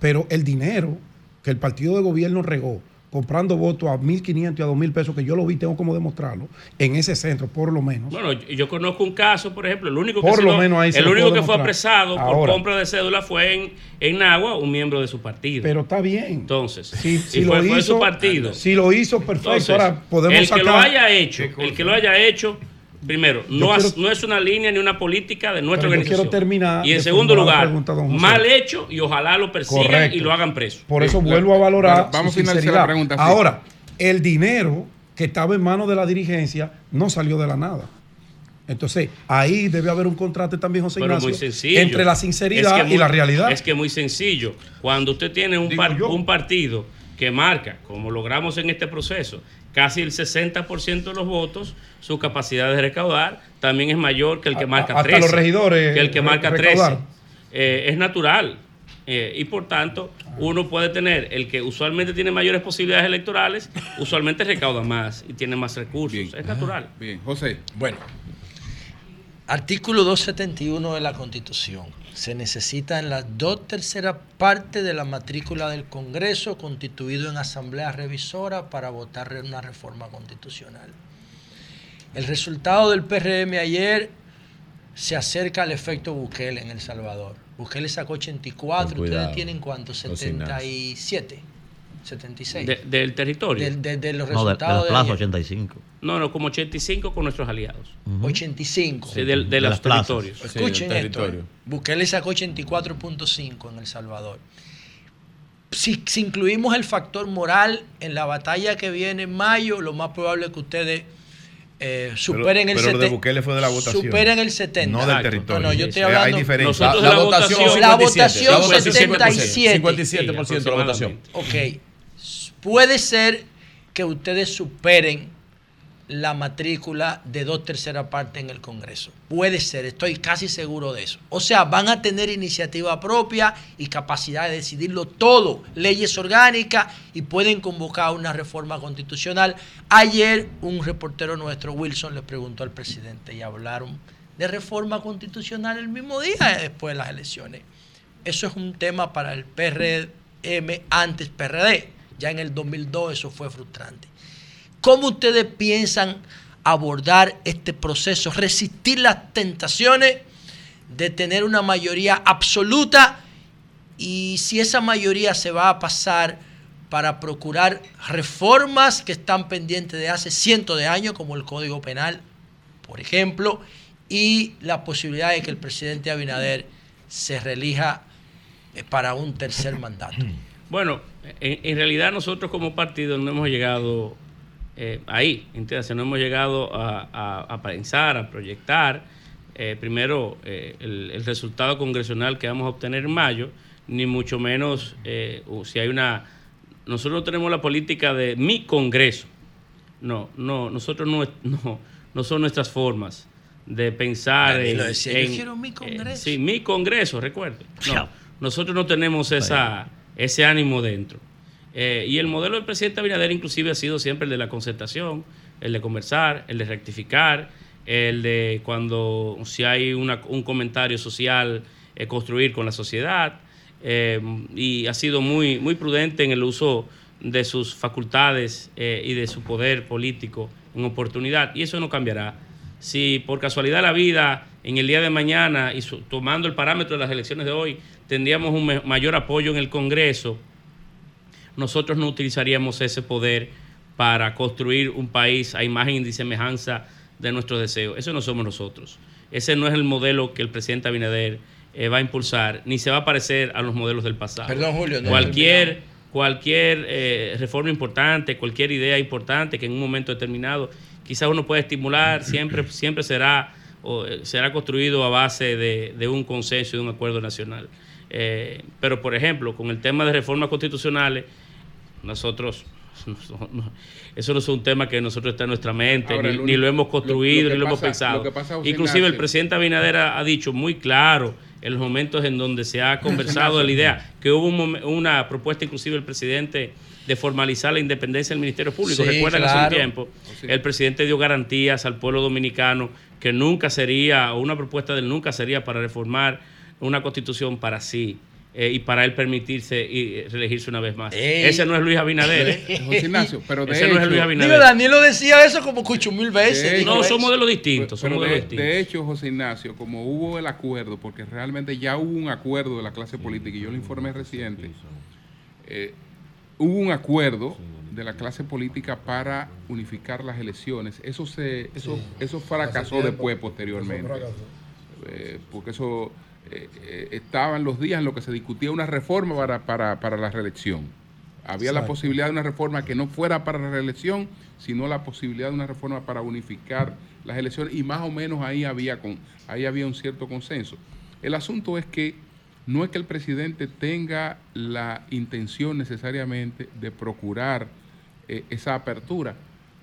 pero el dinero que el partido de gobierno regó comprando votos a 1.500 y a 2.000 pesos, que yo lo vi, tengo como demostrarlo, en ese centro, por lo menos. Bueno, yo conozco un caso, por ejemplo, el único que, el único que fue apresado por compra de cédula fue en, en Nagua, un miembro de su partido. Pero está bien. Entonces, si, si lo hizo, su partido. Si lo hizo, perfecto. Ahora podemos el que lo haya hecho, el que lo haya hecho primero, no, no, es una línea ni una política de nuestra organización. Quiero terminar y en segundo lugar, mal hecho y ojalá lo persigan y lo hagan preso. Por eso vuelvo a valorar. vamos a finalizar la pregunta. Ahora, el dinero que estaba en manos de la dirigencia no salió de la nada. Entonces, ahí debe haber un contrato también, José Ignacio, entre la sinceridad y la realidad. Es que es muy sencillo. Cuando usted tiene un, un partido que marca, como logramos en este proceso, casi el 60% de los votos, su capacidad de recaudar también es mayor que el que marca Hasta 13. los regidores. Que el que marca 13. Eh, es natural. Eh, y por tanto, uno puede tener el que usualmente tiene mayores posibilidades electorales, usualmente recauda más y tiene más recursos. Es natural. Bien, José. Bueno, artículo 271 de la Constitución se necesita en las dos terceras partes de la matrícula del Congreso constituido en asamblea revisora para votar una reforma constitucional. El resultado del PRM ayer se acerca al efecto Bukele en El Salvador. Bukele sacó 84, ustedes tienen cuánto, 77. 76. del territorio. De, los resultados. de, la plaza, 85. No, no, como 85 con nuestros aliados. 85. Sí, de, los territorios. Escuchen esto. Eh. Bukele sacó 84.5 en El Salvador. Si, incluimos el factor moral en la batalla que viene en mayo, lo más probable es que ustedes eh, superen el 70. de Bukele fue de la votación. Superen el 70. No del territorio. No, yo estoy hablando. Hay diferencia. la, la, votación, la votación 77. 57% de la votación. Ok puede ser que ustedes superen la matrícula de dos terceras partes en el Congreso. Puede ser, estoy casi seguro de eso. O sea, van a tener iniciativa propia y capacidad de decidirlo todo, leyes orgánicas y pueden convocar una reforma constitucional. Ayer un reportero nuestro, Wilson, le preguntó al presidente y hablaron de reforma constitucional el mismo día después de las elecciones. Eso es un tema para el PRM, antes PRD. Ya en el 2002 eso fue frustrante. ¿Cómo ustedes piensan abordar este proceso, resistir las tentaciones de tener una mayoría absoluta y si esa mayoría se va a pasar para procurar reformas que están pendientes de hace cientos de años, como el Código Penal, por ejemplo, y la posibilidad de que el presidente Abinader se relija eh, para un tercer mandato. Bueno, en, en realidad nosotros como partido no hemos llegado eh, ahí, ¿entiendes? No hemos llegado a, a- a pensar, a proyectar, eh, primero, eh, el, el resultado congresional que vamos a obtener en mayo, ni mucho menos si hay una... Nosotros no tenemos la política de mi Congreso. No, no, nosotros no, no, no son nuestras formas de pensar Danilo en, decía, "Yo en- mi Congreso". sí, mi Congreso, recuerde. No, nosotros no tenemos esa, ese ánimo dentro. Eh, y el modelo del presidente Abinader inclusive ha sido siempre el de la concertación, el de conversar, el de rectificar, el de cuando si hay una- un comentario social, eh, construir con la sociedad. eh, y ha sido muy, muy prudente en el uso de sus facultades y de su poder político en oportunidad. Y eso no cambiará. Si por casualidad la vida en el día de mañana, y su- tomando el parámetro de las elecciones de hoy, tendríamos un me- mayor apoyo en el Congreso, nosotros no utilizaríamos ese poder para construir un país a imagen y semejanza de nuestros deseos. Eso no somos nosotros. Ese no es el modelo que el presidente Abinader eh, va a impulsar, ni se va a parecer a los modelos del pasado. Perdón, Julio, no cualquier cualquier eh, reforma importante, cualquier idea importante que en un momento determinado quizás uno pueda estimular, siempre, siempre será, o, eh, será construido a base de, de un consenso y de un acuerdo nacional. Eh, pero, por ejemplo, con el tema de reformas constitucionales, nosotros, no- no- eso no es un tema que nosotros está en nuestra mente, Ahora, ni, lo ni único- lo hemos construido, lo ni lo hemos pensado. lo pasa, Inclusive el presidente Abinader ha, ha dicho muy claro en los momentos en donde se ha conversado de la idea, que hubo un una propuesta inclusive del presidente de formalizar la independencia del Ministerio Público. Sí, Recuerdan hace un claro. tiempo, Sí. el presidente dio garantías al pueblo dominicano que nunca sería, o una propuesta de él nunca sería para reformar una constitución para sí. eh, y para él permitirse y eh, reelegirse una vez más. Ey. Ese no es Luis Abinader, ¿eh? José Ignacio, pero de Ese no es Luis Abinader. Digo, Danilo decía eso como cucho mil veces. No, modelos de, distintos. de hecho, José Ignacio, como hubo el acuerdo, porque realmente ya hubo un acuerdo de la clase política, y yo lo informé reciente, eh, hubo un acuerdo de la clase política para unificar las elecciones. Eso se, eso, eso fracasó tiempo. después, posteriormente. Eso fracasó. Eh, porque eso eh, eh, estaban los días en los que se discutía una reforma para, para, para la reelección. Había la posibilidad de una reforma que no fuera para la reelección, sino la posibilidad de una reforma para unificar las elecciones y más o menos ahí había, con, ahí había un cierto consenso. El asunto es que no es que el presidente tenga la intención necesariamente de procurar eh, esa apertura,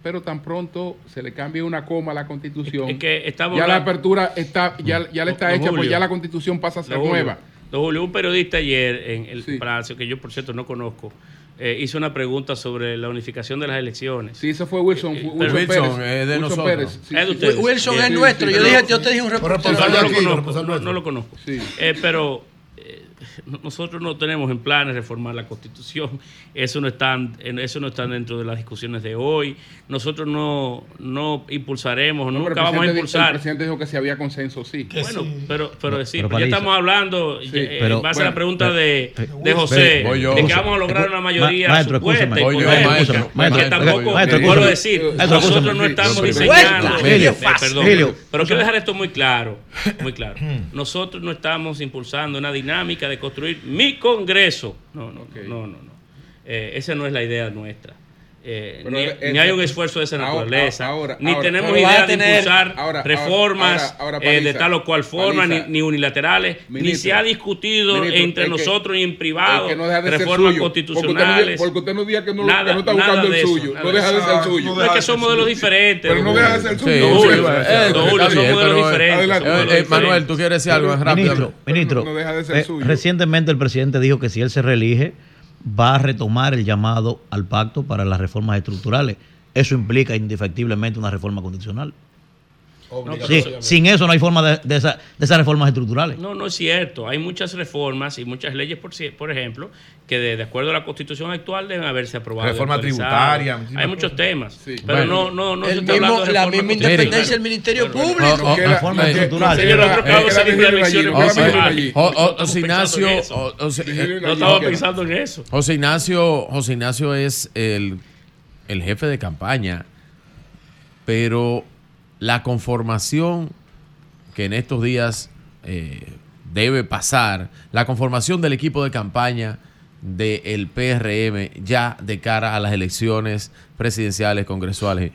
pero tan pronto se le cambie una coma a la constitución, Es que estamos ya la apertura está, ya, ya le está hecha, pues ya la constitución pasa a ser Julio, nueva. Don Julio, un periodista ayer en el Sí. Palacio, que yo por cierto no conozco, eh, hizo una pregunta sobre la unificación de las elecciones. Sí, ese fue Wilson, Eh, Wilson pero Pérez. Wilson, es de Wilson nosotros. Pérez, sí, Es de. Wilson es nuestro. sí, yo, dije, yo te dije un reportero. no lo conozco, responsable no, nuestro. no lo conozco. Sí. Eh, pero eh, nosotros no tenemos en planes reformar la constitución. Eso no está, en- eso no está dentro de las discusiones de hoy. Nosotros no, no impulsaremos, No, nunca el vamos a presidente di- El impulsar. presidente dijo que si había consenso, sí. Bueno, pero, pero decir, pero ya estamos hablando, Sí, eh, pero- en base a la pregunta pero- de, eh, de José, voy yo. de que vamos a lograr una mayoría Ma- maestro, supuesta y maestro, que maestro, tampoco, vuelvo a decir, Maestro, nosotros no estamos Pero- diseñando, eh, perdón, Helio. pero quiero dejar esto muy claro, muy claro. Nosotros no estamos impulsando una dinámica de construir mi Congreso. No, no, no, no, no. Eh, esa no es la idea nuestra. Eh, ni, es- ni hay un esfuerzo de esa naturaleza, ahora- ni ahora- tenemos idea de tener- impulsar ahora- reformas ahora- ahora, eh, de tal o cual forma, ni, Paliza. ni unilaterales, ni se ha discutido ministro, entre que- nosotros y en privado El no de reformas suyo, constitucionales. Porque usted no, diga que no, Nada- que no está nada buscando de el eso, suyo. nada No de deja de ser No suyo. No es que son modelos diferentes. Pero no deja de ser suyo. Son modelos eh, diferentes. Manuel, tú quieres decir algo rápido. Ministro, eh, recientemente el presidente dijo que si él se reelige va a retomar el llamado al pacto para las reformas estructurales. Eso implica indefectiblemente una reforma constitucional. Sí, sin eso no hay forma de, de esa- de esas reformas estructurales. No, no es cierto. Hay muchas reformas y muchas leyes, por, ejemplo, que de, de acuerdo a la constitución actual deben haberse aprobado. Reforma tributaria, Hay muchos cosas. temas. Sí. Pero Bueno, no, no, no se hablando de la misma independencia del Ministerio Público. Oh, oh, reforma estructural. José Ignacio, No estaba pensando en eso. José Ignacio, José Ignacio es el, el jefe de campaña, pero la conformación que en estos días eh, debe pasar, la conformación del equipo de campaña del PRM ya de cara a las elecciones presidenciales, congresuales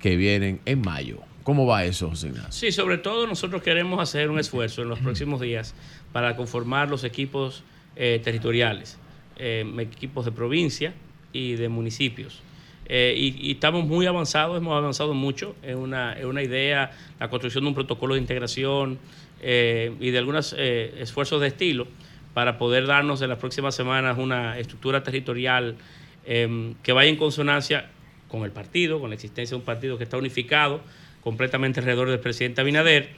que vienen en mayo. ¿Cómo va eso, José Ignacio? Sí, sobre todo nosotros queremos hacer un esfuerzo en los próximos días para conformar los equipos eh, territoriales, eh, equipos de provincia y de municipios. Eh, y, estamos muy avanzados, hemos avanzado mucho. En una, en una idea, la construcción de un protocolo de integración eh, y de algunos eh, esfuerzos de estilo para poder darnos en las próximas semanas una estructura territorial eh, que vaya en consonancia con el partido, con la existencia de un partido que está unificado completamente alrededor del presidente Abinader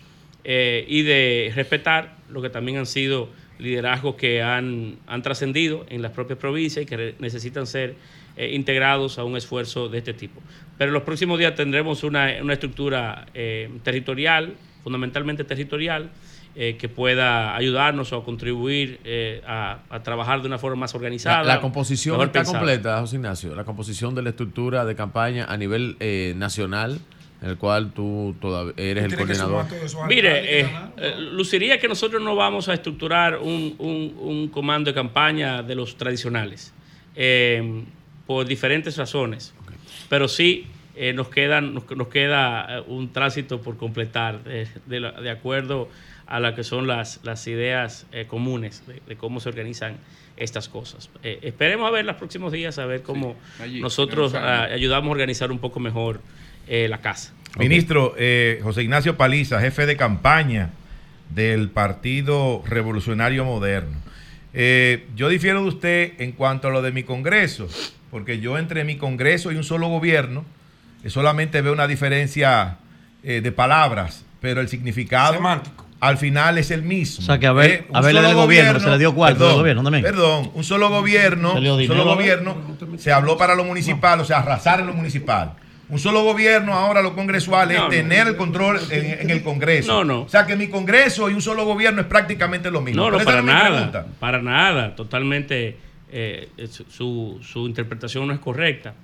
y de respetar lo que también han sido liderazgos que han, han trascendido en las propias provincias y que necesitan ser eh, integrados a un esfuerzo de este tipo. Pero en los próximos días tendremos una, una estructura eh, territorial, fundamentalmente territorial, eh, que pueda ayudarnos o contribuir eh, a, a trabajar de una forma más organizada. La, la composición está completa, José Ignacio. La composición de la estructura de campaña a nivel eh, nacional, en el cual tú todavía eres el coordinador. Mire, eh, eh, luciría que nosotros no vamos a estructurar un, un- un comando de campaña de los tradicionales, eh, por diferentes razones, pero sí eh, nos, quedan, nos, nos queda eh, un tránsito por completar de, de acuerdo a lo que son las, las ideas eh, comunes de, de cómo se organizan estas cosas. Eh, esperemos a ver los próximos días, a ver cómo allí, nosotros ah, ayudamos a organizar un poco mejor eh, la casa. Ministro eh, José Ignacio Paliza, jefe de campaña del Partido Revolucionario Moderno. Eh, yo difiero de usted en cuanto a lo de mi Congreso, porque yo entre mi Congreso y un solo gobierno eh, solamente veo una diferencia eh, de palabras, pero el significado al final es el mismo. O sea, que a ver- Eh, un a solo del gobierno, se le dio cuarto del perdón, gobierno también. Perdón, un solo gobierno, un solo ¿no? gobierno, se habló para lo municipal, o sea, arrasar en lo municipal. Un solo gobierno, ahora lo congresual es No, no. tener el control en, en el Congreso. No, no. O sea, que mi Congreso y un solo gobierno es prácticamente lo mismo. No, no, para es mi nada. pregunta. Para nada. Totalmente eh, su- su, interpretación no es correcta.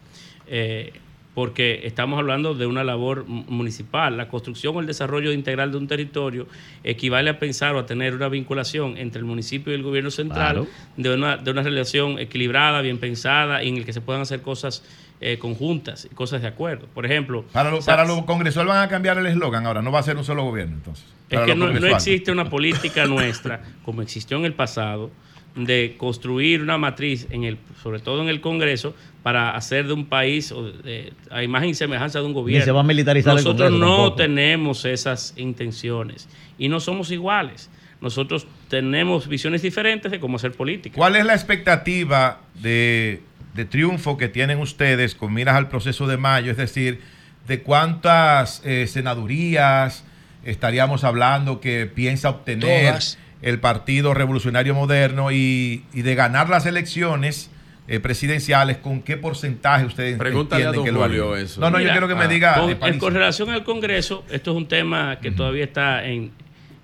Eh, porque estamos hablando de una labor mu- municipal. La construcción o el desarrollo integral de un territorio equivale a pensar o a tener una vinculación entre el municipio y el gobierno central Claro. de, una, de una relación equilibrada, bien pensada, y en el que se puedan hacer cosas eh, conjuntas, cosas de acuerdo. Por ejemplo, Para, lo- para los congresuales van a cambiar el eslogan ahora, no va a ser un solo gobierno entonces. es que no, no existe una política nuestra, como existió en el pasado, de construir una matriz, en el, sobre todo en el Congreso, para hacer de un país o de- a imagen y semejanza de un gobierno. se va a militarizar el Nosotros Congreso no tampoco. tenemos esas intenciones y no somos iguales. Nosotros tenemos visiones diferentes de cómo hacer política. ¿Cuál es la expectativa de, de triunfo que tienen ustedes con miras al proceso de mayo? Es decir, ¿de cuántas eh, senadurías estaríamos hablando que piensa obtener Todas. El Partido Revolucionario Moderno y, y de ganar las elecciones eh, presidenciales? ¿Con qué porcentaje ustedes Pregúntale a entienden don que lo Julio harían? eso. No, no, yo quiero que me ah, diga. Con, eh, en- con relación al Congreso, esto es un tema que todavía está en,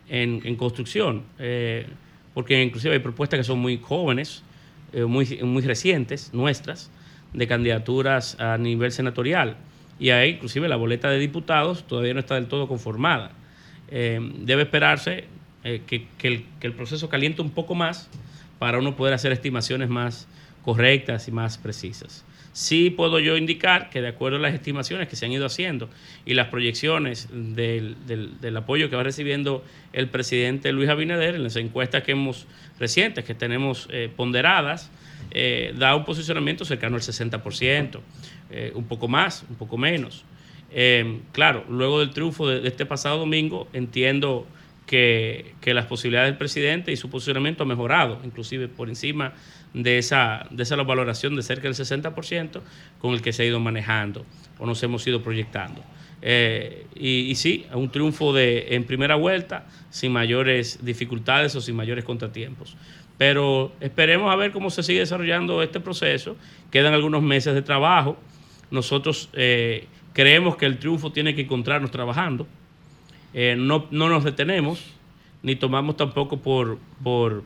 en- en construcción, eh, porque inclusive hay propuestas que son muy jóvenes, eh, muy, muy recientes, nuestras, de candidaturas a nivel senatorial. Y ahí inclusive la boleta de diputados todavía no está del todo conformada. Eh, debe esperarse eh, que, que el, que el proceso caliente un poco más para uno poder hacer estimaciones más correctas y más precisas. Sí puedo yo indicar que de acuerdo a las estimaciones que se han ido haciendo y las proyecciones del, del- del apoyo que va recibiendo el presidente Luis Abinader en las encuestas que hemos recientes, que tenemos eh, ponderadas, eh, da un posicionamiento cercano al 60%, eh, un poco más, un poco menos. Eh, claro, luego del triunfo de, de este pasado domingo, entiendo que, las posibilidades del presidente y su posicionamiento ha mejorado, inclusive por encima de esa, de esa valoración de cerca del 60% con el que se ha ido manejando o nos hemos ido proyectando. Eh, y, y sí, un triunfo de, en primera vuelta, sin mayores dificultades o sin mayores contratiempos. Pero esperemos a ver cómo se sigue desarrollando este proceso. Quedan algunos meses de trabajo. Nosotros eh, creemos que el triunfo tiene que encontrarnos trabajando. Eh, no, no nos detenemos, ni tomamos tampoco por, por,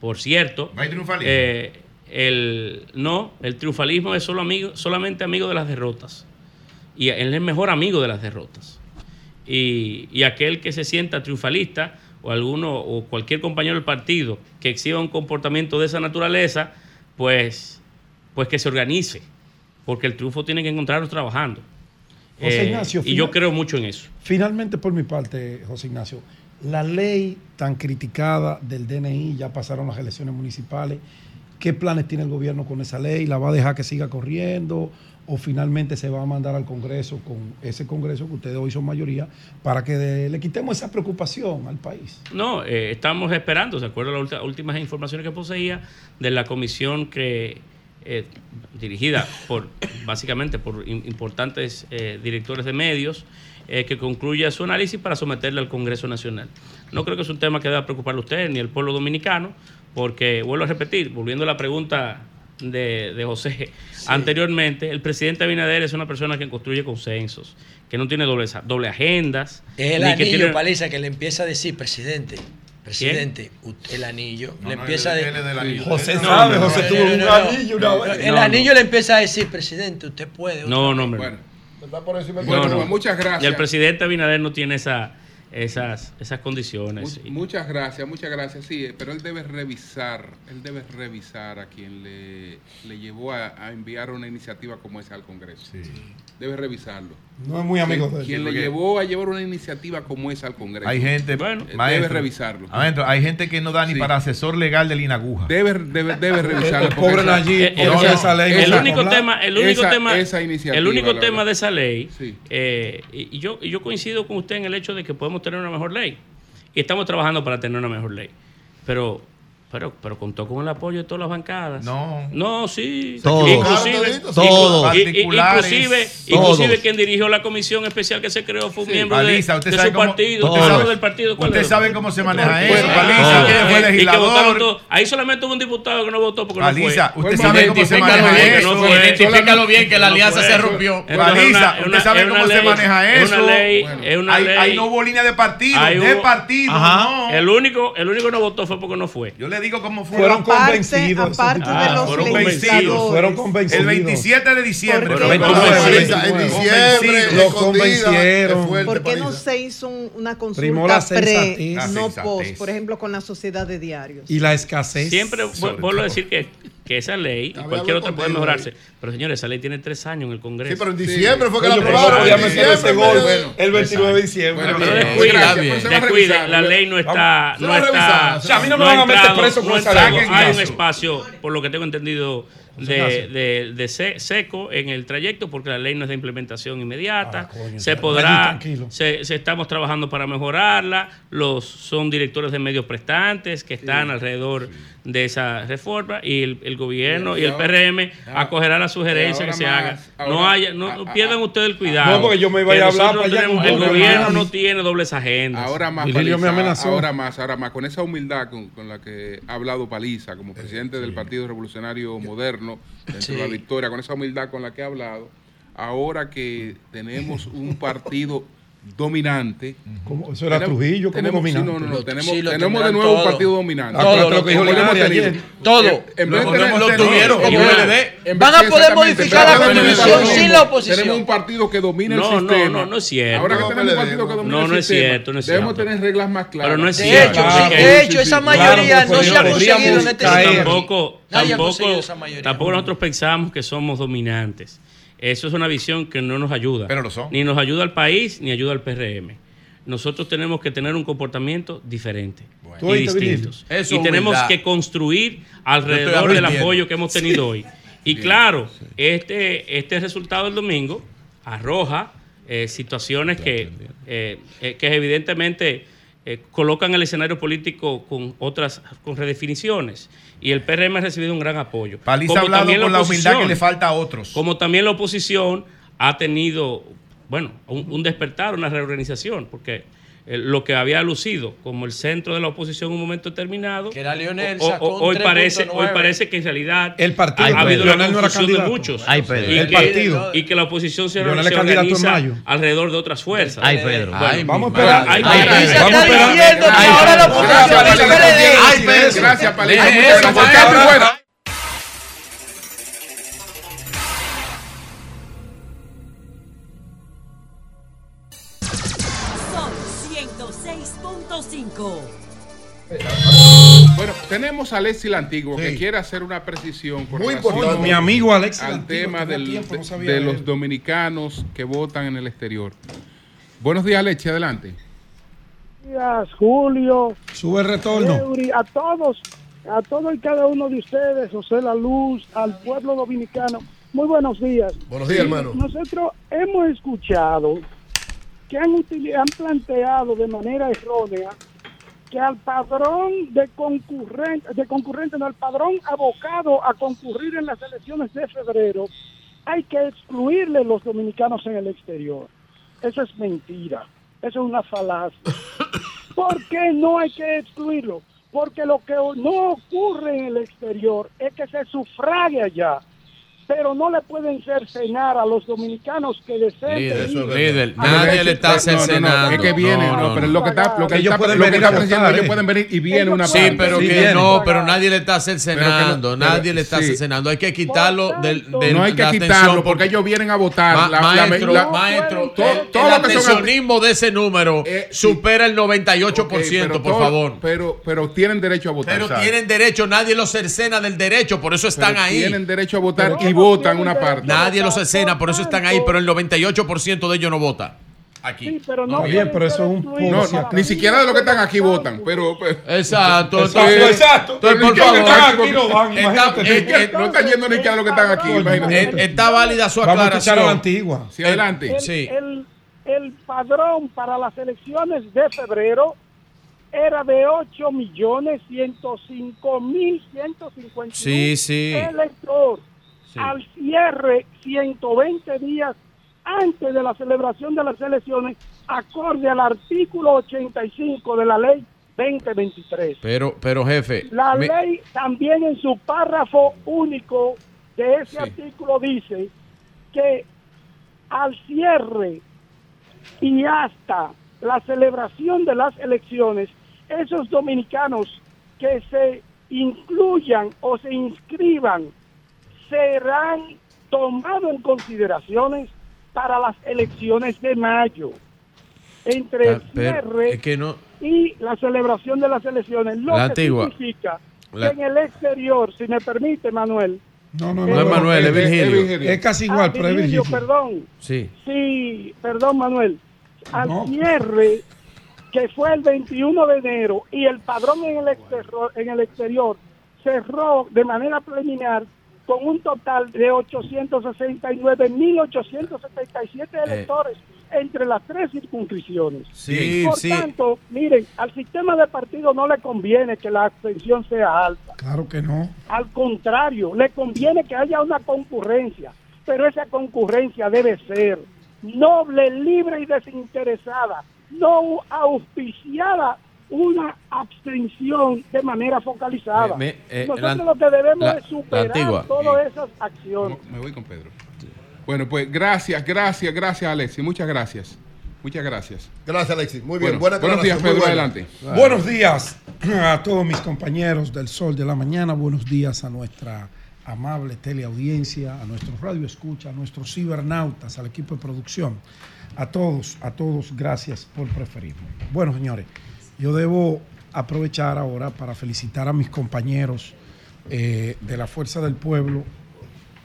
por cierto. No hay triunfalismo. eh, el, no, el triunfalismo es solo amigo, solamente amigo de las derrotas. Y él es el mejor amigo de las derrotas. Y, y aquel que se sienta triunfalista o alguno o cualquier compañero del partido que exhiba un comportamiento de esa naturaleza, pues, pues que se organice, porque el triunfo tiene que encontrarnos trabajando. José Eh, Ignacio, y yo creo mucho en eso. Finalmente, por mi parte, José Ignacio, la ley tan criticada del DNI, ya pasaron las elecciones municipales. ¿Qué planes tiene el gobierno con esa ley? ¿La va a dejar que siga corriendo? ¿O finalmente se va a mandar al Congreso con ese Congreso que ustedes hoy son mayoría para que de- le quitemos esa preocupación al país? No, eh, estamos esperando, ¿se acuerdan las últimas informaciones que poseía de la comisión que eh, dirigida por básicamente por im- importantes eh, directores de medios eh, que concluya su análisis para someterle al Congreso Nacional. No creo que es un tema que deba preocuparle a usted ni al pueblo dominicano, porque vuelvo a repetir, volviendo a la pregunta de, de José anteriormente, el presidente Abinader es una persona que construye consensos, que no tiene doble, doble agendas. Es el anillo, tiene- Paliza, que le empieza a decir, presidente, presidente, el anillo. No, le no, empieza es del decir. anillo. José No, sabe, José tuvo un anillo una vez. El anillo le empieza a decir, presidente, usted puede. No, no, hombre. Bueno, Está por encima del bueno, no. muchas gracias. Y el presidente Abinader no tiene esa, esas, esas condiciones. Mu- Muchas gracias, muchas gracias. Sí, pero él debe revisar, él debe revisar a quien le, le llevó a, a enviar una iniciativa como esa al Congreso. Debe revisarlo. No es muy amigo de. Quien le llevó a llevar una iniciativa como esa al Congreso. Hay gente, Bueno, debe maestro, revisarlo. maestro, hay gente que no da ni Sí. para asesor legal de Linaguja. Debe, debe, debe revisarlo. El esa- Nayib, Eh, eh, sea, esa ley. el único tema, el único Esa- tema, esa iniciativa, el único tema verdad. de esa ley, Sí. eh, y y yo, y yo coincido con usted en el hecho de que podemos tener una mejor ley. Y estamos trabajando para tener una mejor ley, pero, pero, pero contó con el apoyo de todas las bancadas. No. no, sí, Todos. inclusive, inclusive, todos. inclusive quien dirigió la comisión especial que se creó fue un miembro de, su cómo- partido, usted sabe- del partido. ¿cuál Usted era? sabe cómo se maneja eso. Paliza, ah, ¿quién fue y que legislador? votaron todos. Ahí solamente hubo un diputado que no votó porque no fue. usted sabe cómo se maneja bien, eso. identifícalo bien que la alianza se rompió. Una- usted sabe cómo se maneja es eso. una ley- Bueno, es una Ahí, ley- ahí no hubo línea de partido, de partido, el único que no votó fue porque no fue. Yo le digo cómo fue. Fueron Aparte, convencidos. aparte diputados. de los fueron legisladores. Fueron convencidos. el 27 de diciembre. Pero fue. en diciembre, Lo escondida, convencieron. fuerte, ¿Por qué no se hizo un- una consulta pre, no post, por ejemplo, con la sociedad de diarios? Y la escasez. Siempre vu- vuelvo a decir que, que esa ley y cualquier otra puede mejorarse. Pero señores, esa ley tiene tres años en el Congreso. Sí, pero en diciembre fue que la aprobaron. diciembre, gol bueno. el 29 de diciembre. Bueno, Pero descuide, gracias, pero se va a descuide, revisar, la ley no está, no está, revisar, se va a a mí no me van a meter entrado- preso con esa ley. Hay un espacio, por lo que tengo entendido, de, de, de se- seco en el trayecto porque la ley no es de implementación inmediata. Ah, coño, se podrá, se estamos trabajando para mejorarla. Los son directores de medios prestantes que están alrededor de esa reforma y el, el gobierno Y y, el PRM ah, acogerá la sugerencia que se más, haga. ahora- no haya, no, no pierdan ustedes el cuidado. No, porque yo me iba a Que hablar para allá El gobierno no tiene dobles agendas. Ahora más, Paliza, amenazó. ahora más, ahora más, con esa humildad con, con la que ha hablado Paliza como presidente del Partido Revolucionario Moderno, dentro de la victoria, con esa humildad con la que ha hablado, ahora que tenemos un partido dominante. ¿Cómo? Eso era tenemos- Trujillo como tenemos- sí, dominante. no, no, no, Lo- tenemos, sí, tenemos de nuevo un todo. partido dominante. Todo, Acuérdate lo que dijo Como lo hemos Linares tenido. ayer. Todo. En- vez de Lo tener- hemos tener- tenido, en como LD. Van a poder modificar la constitución un sin la oposición. Tenemos un partido que domina No, el no, sistema. no, no es cierto. Ahora que No, tenemos un partido que no. domina No, el no es sistema, cierto, no es debemos cierto. tener reglas más claras. Pero no es De cierto. de sí, hecho, sí, esa sí. mayoría no se ha conseguido en este sistema. tampoco, Nadie ha tampoco, conseguido esa mayoría. tampoco nosotros pensamos que somos dominantes. Eso es una visión que no nos ayuda. Pero lo son. Ni nos ayuda al país, ni ayuda al PRM. Nosotros tenemos que tener un comportamiento diferente ¿Tú y distintos. Eso y tenemos humildad. que construir alrededor del apoyo que hemos tenido hoy. Y claro, este, este resultado del domingo arroja eh, situaciones que, eh, eh, que evidentemente eh, colocan el escenario político con otras con redefiniciones. Y el PRM ha recibido un gran apoyo. Paliza ha hablado también con la humildad que le falta a otros. Como también la oposición ha tenido bueno, un, un despertar, una reorganización, porque lo que había lucido como el centro de la oposición en un momento determinado, Que era Lionel, o- o- sacó un hoy, parece, 3.9. hoy parece que en realidad El partido, ha habido Lionel una no era confusión de muchos Ay, Pedro. y, El que, partido. y que la oposición se, organiza alrededor de otras fuerzas. Ay, Pedro. Ay, Vamos a esperar. Ay, Ay, ay, Pedro. Vamos a esperar. diciendo que Ay, ahora la Pedro. oposición Gracias, es Palito. PLD. Ay, Pedro. Gracias, Palito. Tenemos a Alexi la Antigua que quiere hacer una precisión con Muy importante. Mi amigo Alexis al tema tenía del- tiempo, no de, los dominicanos que votan en el exterior. Buenos días, Alexi, adelante. días, Julio, Sube el retorno. A todos, a todo y cada uno de ustedes, José La Luz, al pueblo dominicano. Muy buenos días. Buenos días, hermano. Nosotros hemos escuchado que han, han planteado de manera errónea que al padrón de concurrentes, de concurrentes, no, al padrón abocado a concurrir en las elecciones de febrero, hay que excluirle los dominicanos en el exterior. Eso es mentira. Eso es una falacia. ¿Por qué no hay que excluirlo? Porque lo que no ocurre en el exterior es que se sufrague allá, pero no le pueden cercenar a los dominicanos que deseen Líder, nadie le está cercenando. es que viene, no, pero lo que está, lo que Ellos está, pueden lo que venir ellos pueden venir y viene Ellos una Sí, parte. pero Sí, que viene. no, pero nadie le está cercenando, nadie le está sí. cercenando. Hay que quitarlo del, no hay que quitarlo porque ellos vienen a votar. Ma- La- la- maestro, la- maestro, todo- el- abstencionismo de ese número Eh, supera el 98%, Ok, pero por favor. Pero, pero tienen derecho a votar. Pero tienen derecho, nadie los cercena del derecho, por eso están ahí. Tienen derecho a votar y votan una parte. Nadie los Por cercena, por eso están ahí, pero el 98% de ellos no vota. Sí, Aquí. pero no Está bien, pero eso es un No, no, ni siquiera de los que están aquí votan. Pero, pero- Exacto. Exacto, entonces- exacto. entonces, por favor, están aquí no van, está- imagínate. eh, eh, no están yendo ni siquiera a los que están aquí. Imagínate. eh, está válida su Vamos a escuchar a la aclaración. antigua. Sí, adelante. el, Sí. el, el padrón para las elecciones de febrero era de 8 millones 105 mil 151 Sí, sí. elector. Sí. Al cierre 120 días antes de la celebración de las elecciones, acorde al artículo 85 de la ley 2023. Pero, pero jefe, La me- ley también en su párrafo único de ese Sí. artículo dice que al cierre y hasta la celebración de las elecciones, esos dominicanos que se incluyan o se inscriban serán tomados en consideraciones para las elecciones de mayo. Entre Ah, el pero cierre es que no. y la celebración de las elecciones, lo La que antigua. significa La- que en el exterior, si me permite, Manuel, No, no, No no. es Manuel, es es- es Virgilio. Es casi igual, Ah, pero es Virgilio, Virgilio. perdón, Sí. sí, perdón, Manuel, al No. cierre que fue el 21 de enero y el padrón en el exterior, en el exterior cerró de manera preliminar con un total de 869.877 electores entre las tres circunscripciones. Sí, Por sí. tanto, miren, al sistema de partido no le conviene que la abstención sea alta. Claro que no. Al contrario, le conviene que haya una concurrencia, pero esa concurrencia debe ser noble, libre y desinteresada, no auspiciada una abstención de manera focalizada. Me- me- eh, Nosotros la- lo que debemos la- es superar todas esas acciones. Me voy con Pedro. Bueno, pues gracias, gracias, gracias, Alexi. Muchas gracias. Muchas gracias. Gracias, Alexis. Muy bien. Bueno, buenos días, Pedro. buena. Adelante. Buenos días a todos mis compañeros del Sol de la Mañana. Buenos días a nuestra amable teleaudiencia, a nuestros radioescuchas, a nuestros cibernautas, al equipo de producción. A todos, a todos, gracias por preferirme. Bueno, señores, yo debo aprovechar ahora para felicitar a mis compañeros eh, de la Fuerza del Pueblo,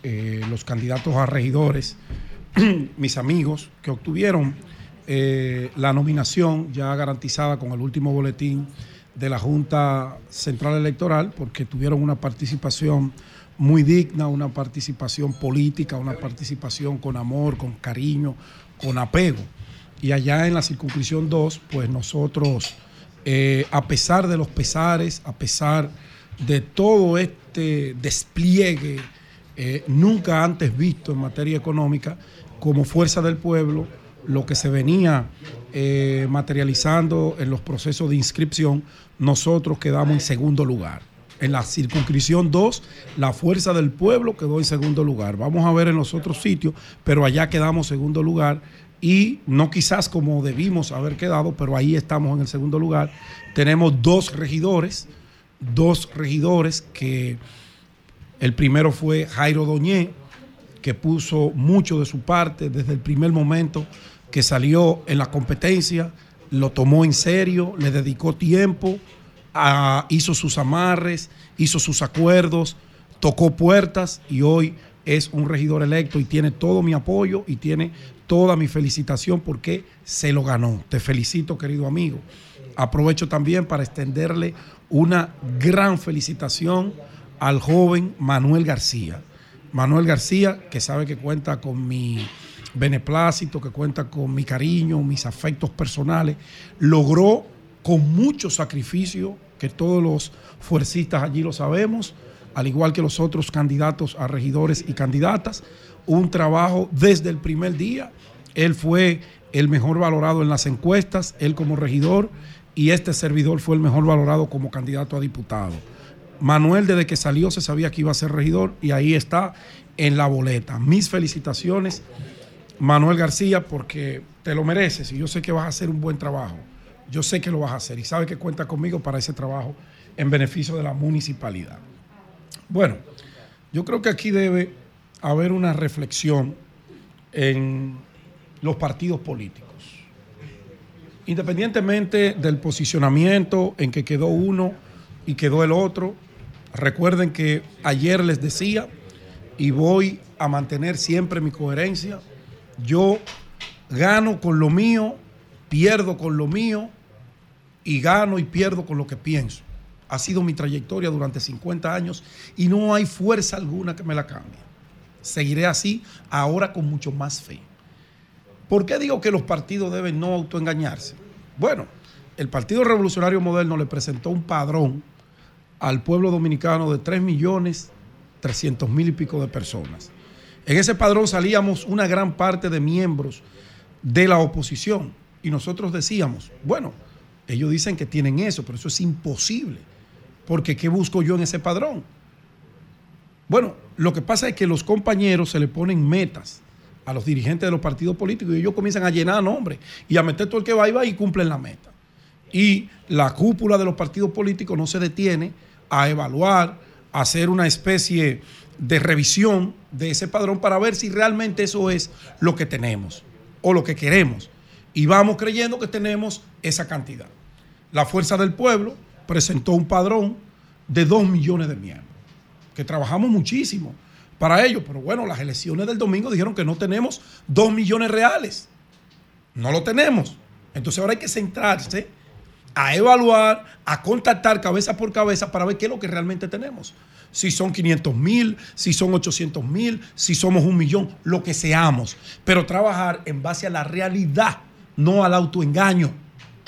eh, los candidatos a regidores, mis amigos que obtuvieron eh, la nominación ya garantizada con el último boletín de la Junta Central Electoral, porque tuvieron una participación muy digna, una participación política, una participación con amor, con cariño, con apego. Y allá en la circunscripción 2, pues nosotros, eh, a pesar de los pesares, a pesar de todo este despliegue eh, nunca antes visto en materia económica, como fuerza del pueblo, lo que se venía eh, materializando en los procesos de inscripción, nosotros quedamos en segundo lugar. En la circunscripción 2, la fuerza del pueblo quedó en segundo lugar. Vamos a ver en los otros sitios, pero allá quedamos segundo lugar y no quizás como debimos haber quedado, pero ahí estamos en el segundo lugar. Tenemos dos regidores, dos regidores que el primero fue Jairo Doñé, que puso mucho de su parte desde el primer momento que salió en la competencia, lo tomó en serio, le dedicó tiempo, hizo sus amarres, hizo sus acuerdos, tocó puertas y hoy es un regidor electo y tiene todo mi apoyo y tiene toda mi felicitación porque se lo ganó. Te felicito, querido amigo. Aprovecho también para extenderle una gran felicitación al joven Manuel García. Manuel García, que sabe que cuenta con mi beneplácito, que cuenta con mi cariño, mis afectos personales, logró con mucho sacrificio, que todos los fuercistas allí lo sabemos, al igual que los otros candidatos a regidores y candidatas, un trabajo desde el primer día. Él fue el mejor valorado en las encuestas, él como regidor, y este servidor fue el mejor valorado como candidato a diputado. Manuel desde que salió se sabía que iba a ser regidor y ahí está en la boleta. Mis felicitaciones, Manuel García, porque te lo mereces y yo sé que vas a hacer un buen trabajo. Yo sé que lo vas a hacer y sabe que cuenta conmigo para ese trabajo en beneficio de la municipalidad. Bueno, yo creo que aquí debe haber una reflexión en los partidos políticos. Independientemente del posicionamiento en que quedó uno y quedó el otro, recuerden que ayer les decía y voy a mantener siempre mi coherencia, yo gano con lo mío, pierdo con lo mío y gano y pierdo con lo que pienso. Ha sido mi trayectoria durante 50 años y no hay fuerza alguna que me la cambie. Seguiré así, ahora con mucho más fe. ¿Por qué digo que los partidos deben no autoengañarse? Bueno, el Partido Revolucionario Moderno le presentó un padrón al pueblo dominicano de 3 millones 300 mil y pico de personas. En ese padrón salíamos una gran parte de miembros de la oposición y nosotros decíamos, bueno, ellos dicen que tienen eso, pero eso es imposible, porque ¿qué busco yo en ese padrón? Bueno, lo que pasa es que los compañeros se le ponen metas a los dirigentes de los partidos políticos y ellos comienzan a llenar nombres y a meter todo el que va y va y cumplen la meta. Y la cúpula de los partidos políticos no se detiene a evaluar, a hacer una especie de revisión de ese padrón para ver si realmente eso es lo que tenemos o lo que queremos. Y vamos creyendo que tenemos esa cantidad. La Fuerza del Pueblo presentó un padrón de 2 millones de miembros, trabajamos muchísimo para ello, pero bueno, las elecciones del domingo dijeron que no tenemos 2 millones reales. No lo tenemos. Entonces ahora hay que centrarse a evaluar, a contactar cabeza por cabeza para ver qué es lo que realmente tenemos. Si son 500 mil, si son 800 mil, si somos un millón, lo que seamos. Pero trabajar en base a la realidad, no al autoengaño.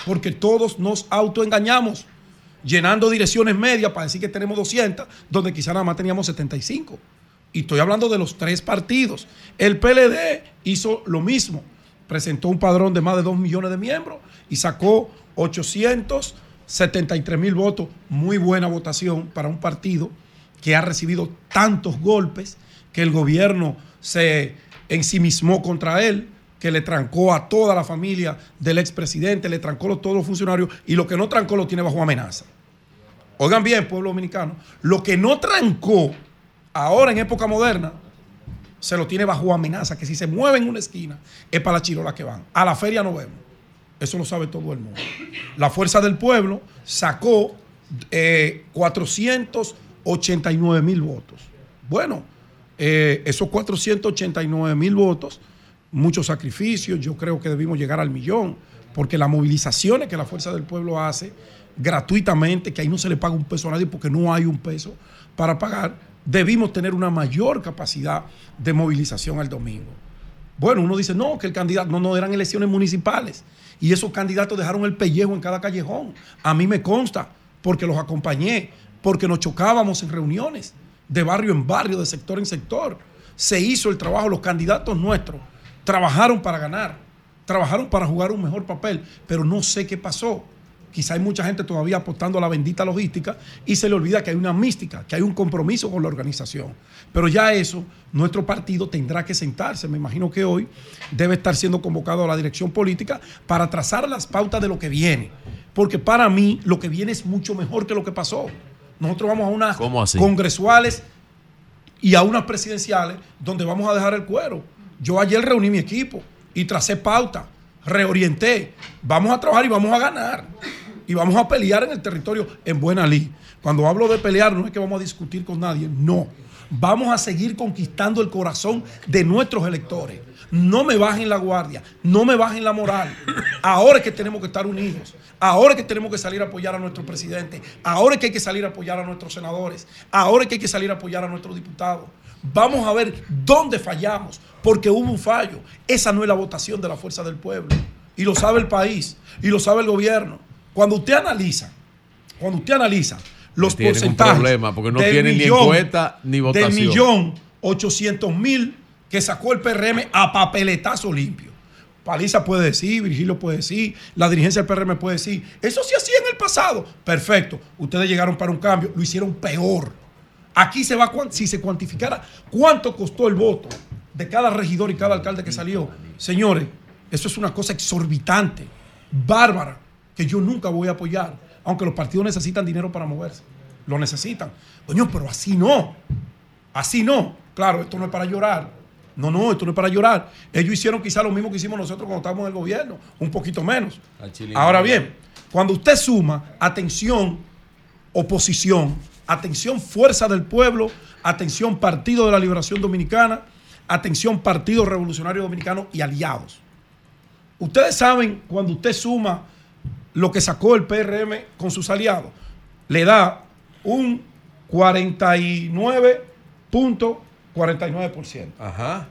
Porque todos nos autoengañamos, llenando direcciones medias para decir que tenemos 200, donde quizá nada más teníamos 75. Y estoy hablando de los tres partidos. El PLD hizo lo mismo. Presentó un padrón de más de 2 millones de miembros y sacó 873 mil votos. Muy buena votación para un partido que ha recibido tantos golpes que el gobierno se ensimismó contra él, que le trancó a toda la familia del expresidente, le trancó a todos los funcionarios y lo que no trancó lo tiene bajo amenaza. Oigan bien, pueblo dominicano, lo que no trancó ahora en época moderna se lo tiene bajo amenaza, que si se mueve en una esquina es para la chirola que van. A la feria no vemos. Eso lo sabe todo el mundo. La Fuerza del Pueblo sacó eh, 489 mil votos. Bueno, eh, esos 489 mil votos, muchos sacrificios, yo creo que debimos llegar al millón, porque las movilizaciones que la Fuerza del Pueblo hace gratuitamente, que ahí no se le paga un peso a nadie porque no hay un peso para pagar, debimos tener una mayor capacidad de movilización el domingo. Bueno, uno dice, no, que el candidato, no, no, eran elecciones municipales. Y esos candidatos dejaron el pellejo en cada callejón. A mí me consta, porque los acompañé, porque nos chocábamos en reuniones, de barrio en barrio, de sector en sector. Se hizo el trabajo, los candidatos nuestros trabajaron para ganar. trabajaron para jugar un mejor papel, pero no sé qué pasó. Quizá hay mucha gente todavía apostando a la bendita logística y se le olvida que hay una mística, que hay un compromiso con la organización. Pero ya eso, nuestro partido tendrá que sentarse. Me imagino que hoy debe estar siendo convocado a la dirección política para trazar las pautas de lo que viene. Porque para mí lo que viene es mucho mejor que lo que pasó. Nosotros vamos a unas congresuales y a unas presidenciales donde vamos a dejar el cuero. Yo ayer reuní mi equipo y tracé pauta, reorienté. Vamos a trabajar y vamos a ganar. Y vamos a pelear en el territorio en buena ley. Cuando hablo de pelear, no es que vamos a discutir con nadie, no. Vamos a seguir conquistando el corazón de nuestros electores. No me bajen la guardia, no me bajen la moral. Ahora es que tenemos que estar unidos. Ahora es que tenemos que salir a apoyar a nuestro presidente. Ahora es que hay que salir a apoyar a nuestros senadores. Ahora es que hay que salir a apoyar a nuestros diputados. Vamos a ver dónde fallamos, porque hubo un fallo. Esa no es la votación de la fuerza del pueblo. Y lo sabe el país, y lo sabe el gobierno. Cuando usted analiza, cuando usted analiza los Tienen un porcentajes. problema, porque no del tienen ni encuesta ni votación. Del millón ochocientos mil que sacó el PRM a papeletazo limpio. Paliza puede decir, Virgilio puede decir, la dirigencia del PRM puede decir, eso se hacía en el pasado. Perfecto, ustedes llegaron para un cambio, lo hicieron peor. Aquí se va, si se cuantificara cuánto costó el voto de cada regidor y cada alcalde que salió. Señores, eso es una cosa exorbitante, bárbara, que yo nunca voy a apoyar, aunque los partidos necesitan dinero para moverse. Lo necesitan. Coño, pero así no. Así no. Claro, esto no es para llorar. No, no, esto no es para llorar. Ellos hicieron quizá lo mismo que hicimos nosotros cuando estábamos en el gobierno, un poquito menos. Ahora bien, cuando usted suma atención, oposición, atención fuerza del pueblo, atención Partido de la Liberación Dominicana, atención Partido Revolucionario Dominicano y aliados. Ustedes saben, cuando usted suma lo que sacó el PRM con sus aliados, le da un 49.49%. Ajá.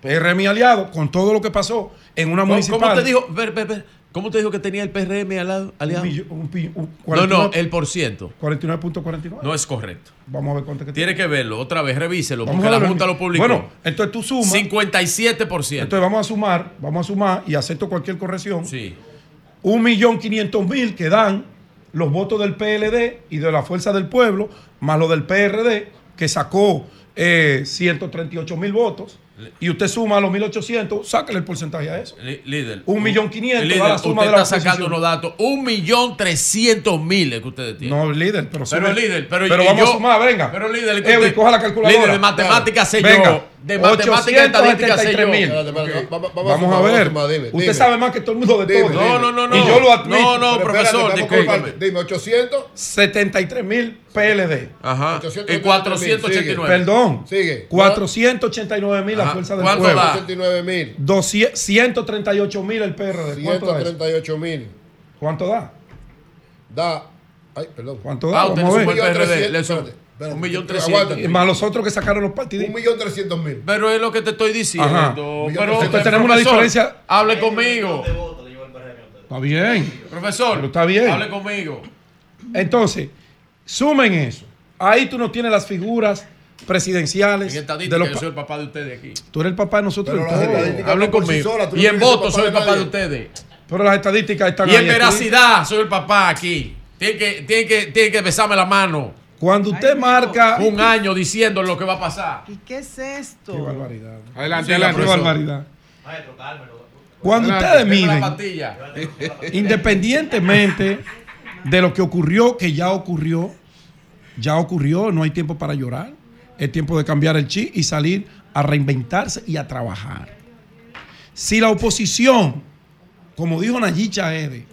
PRM aliado, con todo lo que pasó en una ¿Cómo, municipal. cómo te dijo? Ver, ver, ver. ¿Cómo te dijo que tenía el PRM al lado- aliado? Un millo- un pi- un no, no, 49 el por ciento. 49.49. No es correcto. Vamos a ver cuánto que Tiene que verlo. Otra vez, revíselo, Vamos porque la. Junta lo publicó. Bueno, entonces tú sumas. 57%. Entonces vamos a sumar, vamos a sumar y acepto cualquier corrección. Sí. Un millón quinientos mil que dan los votos del PLD y de la Fuerza del Pueblo, más lo del PRD, que sacó eh, 138 mil votos. Y usted suma los 1800, sácale el porcentaje a eso. Líder. Un millón quinientos, la suma usted de la está sacando unos datos. Un millón trescientos mil que ustedes tienen. No, líder, pero Pero líder, pero, vamos yo- a sumar, venga. Pero líder, que usted- coja la calculadora. Líder de matemáticas sé Venga. yo. De matemáticas y estadísticas sé yo. 873.000. Espérate, espérate, va- va- Vamos, a ver. dime, Usted dime. sabe más que todo el mundo de Dime, todo. No, no, no, no. Y yo lo admito. No, no, Pero profesor, espérate. Dime, 800. 73 mil PLD. Ajá. 883 Y 489. Perdón. Sigue. 489 mil la fuerza del ¿Cuánto pueblo. da? 89 mil. 200 138 mil el PRD. ¿Cuánto da? eso? 138 mil. ¿Cuánto da? Da. Ay, perdón. ¿Cuánto da? Ah, usted Vamos a ver. Espérate. un millón trescientos. Más los otros que sacaron los partidos. Un millón trescientos mil. Pero es lo que te estoy diciendo. Ajá. Pero, Entonces tenemos una diferencia- Hable conmigo. Está bien. Profesor, Pero está bien. hable conmigo. Entonces, sumen eso. Ahí tú no tienes las figuras En presidenciales. de los yo soy el papá de ustedes aquí. Tú eres el papá de nosotros. Pero estadísticas Hablen conmigo. no y en votos soy el papá de nadie. Pero ustedes. las estadísticas están Y ahí en veracidad soy el papá aquí. Tiene que, tiene que, tiene que besarme la mano. Cuando usted Ay, marca. Un año diciendo lo que va a pasar. ¿Y qué es esto? Qué barbaridad. Adelante, Sí, Qué adelante. profesor. barbaridad. Cuando Adelante, ustedes miden, independientemente de lo que ocurrió, que ya ocurrió, ya ocurrió, no hay tiempo para llorar. Es tiempo de cambiar el chip y salir a reinventarse y a trabajar. Si la oposición, como dijo Nayicha Ede,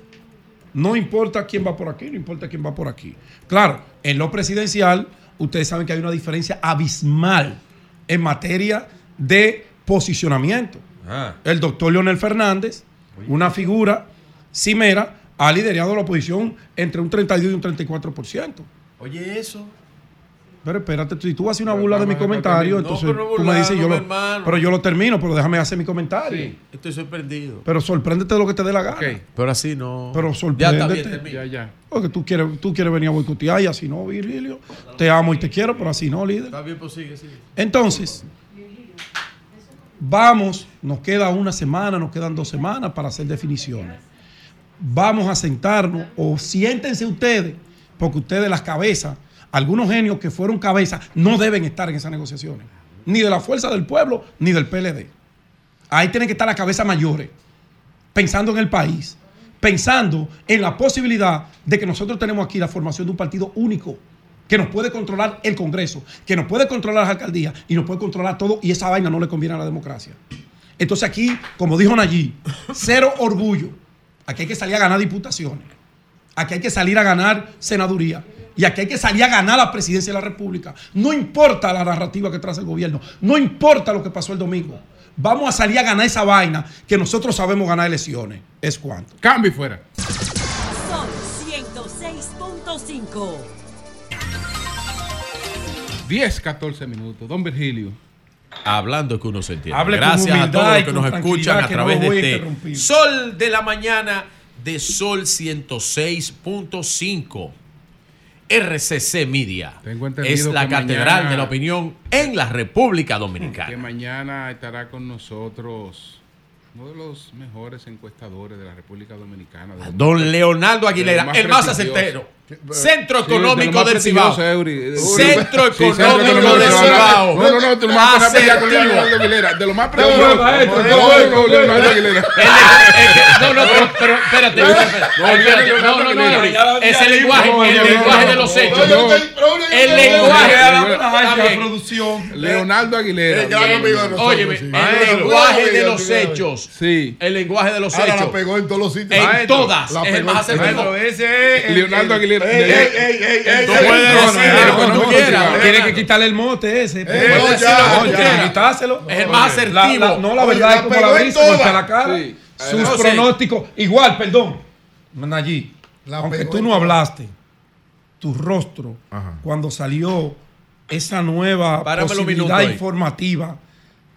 no importa quién va por aquí, no importa quién va por aquí. Claro, en lo presidencial, ustedes saben que hay una diferencia abismal en materia de posicionamiento. Ah. El doctor Leonel Fernández, una figura cimera, ha liderado la oposición entre un 32 y un 34%. Oye, eso. Pero espérate, si tú haces una burla de mi comentario. No, entonces pero no tú me dices, yo lo, pero yo lo termino, pero déjame hacer mi comentario. Sí. Estoy sorprendido. Pero sorpréndete de lo que te dé la gana. Pero así no. Pero Ya está bien, sorpréndete. Ya, ya. Porque tú quieres, tú quieres venir a boicotear y así no, Virgilio. Te amo y te quiero, pero así no, líder. Está bien, pues sigue, sigue. Entonces, Vamos, nos queda una semana, nos quedan dos semanas para hacer definiciones. Vamos a sentarnos o siéntense ustedes, porque ustedes las cabezas, algunos genios que fueron cabezas, no deben estar en esas negociaciones. Ni de la fuerza del pueblo, ni del PLD. Ahí tienen que estar las cabezas mayores, pensando en el país, pensando en la posibilidad de que nosotros tenemos aquí la formación de un partido único que nos puede controlar el Congreso, que nos puede controlar las alcaldías y nos puede controlar todo y esa vaina no le conviene a la democracia. Entonces aquí, como dijo Nayí, cero orgullo. Aquí hay que salir a ganar diputaciones. Aquí hay que salir a ganar senaduría. Y aquí hay que salir a ganar la presidencia de la República. No importa la narrativa que traza el gobierno. No importa lo que pasó el domingo. Vamos a salir a ganar esa vaina que nosotros sabemos ganar elecciones. Es cuanto. Cambio y fuera. Sol 106.5. 10, 14 minutos. Don Virgilio. Hablando que uno se entiende. Hable con Gracias a todos los que nos escuchan a no través de este. Sol de la mañana de Sol 106.5. RCC Media Tengo es la que catedral mañana- de la opinión en la República Que Dominicana. mañana estará con nosotros uno de los mejores encuestadores de la República Dominicana. Don más- Leonardo Aguilera, el más prestigiosos. acertero. Centro Sí, de Económico más del Cibao. Eury. Centro Sí, Centro Económico Económico del Cibao. No, no, no, poner a pelear con. Leonardo Aguilera. De los más No, prestigiosos. no, maestro, No, no, no, no, no, Leonardo Aguilera. No, no, pero, pero espérate, No, no, no. Es el lenguaje, el lenguaje de los hechos. El lenguaje Está la producción. Leonardo Aguilera. Óyeme, el lenguaje de los hechos. Sí. El lenguaje de los Ahora la hechos. pegó en todos los sitios. En todas. la Es el más acertado. Leonardo Aguilera. Ey, ey, ey, ey, ey, Tú puedes decir lo que tú quieras. que quitarle el mote ese. Ya. quieras. quitárselo. Es el más asertivo. no, la verdad es como la golpea todas. la cara. Sus pronósticos. Igual, perdón. Nayí, aunque tú no hablaste, tu rostro, cuando salió esa nueva posibilidad informativa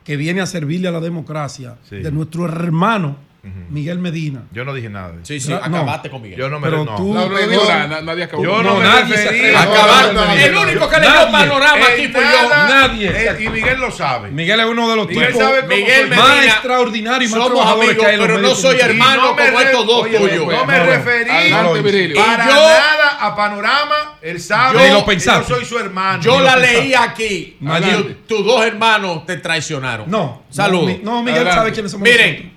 que viene a servirle a la democracia de nuestro hermano Miguel Medina. Yo no dije nada. de eso. Sí, sí, No. acabaste con Miguel. Yo no me Pero no. tú- No, na- nadie acabó. Yo no, No, me nadie referí. no, no, El no, único que le dio panorama aquí fui yo. Nadie. eh, y Miguel lo sabe. Miguel es uno de los Miguel tipos sabe cómo Miguel. Medina. más extraordinarios y más Somos trabajadores amigos, que hay en pero no soy hermano no me como estos dos tuyos. No me No, no. referí para nada a Panorama. Él sabe yo soy su hermano. Yo la leí aquí. Tus dos hermanos te traicionaron. No. Saludos. No, Mi- no, Miguel sabe quiénes somos Miren.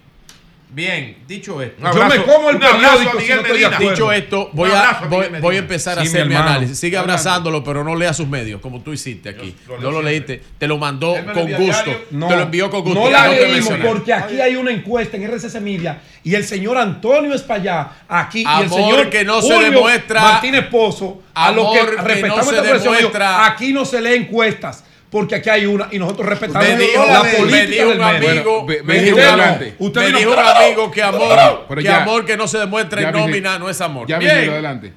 Bien, dicho esto. Un Yo me como el periódico a si Miguel no acuerdo. Dicho esto, voy a, abrazo a voy, Miguel Medina. voy a empezar a Sí, hacer mi hermano. análisis. Sigue abrazándolo, pero no lea sus medios, como tú hiciste aquí. Yo no lo leíste. Te lo mandó con gusto. No, te lo envió con gusto. No la leímos porque aquí hay una encuesta en RCC Media y el señor Antonio Espallá aquí y el señor que no se Julio demuestra- Martínez Pozo a lo que respetamos no se demuestra- aquí no se lee encuestas porque aquí hay una y nosotros respetamos Me dijo, la me política dijo del un medio. amigo, Bueno, me dijo un- adelante. Usted me dijo un amigo que amor, Pero que ya. amor que no se demuestra en nómina no es amor. Ya, Bien. Virgilio, adelante.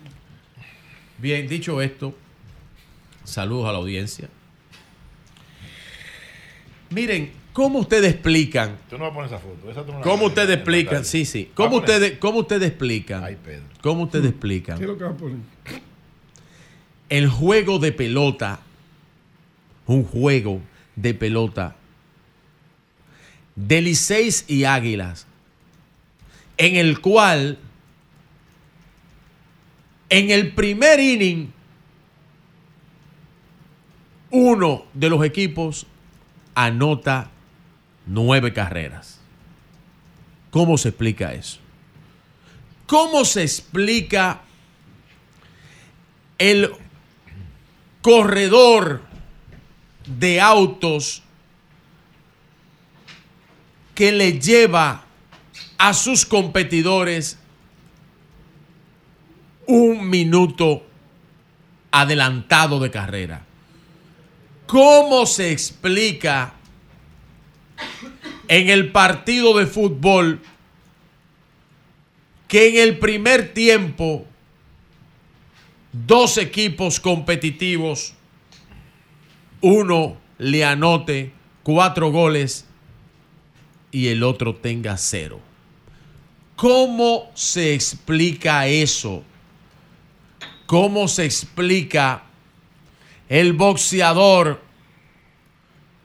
Bien, dicho esto, saludos a la audiencia. Miren, ¿cómo ustedes explican? Tú no vas a poner esa foto. Esa tú no la ¿Cómo ustedes explican? Sí, sí. ¿Va a ¿Cómo ustedes, cómo ustedes explican? Ay, Pedro. ¿Cómo ustedes explican? ¿Qué es lo que va a poner? el juego de pelota, un juego de pelota de Liceis y Águilas, en el cual en el primer inning uno de los equipos anota nueve carreras. ¿Cómo se explica eso? ¿Cómo se explica el corredor de autos que le lleva a sus competidores un minuto adelantado de carrera. ¿Cómo se explica en el partido de fútbol que en el primer tiempo dos equipos competitivos, uno le anote cuatro goles y el otro tenga cero. ¿Cómo se explica eso? ¿Cómo se explica el boxeador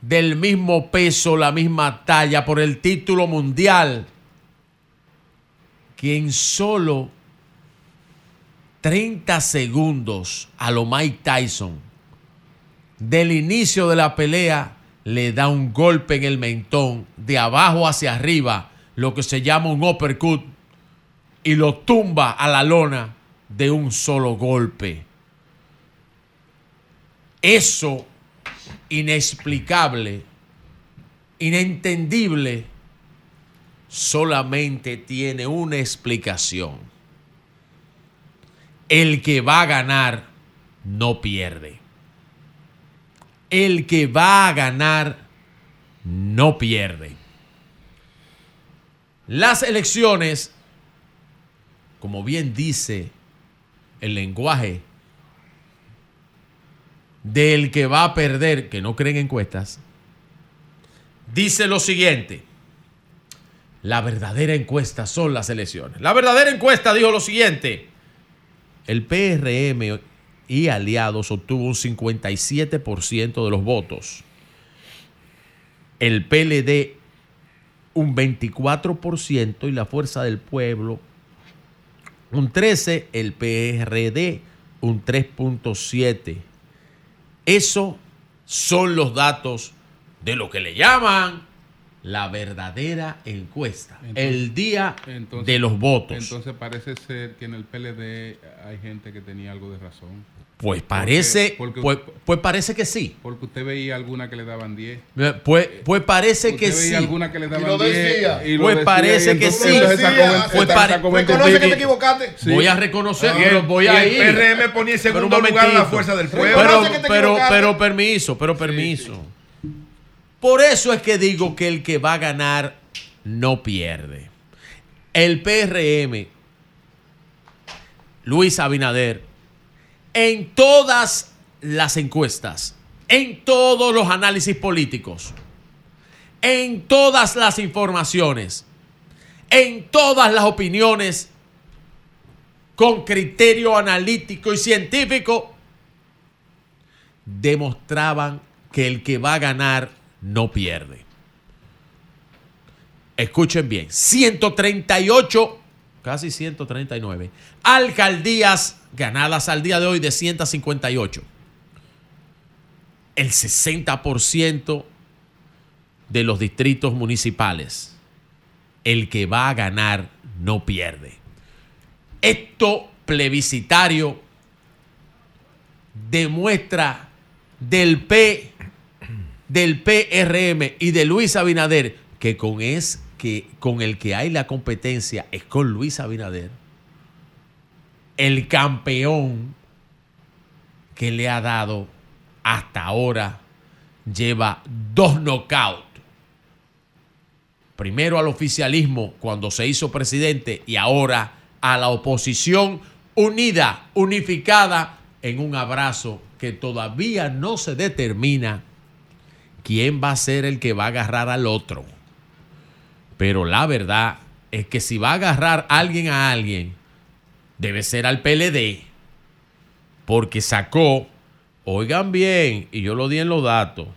del mismo peso, la misma talla, por el título mundial, que en solo 30 segundos a lo Mike Tyson, del inicio de la pelea, le da un golpe en el mentón, de abajo hacia arriba, lo que se llama un uppercut, y lo tumba a la lona de un solo golpe. Eso inexplicable, inentendible, solamente tiene una explicación. El que va a ganar no pierde. El que va a ganar no pierde. Las elecciones, como bien dice el lenguaje del que va a perder, que no creen encuestas, dice lo siguiente. La verdadera encuesta son las elecciones. La verdadera encuesta dijo lo siguiente. El PRM y aliados obtuvo un 57% de los votos. El PLD un 24% y la Fuerza del Pueblo un 13%, el PRD un 3.7%. Eso son los datos de lo que le llaman la verdadera encuesta, el día Entonces- de los votos. Entonces parece ser que en el PLD hay gente que tenía algo de razón. Pues parece, porque- pues, pues parece que sí. Porque usted veía alguna que le daban 10. Eh, Pues, pues parece Usted que veía sí. alguna que le daban lo 10. decía. y lo Pues decía, parece y que sí. Pues esa- pare- sacó Reconoce que 20. te equivocaste. Sí. Voy a reconocer, el- pero voy a el ir. PRM ponía en Pero segundo un lugar la. Fuerza del Pero, Pueblo. Te pero, equivocaste. pero permiso, pero permiso. Por eso es que digo que el que va a ganar no pierde. El PRM, Luis Abinader, en todas las encuestas, en todos los análisis políticos, en todas las informaciones, en todas las opiniones con criterio analítico y científico, demostraban que el que va a ganar no pierde. Escuchen bien, 138, casi 139, alcaldías ganadas al día de hoy de 158. El 60% de los distritos municipales. El que va a ganar no pierde. Esto plebiscitario demuestra del P del PRM y de Luis Abinader que con es que con el que hay la competencia es con Luis Abinader el campeón que le ha dado hasta ahora lleva dos knockouts primero al oficialismo cuando se hizo presidente y ahora a la oposición unida, unificada en un abrazo que todavía no se determina quién va a ser el que va a agarrar al otro. Pero la verdad es que si va a agarrar alguien a alguien, debe ser al PLD, porque sacó, oigan bien, y yo lo di en los datos,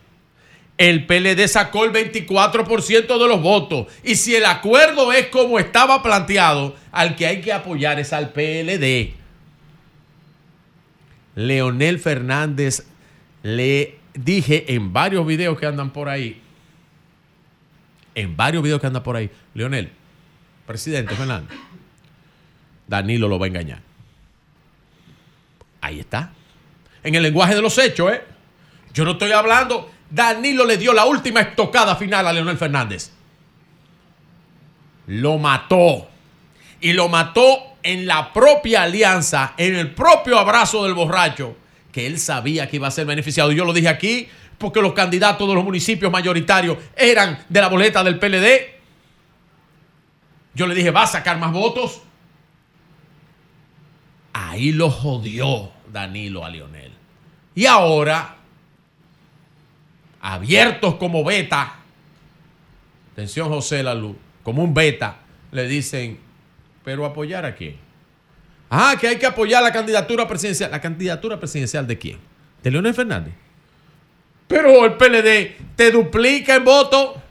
el PLD sacó el 24% de los votos. Y si el acuerdo es como estaba planteado, al que hay que apoyar es al PLD. Leonel Fernández le dije en varios videos que andan por ahí, en varios videos que andan por ahí, Leonel, presidente Fernández, Danilo lo va a engañar. Ahí está. En el lenguaje de los hechos, ¿eh? Yo no estoy hablando. Danilo le dio la última estocada final a Leonel Fernández. Lo mató. Y lo mató en la propia alianza, en el propio abrazo del borracho, que él sabía que iba a ser beneficiado. Yo lo dije aquí porque los candidatos de los municipios mayoritarios eran de la boleta del PLD. Yo le dije, va a sacar más votos. Ahí lo jodió Danilo a Leonel. Y ahora, abiertos como beta, atención José Lalu, como un beta, le dicen, pero apoyar a quién? Ah, que hay que apoyar la candidatura presidencial. ¿La candidatura presidencial de quién? ¿De Leonel Fernández? Pero el PLD te duplica en voto.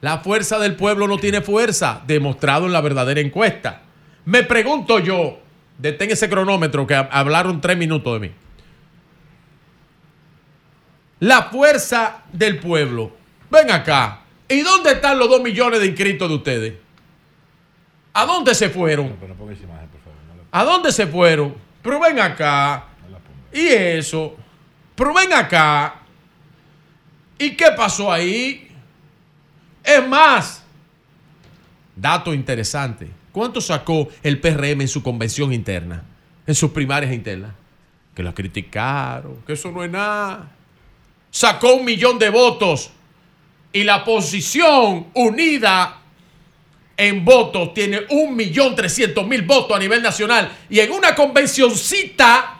La fuerza del pueblo no tiene fuerza, demostrado en la verdadera encuesta. Me pregunto yo, detén ese cronómetro que hab- hablaron tres minutos de mí. La fuerza del pueblo. Ven acá. ¿Y dónde están los dos millones de inscritos de ustedes? ¿A dónde se fueron? ¿A dónde se fueron? Pero ven acá. Y eso. Pero ven acá. ¿Y qué pasó ahí? Es más, dato interesante. ¿Cuánto sacó el PRM en su convención interna? En sus primarias internas. Que la criticaron, que eso no es nada. Sacó un millón de votos. Y la posición unida en votos tiene un millón trescientos mil votos a nivel nacional. Y en una convencioncita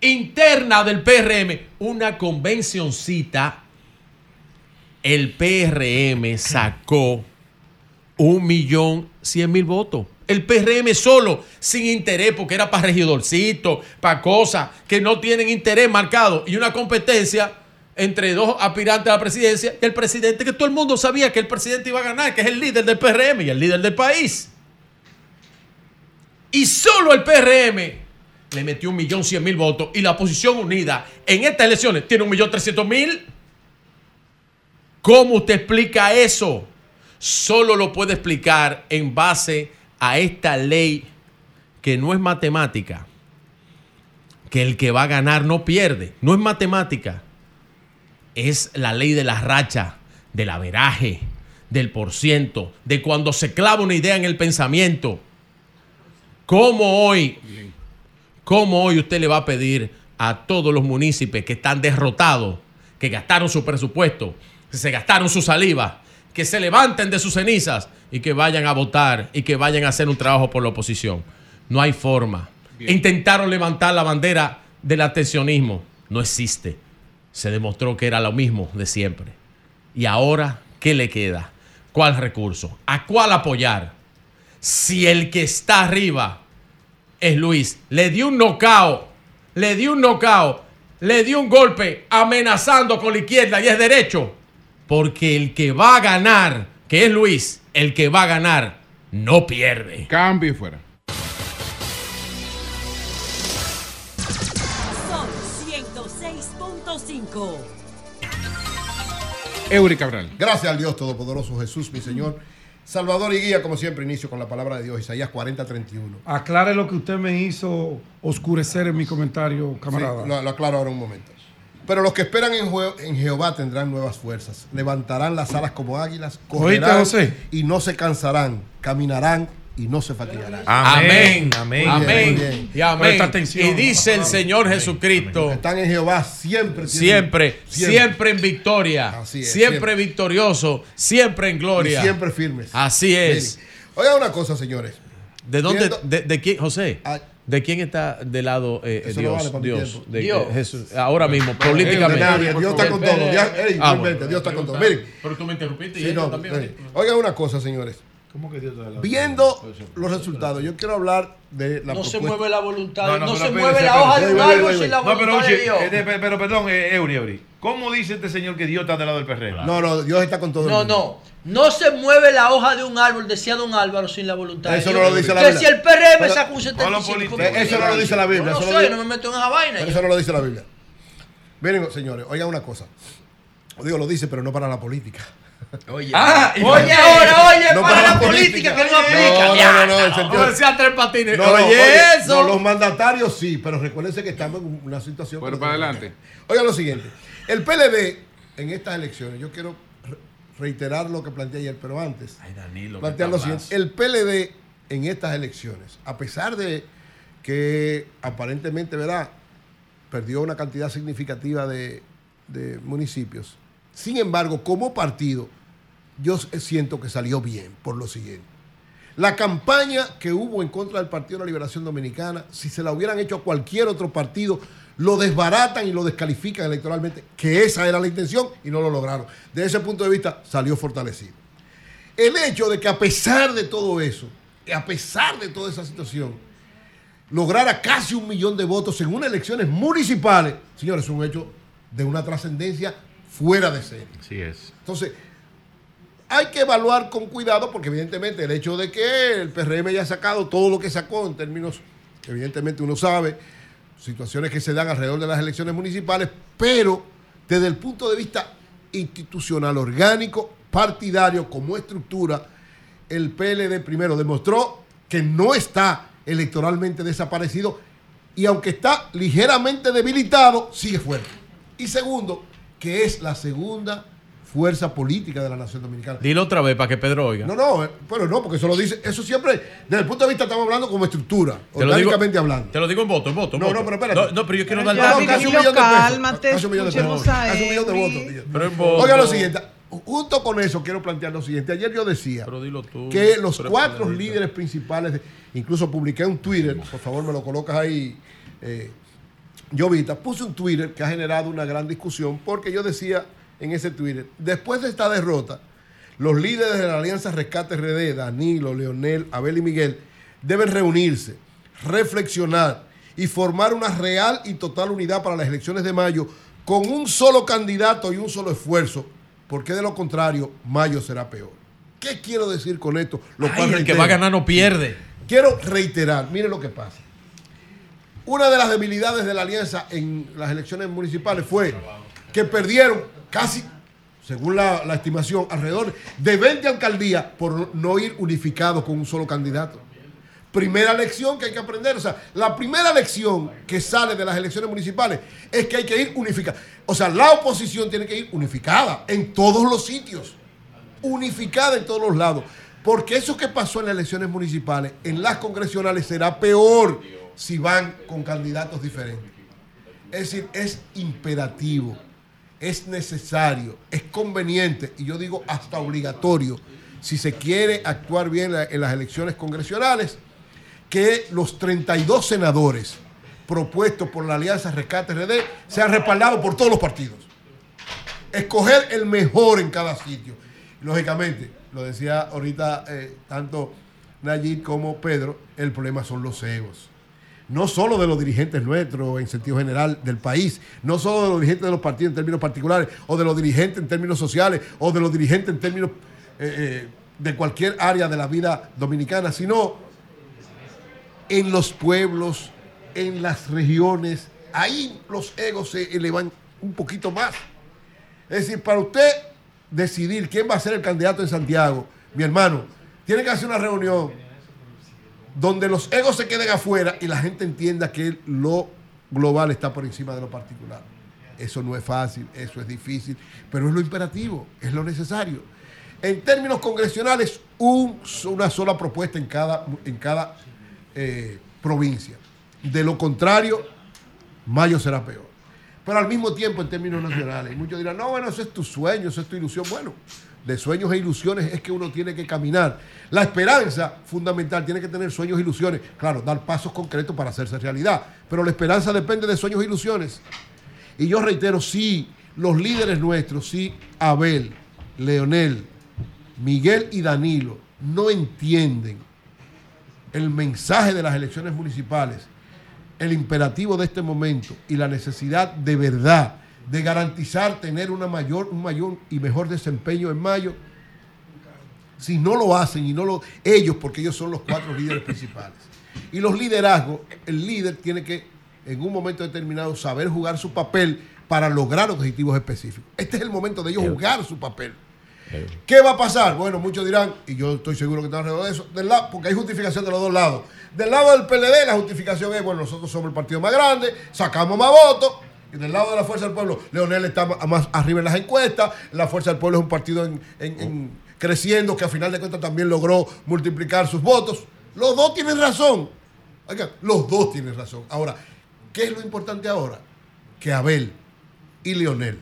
interna del PRM, una convencioncita, el PRM sacó un millón cien mil votos. El PRM solo, sin interés, porque era para regidorcito, para cosas que no tienen interés marcado. Y una competencia entre dos aspirantes a la presidencia y el presidente, que todo el mundo sabía que el presidente iba a ganar, que es el líder del PRM y el líder del país. Y solo el PRM le metió un millón cien mil votos y la oposición unida en estas elecciones tiene un millón trescientos mil. ¿Cómo usted explica eso? Solo lo puede explicar en base a esta ley que no es matemática. Que el que va a ganar no pierde. No es matemática. Es la ley de la racha, del averaje, del porciento, de cuando se clava una idea en el pensamiento. ¿Cómo hoy, cómo hoy usted le va a pedir a todos los municipios que están derrotados, que gastaron su presupuesto, que se gastaron su saliva, que se levanten de sus cenizas y que vayan a votar y que vayan a hacer un trabajo por la oposición? No hay forma. Intentaron levantar la bandera del abstencionismo. No existe. Se demostró que era lo mismo de siempre. Y ahora, ¿qué le queda? ¿Cuál recurso? ¿A cuál apoyar? Si el que está arriba es Luis, le dio un knockout, le dio un knockout, le dio un golpe amenazando con la izquierda y es derecho. Porque el que va a ganar, que es Luis, el que va a ganar, no pierde. Cambio y fuera. Son 106.5. Eury Cabral. Gracias al Dios Todopoderoso Jesús, mi Señor. Salvador y guía, como siempre, inicio con la palabra de Dios, Isaías 40, 31. Aclare lo que usted me hizo oscurecer en mi comentario, camarada. Sí, lo, lo aclaro ahora un momento. Pero los que esperan en, en Jehová tendrán nuevas fuerzas. Levantarán las alas como águilas, ¿Oíste, correrán José? y no se cansarán, caminarán y no se fatigarán. Amén. Amén. Amén. Y amén. Atención. Y dice el Señor Jesucristo. Están en Jehová siempre. Siempre, siempre, en victoria, Así es, siempre, siempre. victorioso, siempre en gloria. Y siempre firmes. Así es. Miren, Oiga una cosa, señores. ¿De dónde, de, de quién, José? ¿De quién está del lado eh, Eso no Dios? vale Dios, de- Dios. eh, Jesús, ahora mismo, políticamente. de nadie, Dios está con todo. Dios- Ah, bueno. Dios está con todo. Miren. Pero tú me interrumpiste y Sí, no, también. Oigan una cosa, señores. ¿Cómo que Dios te da la- Viendo los resultados, yo quiero hablar de la No se mueve la voluntad, No, no, no, se pero mueve la hoja de un árbol sin la. No, pero, voluntad de Dios. eh, de- pero, perdón, eh, Eury, Eury. ¿Cómo dice este señor que Dios está del lado del PRM? No, no, Dios está con todo el No, mundo. no. No se mueve la hoja de un árbol, decía don Álvaro, sin la voluntad de Eso Dios. no lo dice la Que Biblia. si el PRM saca un 75. Eh, Eso no lo dice la Biblia. No lo sé, dice- no me meto en esa vaina. Eso no lo dice la Biblia. Miren, señores, oigan una cosa. Digo, lo dice, pero no para la política. Oye, Ah, oye ahora, oye, No para, la política, que no aplica. No, Ya, no, no, no, el no. sentido- Decía tres patines. No, no, oye, oye, eso. no, los mandatarios sí, pero recuérdense que estamos en una situación. Pero para adelante. Oigan lo siguiente. El PLD en estas elecciones, yo quiero re- reiterar lo que planteé ayer, pero antes. Danilo, plantear lo siguiente. El PLD en estas elecciones, a pesar de que aparentemente, ¿verdad? Perdió una cantidad significativa de, de municipios. Sin embargo, como partido, yo siento que salió bien por lo siguiente. La campaña que hubo en contra del Partido de la Liberación Dominicana, si se la hubieran hecho a cualquier otro partido, lo desbaratan y lo descalifican electoralmente, que esa era la intención y no lo lograron. Desde ese punto de vista, salió fortalecido. El hecho de que a pesar de todo eso, a pesar de toda esa situación, lograra casi un millón de votos en unas elecciones municipales, señores, es un hecho de una trascendencia fuera de serie. Así es. Entonces, hay que evaluar con cuidado porque evidentemente el hecho de que el PRM haya sacado todo lo que sacó en términos, evidentemente uno sabe, situaciones que se dan alrededor de las elecciones municipales, pero desde el punto de vista institucional, orgánico, partidario, como estructura, el PLD primero demostró que no está electoralmente desaparecido y aunque está ligeramente debilitado, sigue fuerte. Y segundo, que es la segunda fuerza política de la nación dominicana. Dilo otra vez para que Pedro oiga. No, no, eh, pero no, porque eso lo dice, eso siempre, desde el punto de vista estamos hablando como estructura, Te digo, hablando. te lo digo en voto, en voto. en No, voto. no, pero espérate. No, no, pero yo quiero dar No, no, casi un millón de pesos. Casi un millón de pesos. Casi un millón de votos. Pero en voto. Oiga lo siguiente, junto con eso quiero plantear lo siguiente. Ayer yo decía Pero dilo tú. que los Pero cuatro líderes principales, de- incluso publiqué un Twitter, por favor me lo colocas ahí, eh, Jovita, puse un Twitter que ha generado una gran discusión porque yo decía en ese Twitter, después de esta derrota, los líderes de la Alianza Rescate RD, Danilo, Leonel, Abel y Miguel, deben reunirse, reflexionar y formar una real y total unidad para las elecciones de mayo con un solo candidato y un solo esfuerzo, porque de lo contrario, mayo será peor. ¿Qué quiero decir con esto? Lo Ay, el que va a ganar no pierde. Quiero reiterar, miren lo que pasa. Una de las debilidades de la alianza en las elecciones municipales fue que perdieron casi, según la, estimación, alrededor de 20 alcaldías por no ir unificados con un solo candidato. Primera lección que hay que aprender. O sea, la primera lección que sale de las elecciones municipales es que hay que ir unificada. O sea, la oposición tiene que ir unificada en todos los sitios. Unificada en todos los lados. Porque eso que pasó en las elecciones municipales, en las congresionales, será peor si van con candidatos diferentes. Es decir, es imperativo, es necesario, es conveniente y yo digo hasta obligatorio, si se quiere actuar bien en las elecciones congresionales, que los 32 senadores propuestos por la Alianza Rescate RD sean respaldados por todos los partidos. Escoger el mejor en cada sitio. Lógicamente, lo decía ahorita eh, tanto Nayib como Pedro, el problema son los egos. No solo de los dirigentes nuestros en sentido general del país, no solo de los dirigentes de los partidos en términos particulares, o de los dirigentes en términos sociales, o de los dirigentes en términos eh, eh, de cualquier área de la vida dominicana, sino en los pueblos, en las regiones, ahí los egos se elevan un poquito más. Es decir, para usted decidir quién va a ser el candidato en Santiago, mi hermano, tiene que hacer una reunión donde los egos se queden afuera y la gente entienda que lo global está por encima de lo particular. Eso no es fácil, eso es difícil, pero es lo imperativo, es lo necesario. En términos congresionales, un- una sola propuesta en cada, en cada eh, provincia. De lo contrario, mayo será peor. Pero al mismo tiempo, en términos nacionales, muchos dirán, no, bueno, eso es tu sueño, eso es tu ilusión. Bueno, de sueños e ilusiones es que uno tiene que caminar. La esperanza fundamental tiene que tener sueños e ilusiones. Claro, dar pasos concretos para hacerse realidad. Pero la esperanza depende de sueños e ilusiones. Y yo reitero, sí, los líderes nuestros, sí, Abel, Leonel, Miguel y Danilo, no entienden el mensaje de las elecciones municipales, el imperativo de este momento y la necesidad de verdad de garantizar tener una mayor, un mayor y mejor desempeño en mayo, si no lo hacen y no lo ellos, porque ellos son los cuatro líderes principales. Y los liderazgos, el líder tiene que en un momento determinado saber jugar su papel para lograr objetivos específicos. Este es el momento de ellos jugar su papel. ¿Qué va a pasar? Bueno, muchos dirán, y yo estoy seguro que están alrededor de eso, del lado, porque hay justificación de los dos lados. Del lado del PLD, la justificación es, bueno, nosotros somos el partido más grande, sacamos más votos. Y del lado de la Fuerza del Pueblo, Leonel está más arriba en las encuestas. La Fuerza del Pueblo es un partido en- en- en- creciendo que a final de cuentas también logró multiplicar sus votos. Los dos tienen razón. Oigan, los dos tienen razón. Ahora, ¿qué es lo importante ahora? Que Abel y Leonel,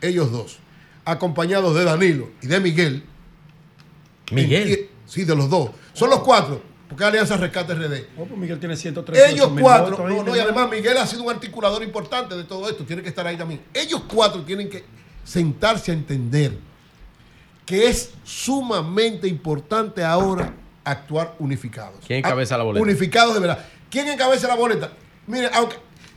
ellos dos, acompañados de Danilo y de Miguel. Miguel. Sí, de los dos. Son los cuatro, porque Alianza Rescate RD. Oh, pues Miguel tiene 138 Ellos cuatro, votos no, no, y además Miguel ha sido un articulador importante de todo esto, tiene que estar ahí también. Ellos cuatro tienen que sentarse a entender que es sumamente importante ahora actuar unificados. ¿Quién encabeza la boleta? Unificados de verdad. ¿Quién encabeza la boleta? Mire, aunque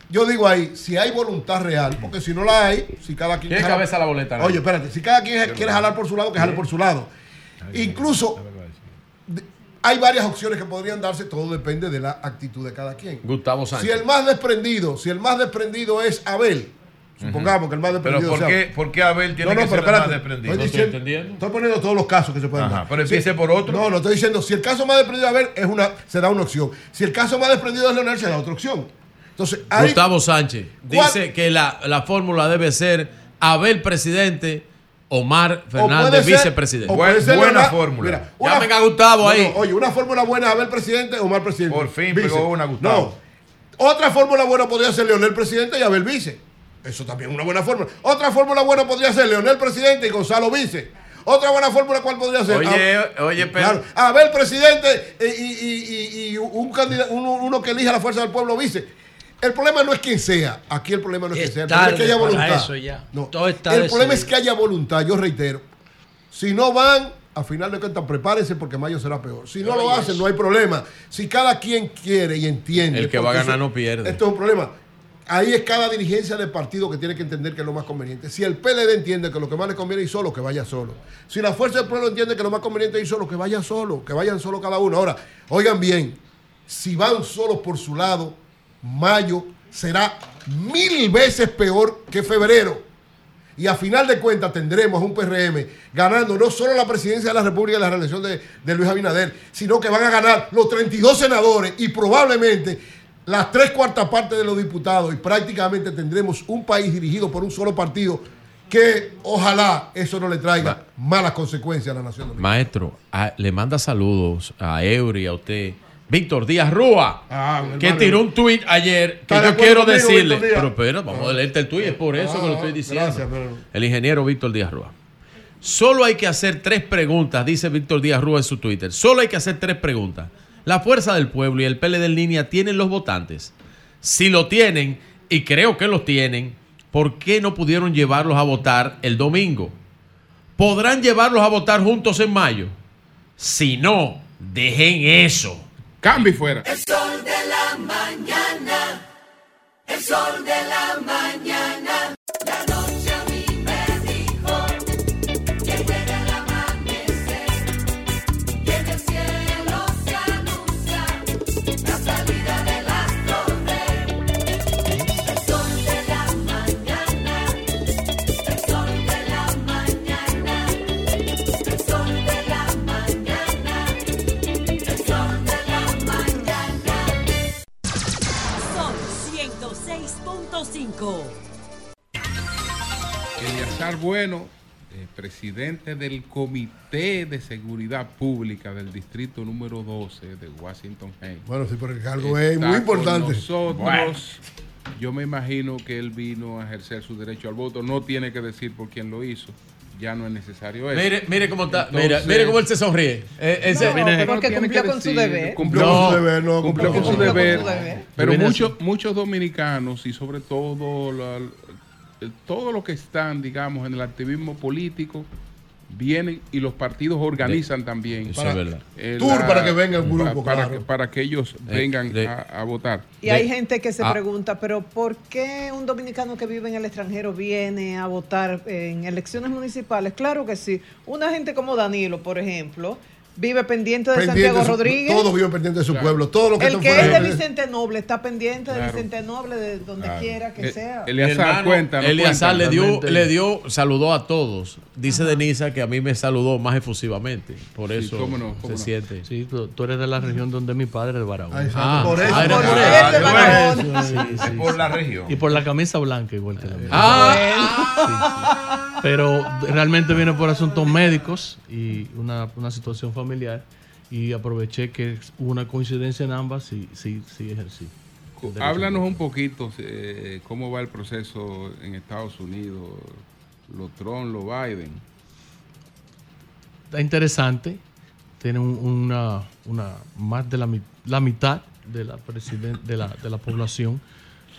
yo digo ahí, si hay voluntad real, porque si no la hay, si cada quien. ¿Quién encabeza la boleta? Oye, espérate, si cada quien quiere jalar por su lado, que jale por su lado. Incluso hay varias opciones que podrían darse, todo depende de la actitud de cada quien. Gustavo Sánchez. Si el más desprendido, si el más desprendido es Abel, supongamos que el más Pero desprendido ¿por sea qué, por qué Abel tiene No, no, que pero ser el más desprendido? Estoy, diciendo- estoy poniendo todos los casos que se pueden Ajá, dar. pero empiece por otro. No, no estoy diciendo, si el caso más desprendido de Abel es una, se da una opción. Si el caso más desprendido es Leonel, se da otra opción. Entonces, Gustavo Sánchez ¿Cuál? dice que la, la fórmula debe ser Abel presidente, Omar Fernández ser- vicepresidente. buena fórmula. Mira, una- Llamen a Gustavo No, ahí. no, oye, una fórmula buena es Abel presidente, Omar presidente. Por fin Vice. pegó una, Gustavo. No. Otra fórmula buena podría ser Leonel presidente y Abel vice. Eso también es una buena fórmula. Otra fórmula buena podría ser Leonel presidente y Gonzalo vice. Otra buena fórmula, ¿cuál podría ser? Oye, Ah, oye, pero- claro. Abel presidente eh, y, y- y- y un candidato, uno, uno que elija la fuerza del pueblo vice. El problema no es quien sea. Aquí el problema no es Es quien sea. El problema es que haya voluntad. eso ya. No. Todo está el problema es que haya voluntad. Yo reitero. Si no van, a final de cuentas, prepárense porque mayo será peor. Si no lo hacen, no hay problema. Si cada quien quiere y entiende. El que va a ganar eso- no pierde. Esto es un problema. Ahí es cada dirigencia del partido que tiene que entender que es lo más conveniente. Si el PLD entiende que lo que más le conviene es ir solo, que vaya solo. Si la Fuerza del Pueblo entiende que lo más conveniente es ir solo, que vaya solo, que vayan solo cada uno. Ahora, oigan bien, si van solos por su lado, mayo será mil veces peor que febrero. Y a final de cuentas tendremos un PRM ganando no solo la presidencia de la República y la reelección de, de Luis Abinader, sino que van a ganar los 32 senadores y probablemente las tres cuartas partes de los diputados y prácticamente tendremos un país dirigido por un solo partido que ojalá eso no le traiga malas consecuencias a la nación dominicana. Maestro, a- le manda saludos a Eury, a usted. Víctor Díaz Rúa, Ah, que tiró un tuit ayer que ¿Está de yo quiero decirle. Pero, pero vamos a leerte el tuit, es por eso que lo estoy diciendo. gracias, pero- El ingeniero Víctor Díaz Rúa. Solo hay que hacer tres preguntas, dice Víctor Díaz Rúa en su Twitter. Solo hay que hacer tres preguntas. La Fuerza del Pueblo y el PLD en línea tienen los votantes. Si lo tienen, y creo que los tienen, ¿por qué no pudieron llevarlos a votar el domingo? ¿Podrán llevarlos a votar juntos en mayo? Si no, dejen eso. Cambio fuera. El sol de la mañana, el sol de la mañana, 106.5. Eleazar Bueno, eh, presidente del Comité de Seguridad Pública del Distrito número 12 de Washington Heights. Bueno, sí, pero el cargo es muy importante. Nosotros, Bueno. yo me imagino que él vino a ejercer su derecho al voto. No tiene que decir por quién lo hizo. Ya no es necesario eso. Mire, mire cómo está. Entonces- mira, mire cómo él se sonríe. Eh, No, pero porque cumplió con su deber. Cumplió No, con su deber, no, cumplió con su con deber. su deber. Pero muchos, muchos dominicanos y sobre todo la- el- todos los que están, digamos, en el activismo político, vienen y los partidos organizan también. Eso es verdad. eh, Tour para que venga un para- grupo, Para, claro. que, para que ellos vengan de- a, a votar. Y hay gente que se Ah. pregunta, pero ¿por qué un dominicano que vive en el extranjero viene a votar en elecciones municipales? Claro que sí. Una gente como Danilo, por ejemplo, vive pendiente de Pendiente Santiago de su- Rodríguez. Todos viven pendientes de su Claro. pueblo. Todos los que el que es de de- Vicente Noble está pendiente de. Vicente Noble, de donde Claro. quiera que Eh, sea. el- Eleazar, Mi hermano, cuéntanos, Eleazar le dio, le dio, saludó a todos. Dice Denisa que a mí me saludó más efusivamente. Por Sí, eso cómo no, se no. siente. Sí, tú, tú eres de la región donde mi padre es Barahona. Ay, Ah, por eso. ah, por por eso. Barahona. Sí, sí, por la región. Y por la camisa blanca igual que la mía. Ah, Pero realmente viene por asuntos médicos y una, una situación familiar. Y aproveché que hubo una coincidencia en ambas y sí, sí ejercí. Háblanos un poquito eh, cómo va el proceso en Estados Unidos, lo Trump, lo Biden. Está interesante. Tiene un- una, una más de la, la mitad de la, de, la, de la población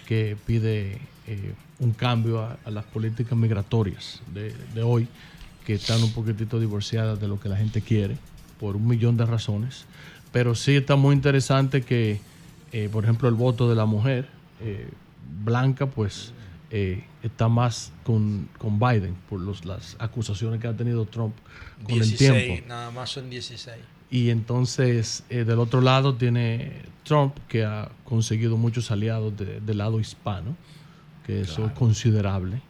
que pide eh, un cambio a, a las políticas migratorias de, de hoy, que están un poquitito divorciadas de lo que la gente quiere, por un millón de razones. Pero sí está muy interesante que eh, por ejemplo, el voto de la mujer eh, blanca, pues eh, está más con, con Biden por los, las acusaciones que ha tenido Trump con el 16, tiempo. nada más son 16. Y entonces, eh, del otro lado tiene Trump, que ha conseguido muchos aliados de- del lado hispano, que eso es considerable,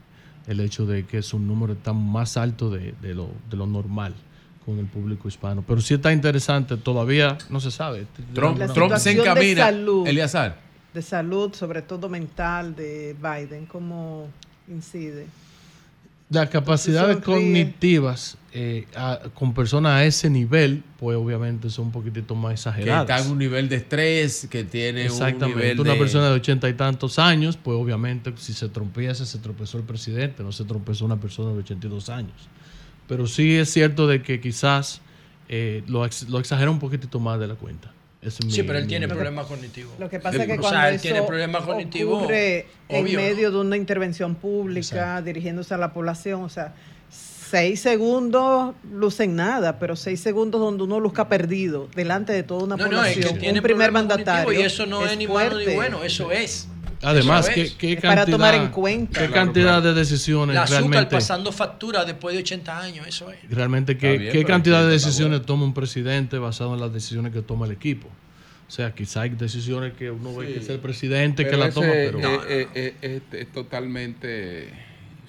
el hecho de que es un número tan más alto de, de lo, de lo normal con el público hispano. Pero sí está interesante, todavía no se sabe. Trump, La Trump se situación de encamina. salud. Eleazar. De salud, sobre todo mental, de Biden, ¿cómo incide? Las capacidades cognitivas eh, a- con personas a ese nivel, pues obviamente son un poquitito más Que exageradas. está en un nivel de estrés, que tiene un Exactamente. nivel Una de... persona de ochenta y tantos años, pues obviamente si se trompiese, se tropezó el presidente, no se tropezó una persona de 82 años. Pero sí es cierto de que quizás eh, lo, ex- lo exagera un poquitito más de la cuenta. Sí, pero él tiene mi- problemas cognitivos. Lo que pasa es que O cuando sea, él eso tiene problemas cognitivos. ocurre en obvio, ¿no? medio de una intervención pública, dirigiéndose a la población, o sea, seis segundos lucen nada, pero seis segundos donde uno luzca perdido delante de toda una No, no, es población, que tiene un primer mandatario. Y eso no es, ni malo ni bueno, eso es. Además, Eso ¿qué, cantidad, para tomar en cuenta. ¿qué Claro, cantidad de decisiones La azúcar realmente, pasando factura después de 80 años, eso es. realmente qué, bien, qué cantidad de 80 está decisiones toma un presidente basado en las decisiones que toma el equipo? O sea, quizá hay decisiones que uno ve que es el presidente que la ese, toma, pero... eh, eh, eh, es, es totalmente.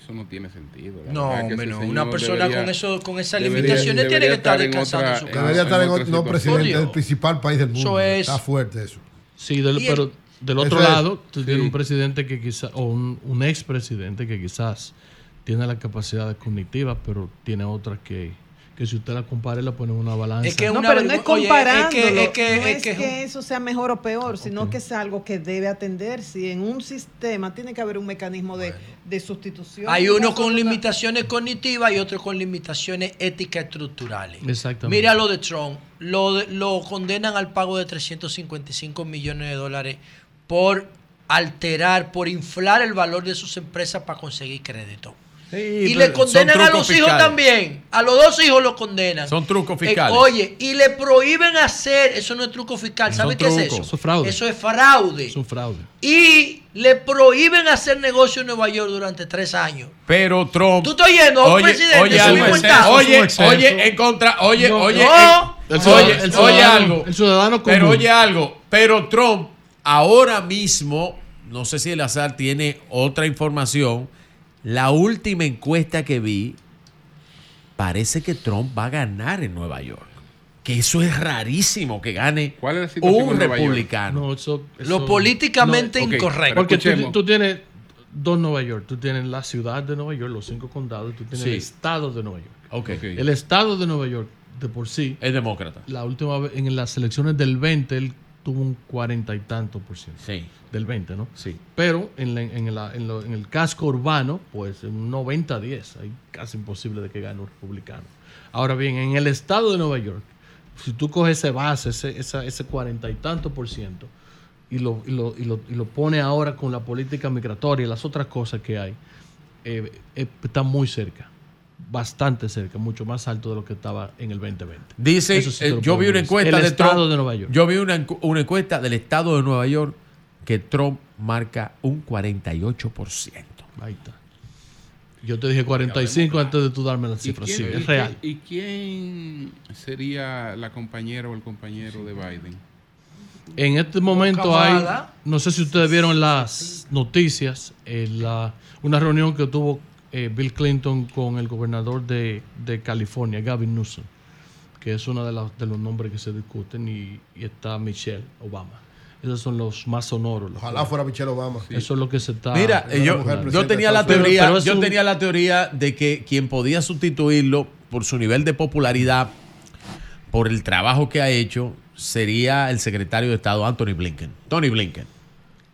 Eso no tiene sentido. La No, hombre, no. Una persona debería- con eso, con esas debería- limitaciones tiene que estar en descansando otra- en su en- casa. Debería estar en otro, no, presidente del principal país del Eso mundo. es. Está fuerte eso. Sí, del- Y el- pero del otro Eso lado, tú tienes Sí. un presidente que quizás, o un, un expresidente que quizás tiene las capacidades cognitivas, pero tiene otras que, que si usted la compara y la pone en una balanza. Es que No, una pero no es comparándolo. que- es que- no es es que- que, eso sea mejor o peor, sino que es algo que debe atenderse. En un sistema tiene que haber un mecanismo de, de sustitución. Hay uno con limitaciones cognitivas y otro con limitaciones éticas estructurales. Exactamente. Mira lo de Trump. Lo, de- lo condenan al pago de 355 millones de dólares por alterar, por inflar el valor de sus empresas para conseguir crédito. y pero le condenan a los hijos también. A los dos hijos los condenan. Son trucos Eh, fiscales. oye, y le prohíben hacer, eso no es truco fiscal, ¿sabe Son qué es eso? Eso es fraude. Eso es fraude. Es un fraude. Y le prohíben hacer negocio en Nueva York durante tres años. Pero Trump. Tú estás oyendo a un Oye, presidente oye, exceso, oye, oye, en contra, oye, No, oye, no. en- El ciudadano- oye, el oye algo. el ciudadano pero común. oye algo, pero Trump ahora mismo, no sé si el azar tiene otra información, la última encuesta que vi parece que Trump va a ganar en Nueva York. Que eso es rarísimo que gane ¿Cuál es la situación un republicano. No, eso, Lo eso- políticamente no, ok, incorrecto. Porque tú, tienes dos Nueva York. Tú tienes la ciudad de Nueva York, los cinco condados, y tú tienes Sí. el estado de Nueva York. Ok. Ok. El estado de Nueva York, de por sí, Es demócrata. la última vez, en las elecciones del 20, él tuvo un cuarenta y tanto por ciento. Sí. Del 20, ¿no? Sí. Pero en, la- en la- en lo- en el casco urbano, pues un 90-10. Hay casi imposible de que gane un republicano. Ahora bien, en el estado de Nueva York, si tú coges ese base, ese, esa- ese cuarenta y tanto por ciento, y lo, y, lo, y, lo, y lo pone ahora con la política migratoria y las otras cosas que hay, eh, eh, está muy cerca. Bastante cerca, mucho más alto de lo que estaba en el 2020. Dice, sí eh, yo vi una encuesta El de estado Trump. de Nueva York. Yo vi una, una encuesta del estado de Nueva York que Trump marca un 48%. Ahí está. Yo te dije 45 antes de tú darme la ¿Y cifra. quién- Sí, y es real. quién- ¿Y quién sería la compañera o el compañero de Biden? En este momento hay, no sé si ustedes vieron las noticias, eh, la- una reunión que tuvo eh, Bill Clinton con el gobernador de, de California, Gavin Newsom, que es uno de, las- de los nombres que se discuten, y, y está Michelle Obama. Esos son los más sonoros. los Ojalá cuales- fuera Michelle Obama. Eso es lo que se está... Mira, eh, yo, yo tenía la teoría. Pero yo un- tenía la teoría de que quien podía sustituirlo por su nivel de popularidad, por el trabajo que ha hecho, sería el secretario de Estado Anthony Blinken. Tony Blinken.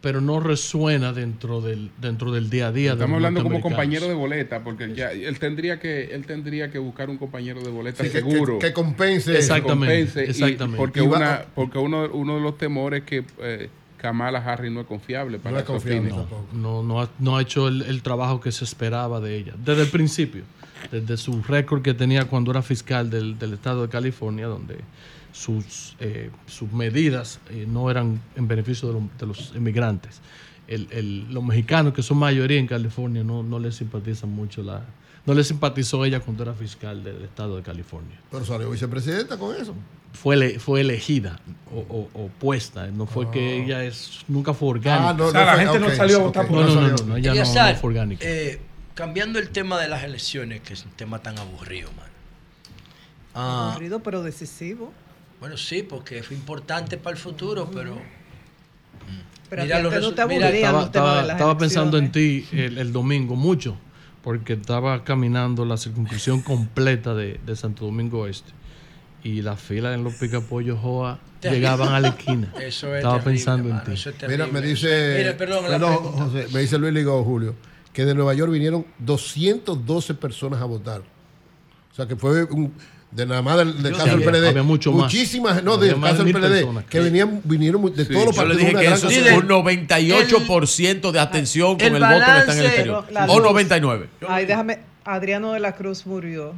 Pero no resuena dentro del, dentro del día a día. de Estamos hablando como compañero de boleta, porque él ya él tendría que él tendría que buscar un compañero de boleta Sí, seguro. que- que compense. Exactamente, compense y- exactamente. porque Y una porque uno, uno de los temores que, eh, Kamala Harris no es confiable para No es confiable tampoco. No, no, ha, no ha hecho el, el trabajo que se esperaba de ella. Desde el principio, desde su récord que tenía cuando era fiscal del, del estado de California, donde sus, eh, sus medidas eh, no eran en beneficio de, lo- de los inmigrantes. El- el- los mexicanos, que son mayoría en California, no, no les simpatizan mucho la... No le simpatizó ella cuando era fiscal del estado de California. Pero salió vicepresidenta con eso. Fue, ele- fue elegida o, o- o puesta. No fue que ella es nunca fue orgánica. Ah, no, O sea, no la fue- gente no salió a votar por No, no, no, ella. no, ella no, fue orgánica. eh, cambiando el tema de las elecciones, que es un tema tan aburrido, mano. Ah, Aburrido, pero decisivo. Bueno, sí, porque fue importante para el futuro, pero. Pero Mira los no te mira- estaba, los temas estaba- de las estaba pensando en ti el, el domingo mucho, porque estaba caminando la circunscripción completa de, de Santo Domingo Este y las filas en los picapollos Joa llegaban a la esquina. Eso es estaba terrible, pensando en ti. eso es Mira, me dice. Mira, perdón, la no. José, me dice Luis Ligo Julio que de Nueva York vinieron 212 personas a votar. O sea que fue un, de nada más del, del caso del PLD. había mucho más. Muchísimas, no, Había del más caso de del PLD. personas. Que venían, vinieron de Sí, todos los yo le partidos. dije que eso un 98% de atención con el el, voto que está en el balance- exterior. O luz. 99. Ay, déjame. Adriano de la Cruz murió.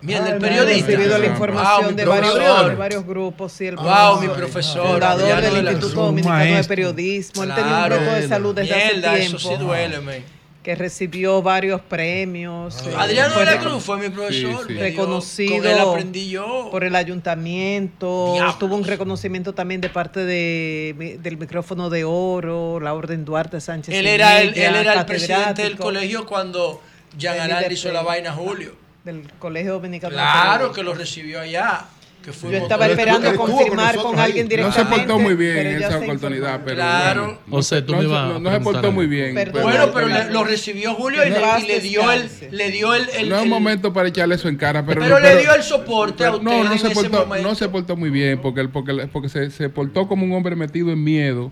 Mira, el del Ay, me he periodista. recibido la Wow, información mi de, varios, profesor. de varios grupos. Sí, el Wow, profesor, mi profesor, Fundador Adriano del de la Instituto. Dominicano de. Periodismo. Él Claro. tenía un grupo de salud desde Mierda, hace eso tiempo. sí duele, man. Que recibió varios premios. eh, Adriano de la Cruz fue mi profesor. Sí, reconocido Con él aprendí yo. por el ayuntamiento, Diablos. tuvo un reconocimiento también de parte de, del micrófono de oro, la Orden Duarte Sánchez. Él era el, Sevilla, él era el presidente del colegio cuando Jean líder hizo la vaina Julio. del Colegio Dominicano. Claro que lo recibió allá. Que Yo estaba esperando con confirmar con alguien No se directamente. portó muy bien pero en esa oportunidad, pero Claro. bueno, O sea, tú no, me a no- no se portó muy bien. Perdón. Bueno, pero Pero- le- lo recibió Julio y le, y le dio el, le dio el, el- no es el- momento para echarle eso en cara, pero, pero, le dio el soporte a pero usted no, no en se portó, no se portó muy bien porque él- porque, porque se, se portó como un hombre metido en miedo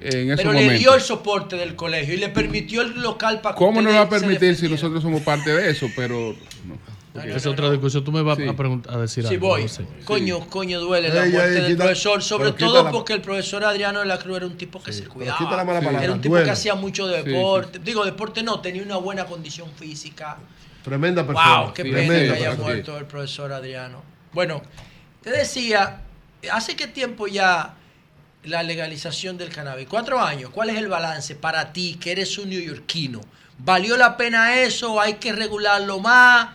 en ese pero momento. le dio el soporte del colegio y le permitió el local para ¿Cómo no lo va a permitir si nosotros somos parte de eso? Pero no. Porque- Esa es otra discusión. Tú me vas Sí. a, preguntar, a decir Sí, algo. voy. no sé. Coño, coño, duele la Ey, muerte ey, del quita- profesor, sobre pero quita todo la- porque el profesor Adriano de la Cruz era un tipo que se cuidaba. quita la mala palabra, Era un tipo duele. que hacía mucho Sí, deporte. Digo, deporte no, tenía una buena condición física. Tremenda persona. Wow, qué Sí, pena que tremenda haya persona. muerto el profesor Adriano. Bueno, te decía, ¿hace qué tiempo ya la legalización del cannabis? Cuatro años. ¿Cuál es el balance para ti, que eres un neoyorquino? ¿Valió la pena eso? ¿Hay que regularlo más?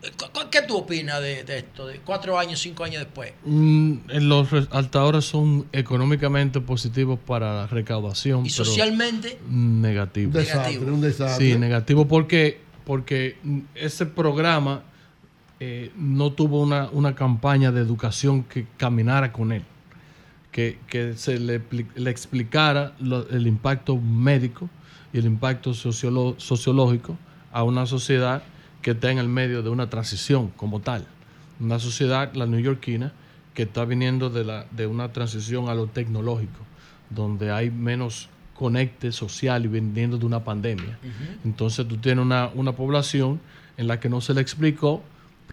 ¿Cu- cu- ¿Qué tú opinas de, de esto? De cuatro años, cinco años después. Mm, los re- hasta ahora son económicamente positivos para la recaudación. ¿Y socialmente? Negativo. desastre, un desastre. Sí, negativo porque, porque ese programa eh, no tuvo una, una campaña de educación que caminara con él, que, que se le, le explicara lo- el impacto médico y el impacto sociolo- sociológico a una sociedad que está en el medio de una transición como tal. Una sociedad, la neoyorquina, que está viniendo de, la, de una transición a lo tecnológico, donde hay menos conecte social y viniendo de una pandemia. Entonces tú tienes una, una población en la que no se le explicó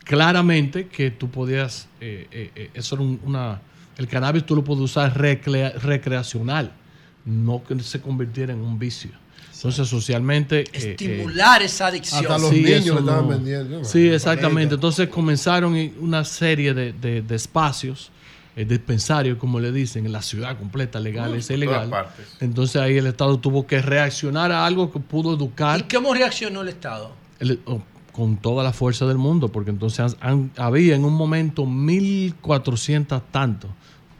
claramente que tú podías, eh, eh, eh, eso era un- una, el cannabis tú lo puedes usar recrea- recreacional, no que se convirtiera en un vicio. Entonces socialmente... eh, eh, Estimular esa adicción. Hasta los Sí, niños eso le estaban no- vendiendo. Sí, exactamente. Entonces comenzaron y- una serie de, de- de espacios, eh, dispensarios, como le dicen, en la ciudad completa, legales e en todas ilegales. partes. Entonces ahí el Estado tuvo que reaccionar a algo que pudo ¿Y educar cómo reaccionó el Estado? el- oh, con toda la fuerza del mundo, porque entonces han- han- había en un momento 1.400 tantos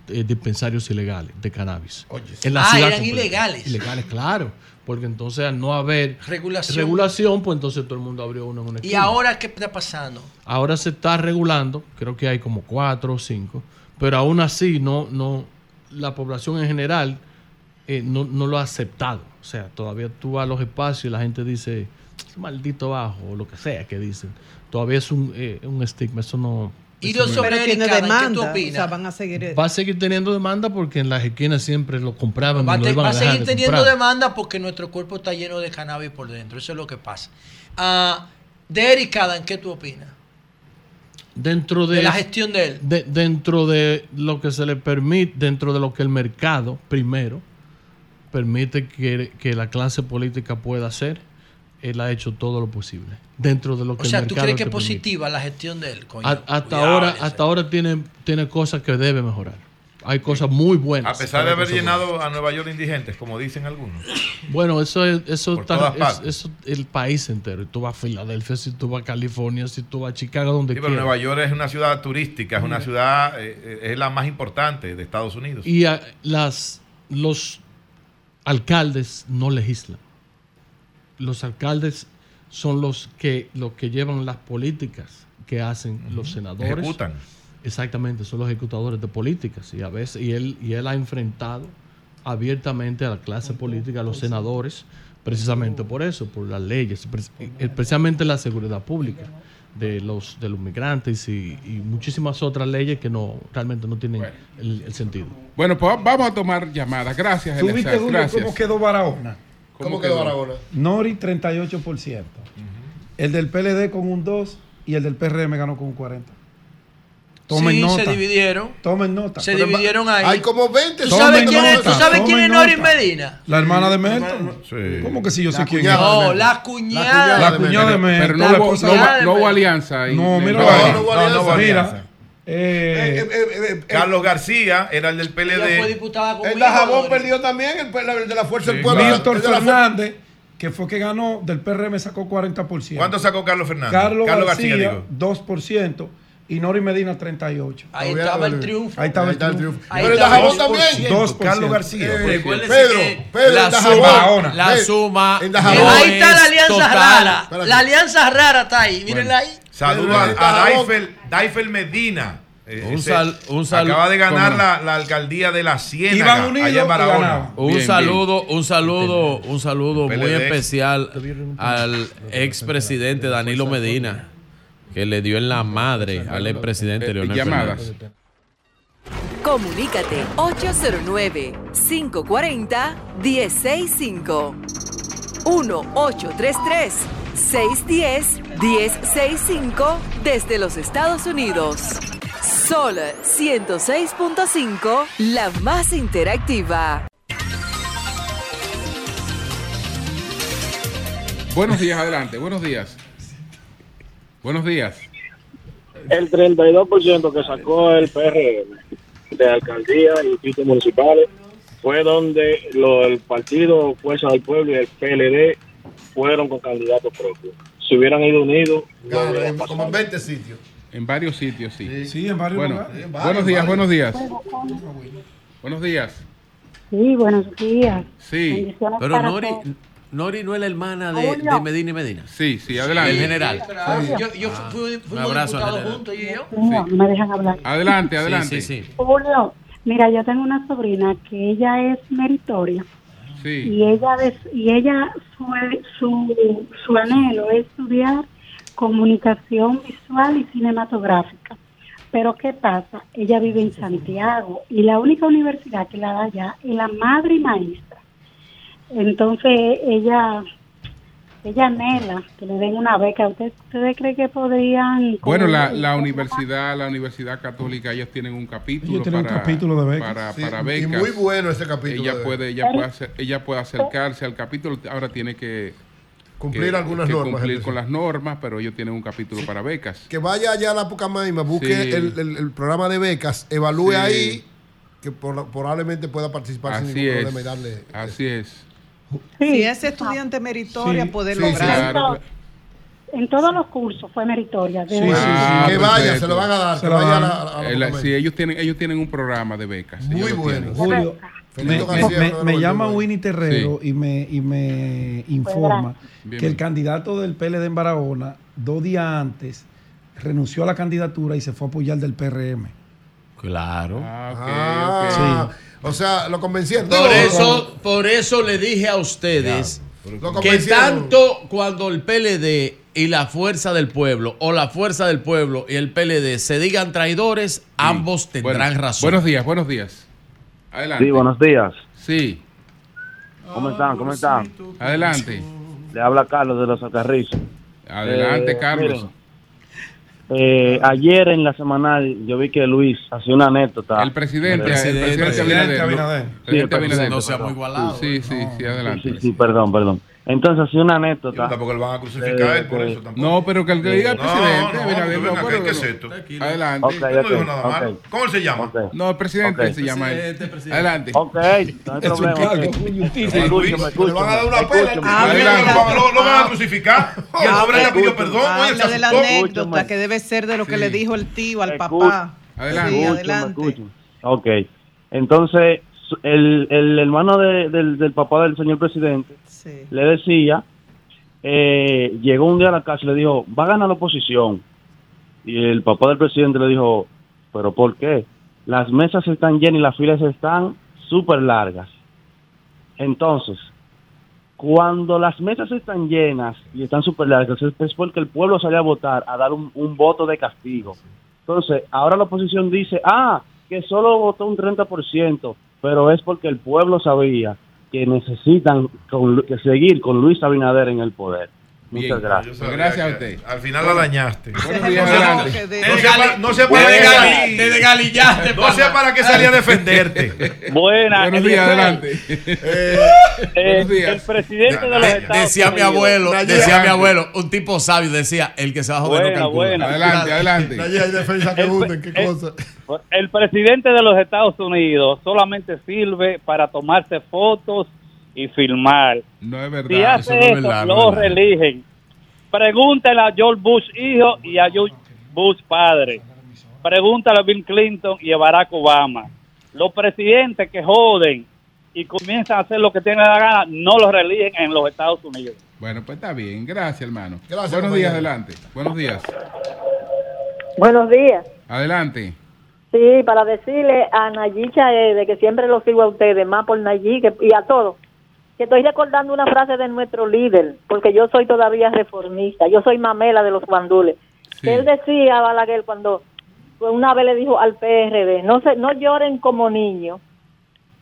eh, dispensarios ilegales de cannabis. en Ah, ciudad eran completa. ilegales. Ilegales, claro. Porque entonces al no haber Regulación. regulación, pues entonces todo el mundo abrió uno en una ¿Y esquina. ahora qué está pasando? Ahora se está regulando, creo que hay como cuatro o cinco, pero aún así no, no, la población en general eh, no, no lo ha aceptado. O sea, todavía tú vas a los espacios y la gente dice, "Ese maldito bajo, o lo que sea que dicen. Todavía es un, eh, un estigma, eso no... Y no- sobre Pero tiene Erika, ¿qué tú demanda. O sea, van a seguir. Va a seguir teniendo demanda porque en las esquinas siempre lo compraban Va a, y iban va seguir teniendo comprar. demanda porque nuestro cuerpo está lleno de cannabis por dentro. Eso es lo que pasa. Ah, de Eric Adam, ¿qué tú opinas? Dentro de, De la gestión de él. de- dentro de lo que se le permite, dentro de lo que el mercado, primero, permite que, que la clase política pueda hacer, él ha hecho todo lo posible. Dentro de lo que O sea, el ¿tú crees que es positiva la gestión de él? coño? A- hasta Cuidado, ahora, ese. hasta ahora tiene, tiene cosas que debe mejorar. Hay cosas muy buenas. A pesar de haber llenado a Nueva York de indigentes, como dicen algunos. Bueno, eso es, eso está- todas es- partes. eso el país entero. Tú vas a Filadelfia, si tú vas a California, si tú vas a Chicago, donde Sí, pero. Nueva York es una ciudad turística, es una ciudad, eh, eh, es la más importante de Estados Unidos. Y a- las, los alcaldes no legislan. Los alcaldes son los que, los que llevan las políticas que hacen los senadores. Ejecutan. Exactamente, son los ejecutadores de políticas. Y a veces, y él, y él ha enfrentado abiertamente a la clase política, a los senadores, precisamente por eso, por las leyes, especialmente la seguridad pública de los, de los migrantes y, y muchísimas otras leyes que no realmente no tienen el, el sentido. Bueno, pues vamos a tomar llamadas. Gracias, ¿Tú viste, Eliezer, Julio, Gracias. cómo quedó Barahona? ¿Cómo quedó Barahona? Nori 38%. El del PLD con un 2 y el del PRM ganó con un 40. Tomen Sí, nota. se dividieron. Tomen nota. Se dividieron ahí. Hay como 20. ¿Tú sabes quién es, nota, ¿tú sabes quién es Nori. Medina? La hermana de Melton. ¿Cómo que si yo sé quién es? No, la cuñada. La cuñada de Melton. Pero no La hubo, no no alianza ahí. No, mira, No, la- no hubo No, no hubo mira, alianza. eh, Carlos García era el del PLD. diputada El de Jabón perdió también, el, el de la Fuerza del Pueblo. Fu- Fernández, que fue que ganó, del PRM sacó 40%. ¿Cuánto sacó Carlos Fernández? Carlos, García, digo. 2% y Nori Medina 38%. Ahí estaba el triunfo. Ahí estaba Ahí el está el triunfo. triunfo. Pero el de Jabón también. 2%. Carlos García. Eh, Pedro, Pedro, la suma, Jabón. la suma Eh, ahí está la alianza total. rara. La alianza rara está ahí. Mírenla ahí. Saludos a, a. Daifel, Daifel Medina. Eh, Un sal- un sal- acaba de ganar la, la alcaldía de la Ciénaga. Iban unidos allá en Barahona. Un Bien, saludo, un saludo, un saludo muy especial al expresidente Danilo Medina, que le dio en la madre al expresidente Eh, Leonel llamadas. Fernández. Comunícate 809-540-1065. 1-833-610-1065 desde los Estados Unidos. Sol 106.5, la más interactiva. Buenos días, adelante. Buenos días. Buenos días. el 32% que sacó el PRM de alcaldía y distritos municipales fue donde lo, el partido Fuerza del Pueblo y el PLD fueron con candidatos propios. Si hubieran ido unidos, no Claro, en- como en 20 sitios. En varios sitios, sí. Sí, en varios Bueno, lugares. En varios, buenos días, buenos días. Buenos días. Sí, buenos días. Sí, Pero Nori. Nori no es la hermana de, de Medina y Medina. sí, sí, El adelante. general. Yo, yo Ah, fui, un fuimos abrazo, general. y yo. No, no me dejan hablar. Adelante, Sí, adelante. sí, sí. Julio, mira, yo tengo una sobrina que ella es meritoria Y ella y ella su, su, su anhelo es estudiar comunicación visual y cinematográfica. Pero ¿qué pasa? Ella vive en Santiago y la única universidad que la da allá es la madre y maestra. Entonces ella ella anhela que le den una beca. ¿Usted- ¿Ustedes creen que podrían? Bueno, la, la universidad, la universidad católica, ellos tienen un capítulo Ellos tienen un para, capítulo de becas. para, Sí, para y becas. muy bueno ese capítulo. Ella de- puede, ella puede, hacer- ella puede acercarse al capítulo. Ahora tiene que cumplir que- algunas que normas. cumplir con las normas, pero ellos tienen un capítulo para becas. Que vaya allá a la Pucamaima, busque Sí. el, el- el programa de becas, evalúe Sí. ahí, que por- probablemente pueda participar sin Así ningún es. problema y darle. Así es. Si es estudiante meritoria, Sí, puede sí, lograr. Claro. En todos los cursos fue meritoria. de Sí, sí, verdad. Ah, que vaya, perfecto. se lo van a dar. Se lo vaya a a Pucamaima. sí, ellos tienen, ellos tienen un programa de becas. Muy bueno. Julio, me, llama. Winnie Terrero y me, y me informa Bien, que el bien. candidato del PLD en Barahona, dos días antes, renunció a la candidatura y se fue a apoyar del PRM. Claro. Ah, ok, Ah, O sea, lo convencieron. Por eso, por eso le dije a ustedes que tanto cuando el PLD y la fuerza del pueblo, o la fuerza del pueblo y el PLD se digan traidores, ambos tendrán Bueno, razón. Buenos días, buenos días. Adelante. Sí, buenos días. Sí, ¿Cómo están? ¿Cómo están? adelante. Le habla Carlos de los Alcarrizos. Adelante, Eh, Carlos. miren, Eh, ayer en la semanal yo vi que Luis hacía una anécdota. El presidente, el presidente, Presidente Abinader. Sí, Presidente el Abinader. presidente, No sea muy igualado. Sí, sí, sí, adelante. Sí, sí, perdón, perdón. Entonces hacía una anécdota. Tampoco le van a crucificar él por eso tampoco. No, pero que el que diga el No, presidente, no, Abinader, pero venga, no, ¿qué- es no. esto? Adelante. Ok, Yo no ok, digo nada ok. malo. ¿Cómo se llama? No, el presidente se llama él. Presidente, Adelante. Ok, no hay problema. escucho, Luis, me le van a dar una pela. Ah, lo, lo- lo van a crucificar. Y el pobre le pidió perdón. Habla de la anécdota que debe ser de lo que le dijo el tío al papá. Adelante. Adelante. Ok. Entonces, el, el hermano de- del, del papá del señor presidente le decía, eh, llegó un día a la casa y le dijo, va a ganar la oposición. Y el papá del presidente le dijo, ¿pero por qué? Las mesas están llenas y las filas están súper largas. Entonces, cuando las mesas están llenas y están súper largas, es porque el pueblo salió a votar, a dar un, un voto de castigo. Entonces, ahora la oposición dice, ah, que solo votó un 30%, pero es porque el pueblo sabía que necesitan con que seguir con Luis Abinader en el poder. Muchas Bien. gracias. Pues gracias a usted. Al final la dañaste. Buenos días. No sé para- No sé para No sé pana. para qué salí a defenderte. Buenas. Buenos días, adelante. Eh, Buenos días. El presidente de los De- Estados decía mi Unidos. abuelo, Nayib. decía mi abuelo, un tipo sabio, decía, el que se va a joder no Buena, calcula. buena. Adelante, adelante. Allí hay defensa que hunden, qué cosa. El presidente de los Estados Unidos solamente sirve para tomarse fotos y filmar. No es verdad. Si hace eso no es eso, verdad, no lo verdad. religen. Pregúntale a George Bush hijo y a George Bush padre. Pregúntale a Bill Clinton y a Barack Obama. Los presidentes que joden y comienzan a hacer lo que tienen la gana, no los religen en los Estados Unidos. Bueno, pues está bien. Gracias, hermano. Gracias, Buenos compañero. días, adelante. Buenos días. Buenos días. Adelante. Sí, para decirle a Nayicha de que siempre lo sigo a ustedes, más por Nayi que, y a todos, que estoy recordando una frase de nuestro líder, porque yo soy todavía reformista, yo soy mamela de los guandules. Que Él decía, Balaguer, cuando pues, una vez le dijo al PRD, no, se, no lloren como niños,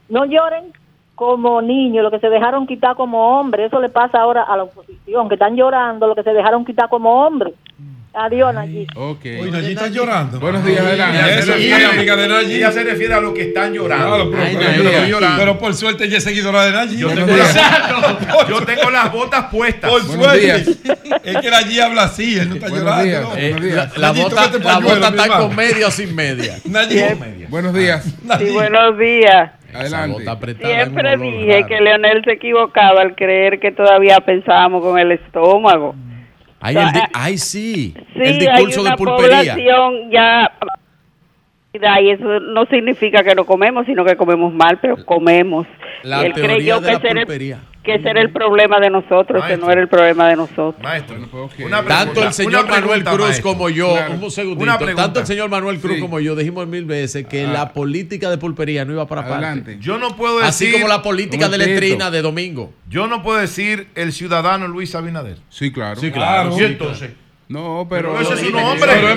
no lloren como niños, lo que se dejaron quitar como hombres, eso le pasa ahora a la oposición, que están llorando lo que se dejaron quitar como hombres. Adiós, Nayi. Ok. Oye, Nayi está llorando. Buenos días, adelante. Ella se refiere- amiga de Nayi. Ella se refiere a los que están llorando. Claro, pero, Ay, pero Nayi. yo no Estoy estoy llorando. Pero por suerte ella es seguidora de Nayi. Yo tengo, las, yo tengo las botas puestas. Por suerte. Es que Nayi habla así, él no está Buenos llorando. días, no. días. La bota, la bota está hermano. con media o sin media. Nayi. Buenos días. Sí, buenos días. Adelante. Siempre dije que Leonel se equivocaba al creer que todavía pensábamos con el estómago. Ay, el ay, sí. Sí, el discurso hay una de pulpería. población ya y eso no significa que no comemos, sino que comemos mal, pero comemos. La él teoría creyó de que era el- pulpería. que ese era el problema de nosotros, que no era el problema de nosotros. Maestro, Tanto el señor una Manuel Cruz maestro. como yo, Claro. un segundito, Una tanto el señor Manuel Cruz Sí. como yo dijimos mil veces que Ah. la política de pulpería no iba para Adelante. parte. Yo no puedo decir. Así como la política de letrina de domingo. Yo no puedo decir el ciudadano Luis Abinader. Sí, claro. Sí, claro. Y entonces. No, pero. Pero ese es un Pero hombre.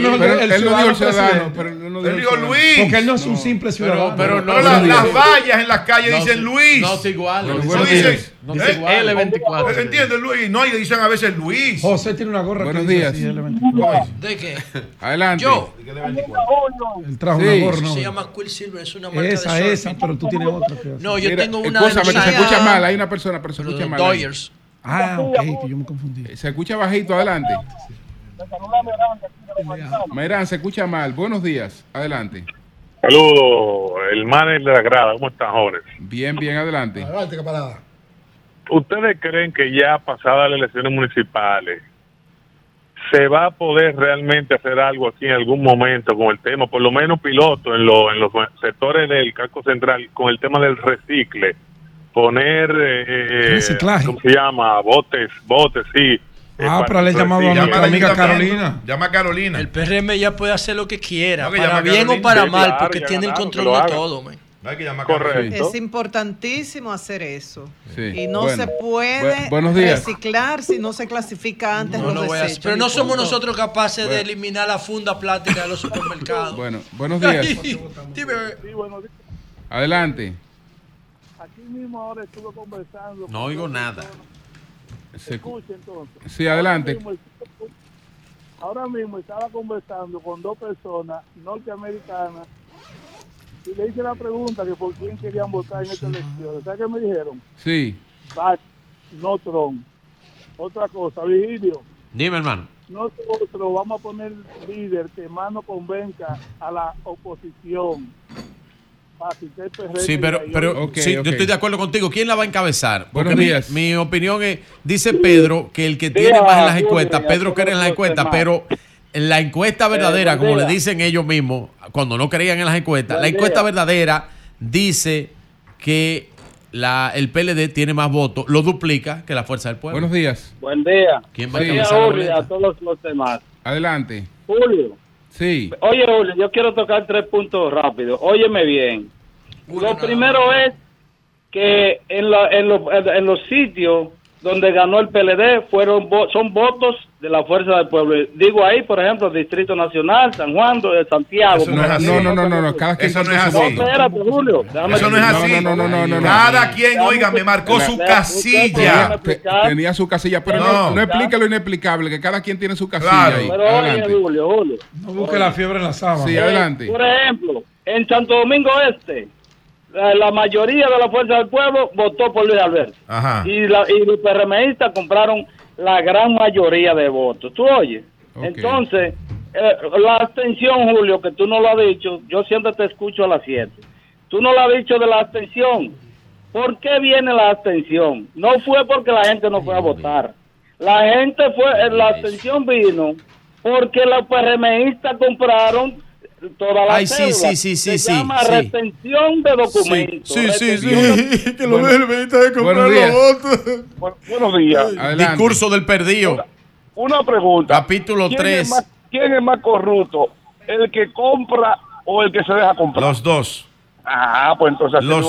él no dijo el ciudadano, pero él no Él dijo dijo el Luis. Porque él no es un simple ciudadano. pero no- Pero la- no- las vallas en las calles No, dicen. Luis. No, es igual. No, No, no dicen. No, es igual. L24. ¿Entiendes, Luis? No, y dicen a veces Luis. José tiene una gorra Buenos que dice días. así, L24. ¿De qué? Adelante. Yo. Él trajo una gorra. no. Se llama Quicksilver, es una marca Esa, de esa, pero tú tienes otra. que- No, yo tengo una escúchame, que se escucha mal. Hay una persona, pero se Pero escucha mal. ahí. Dodgers. Ah, ok, que yo me confundí. Se escucha bajito, adelante. Merán, se escucha mal. Buenos días, adelante. Saludos, el manager de la grada. ¿Cómo están, jóvenes? Bien, bien, adelante. Adelante, camarada. ¿Ustedes creen que ya pasadas las elecciones municipales se va a poder realmente hacer algo aquí en algún momento con el tema, por lo menos piloto en, lo- en los sectores del casco central, con el tema del recicle? Poner, eh, eh, Reciclaje. ¿cómo se llama? Botes, botes, sí. Ah, para pero le he el llamado a nuestra amiga Carolina. Llama a Carolina. El PRM ya puede hacer lo que quiera, No, que para bien o para Sí, mal, claro, porque tiene el control de todo. man. No hay que llamar a Carolina. Correcto. Es importantísimo hacer eso. Sí. Y no Bueno. se puede Bu- reciclar si no se clasifica antes No los lo voy a hacer. desechos. Pero no somos nosotros capaces de eliminar la funda plástica de los supermercados. Bueno, buenos días. Adelante. Aquí mismo ahora estuve conversando. No oigo nada. Se- Escuche entonces. Sí, adelante. Ahora mismo, ahora mismo estaba conversando con dos personas norteamericanas y le hice la pregunta que por quién querían votar en esta elección. ¿Sabes qué me dijeron? Sí. Biden, no Trump. Otra cosa, Vigilio, Dime, hermano. nosotros vamos a poner líder que más nos convenga a la oposición. Sí, pero, pero sí, yo estoy de acuerdo contigo. ¿Quién la va a encabezar? Porque Buenos mi, días. mi opinión es, dice Pedro, que el que tiene más en las encuestas, Pedro todos cree en las encuestas, pero en la encuesta verdadera, como le dicen ellos mismos, cuando no creían en las encuestas, la encuesta verdadera dice que la, el PLD tiene más votos, lo duplica que la Fuerza del Pueblo. Buenos días. Buen día. ¿Quién va a encabezar la Julio, y a todos los demás. Adelante. Julio. Sí. Oye, Julio, yo quiero tocar tres puntos rápidos. Óyeme bien. Lo primero es que en, la- en, los- en los sitios donde ganó el PLD fueron vo- son votos de la fuerza del pueblo. Digo ahí, por ejemplo, Distrito Nacional, San Juan, de Santiago. Eso no es así. No, no, no, no, no, cada quien Eso no es así. Julio. Eso no es así. No, no, no, no, no, no. Cada quien, oiga, me marcó su casilla. Te- Tenía su casilla, pero no, explica lo inexplicable, que cada quien tiene su casilla Claro. ahí. Pero Adelante. oye, Julio, Julio. No busque la fiebre en la sábana. Sí, adelante. Por ejemplo, en Santo Domingo Este, la, la mayoría de la fuerza del pueblo votó por Luis Alberto. Ajá. Y, la, y los PRMistas compraron la gran mayoría de votos. ¿Tú oyes? Entonces, eh, la abstención, Julio, que tú no lo has dicho, yo siempre te escucho a las 7. Tú no lo has dicho de la abstención. ¿Por qué viene la abstención? No fue porque la gente no fue a votar. La gente fue, eh, la abstención vino porque los PRMistas compraron todas las Ay, sí, sí, sí, sí, Se sí, llama sí. retención de documentos. Sí, sí, sí. Que PRMistas de comprar los buenos días. Adelante. Discurso del perdido. Una pregunta. Capítulo ¿Quién 3. es más- ¿Quién es más corrupto? ¿El que compra o el que se deja comprar? Los dos. Ah, pues entonces Los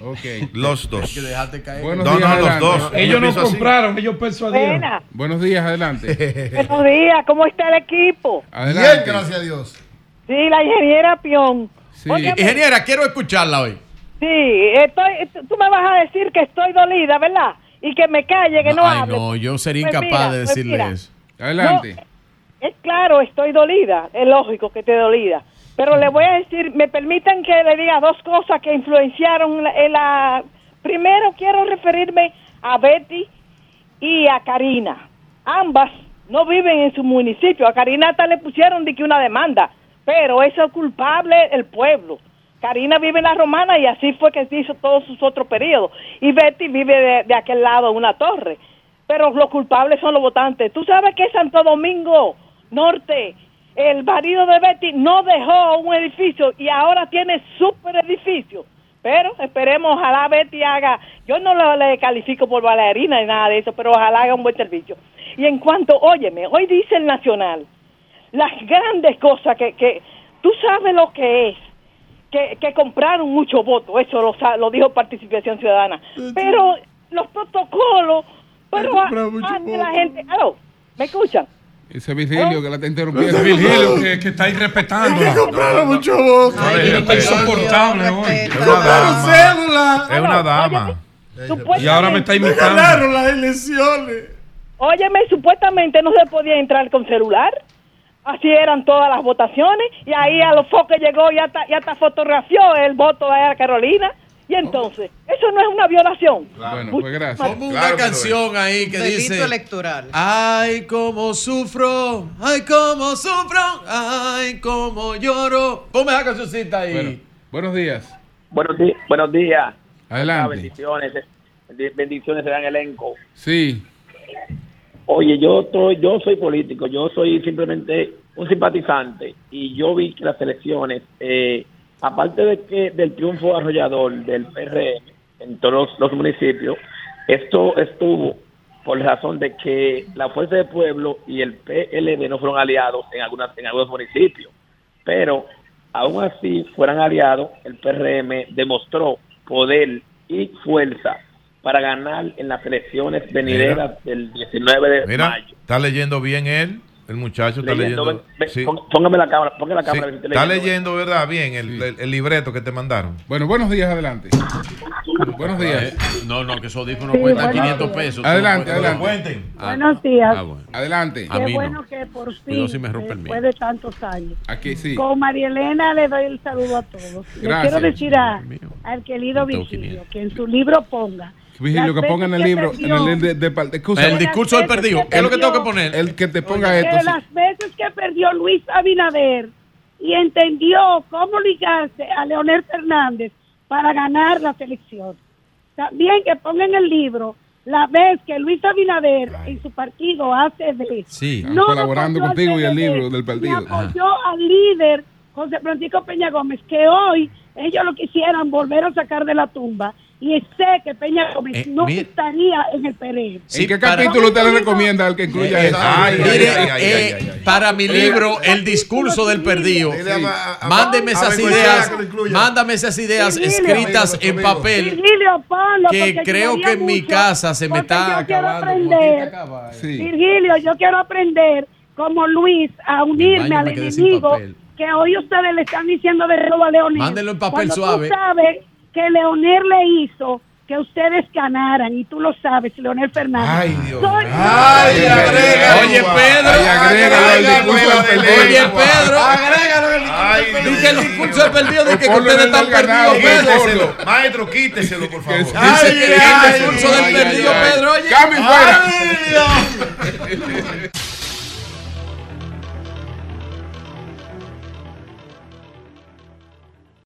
no dos. Los dos. Buenos No, días, no, los adelante. dos. Ellos no así. compraron, ellos persuadieron. Buena. Buenos días, adelante. Buenos días, ¿cómo está el equipo? Adelante. Bien, gracias a Dios. Sí, la ingeniera Pion. Óyeme, Ingeniera, quiero escucharla hoy. Sí, estoy, tú me vas a decir que estoy dolida, ¿verdad? Y que me calle, que no, Ay, hable. no, yo sería Pues incapaz mira, de pues decirle eso. Adelante. Es claro, estoy dolida. Es lógico que esté dolida. Pero le voy a decir, me permitan que le diga dos cosas que influenciaron la- la... Primero quiero referirme a Betty y a Karina. Ambas no viven en su municipio. A Karina hasta le pusieron de que una demanda, pero eso es culpable el pueblo. Karina vive en la Romana y así fue que se hizo todos sus otros periodos. Y Betty vive de, aquel lado una torre. Pero los culpables son los votantes. Tú sabes que Santo Domingo Norte, el marido de Betty no dejó un edificio y ahora tiene super edificio. Pero esperemos, ojalá Betty haga, yo no lo- le califico por bailarina ni nada de eso, pero ojalá haga un buen servicio. Y en cuanto, óyeme, hoy dice el Nacional, las grandes cosas que, que tú sabes lo que es, que, que compraron muchos votos, eso lo, sa- lo dijo Participación Ciudadana, pero los protocolos, pero a- antes la gente, aló, ¿me escuchan? Ese Virgilio que la está interrumpiendo. Ese Virgilio que, que está irrespetándola. compraron mucho voto. Ay, está insoportable hoy. Es una dama. Es una dama. Y ahora me está imitando. las elecciones. Óyeme, supuestamente no se podía entrar con celular. Así eran todas las votaciones. Y ahí a los foques llegó y hasta, y hasta fotografió el voto de Carolina. Y entonces, eso no es una violación. Bueno, pues gracias. Pongo una canción ahí que Delito dice. electoral. Ay, cómo sufro, ay, cómo sufro, ay, cómo lloro. Ponme esa cancioncita ahí. Bueno, buenos días. Buenos, di- buenos días. Adelante. Bendiciones. Bendi- Bendiciones, gran elenco. Sí. Oye, yo estoy, yo soy político, yo soy simplemente un simpatizante y yo vi que las elecciones, eh, aparte de que del triunfo arrollador del PRM en todos los, municipios, esto estuvo por razón de que la Fuerza del Pueblo y el PLD no fueron aliados en algunas en algunos municipios, pero aún así fueran aliados, el PRM demostró poder y fuerza para ganar en las elecciones venideras del 19 de Mira, mayo. está leyendo bien él. El muchacho está Leyendo, leyendo. ve- ve- sí. Póngame la cámara, póngame la Sí, cámara. que estoy Está leyendo. leyendo, ¿verdad? Bien, el, el- el libreto que te mandaron. Bueno, buenos días, adelante. Buenos días. Eh, no, no, que esos audífonos Sí, cuestan buenos 500 días. pesos. Adelante, no adelante. Ah, Buenos días. ah, bueno. Adelante. A Qué mí no. bueno que por fin, si me rompe el mío. después de tantos años. Aquí sí. Con María Elena le doy el saludo a todos. Le Gracias. quiero decir a, al querido Vigilio que en su libro ponga. Vigilio, las que ponga en el libro, en el de, de, de-. El discurso del perdido. ¿Qué es lo que tengo que poner? El que te ponga esto. sí. las veces que perdió Luis Abinader y entendió cómo ligarse a Leonel Fernández para ganar la selección. También que ponga en el libro la vez que Luis Abinader en su partido ACD Sí, no colaborando contigo y el libro del partido. y apoyó al líder José Francisco Peña Gómez, que hoy ellos lo quisieran volver a sacar de la tumba. Y sé que Peña Gómez Eh, no mire- estaría en el PRM. ¿En qué capítulo usted le recomienda al que incluya Eh, eso? ay, mire, eh, para mi libro, El discurso del perdido, mándeme esas ideas, mándame esas ideas escritas en papel, que creo que en mi casa se me está yo quiero acabando. aprender, Sí. Virgilio, yo quiero aprender como Luis a unirme al enemigo que hoy ustedes le están diciendo de robo a Leonel. Mándenlo en papel suave. Que Leonel le hizo que ustedes ganaran y tú lo sabes, Leonel Fernández. Ay, Dios. Soy- Ay, agrega. Oye, Pedro, Ay, agrégalo al discurso del perdido. Oye, Pedro, Ay, di que el discurso del perdido, di que ustedes están perdidos, Pedro. Maestro, quíteselo, por favor. Dice que el discurso del ay, perdido, ay. Pedro, oye. Cambio fuera. Ay, Dios.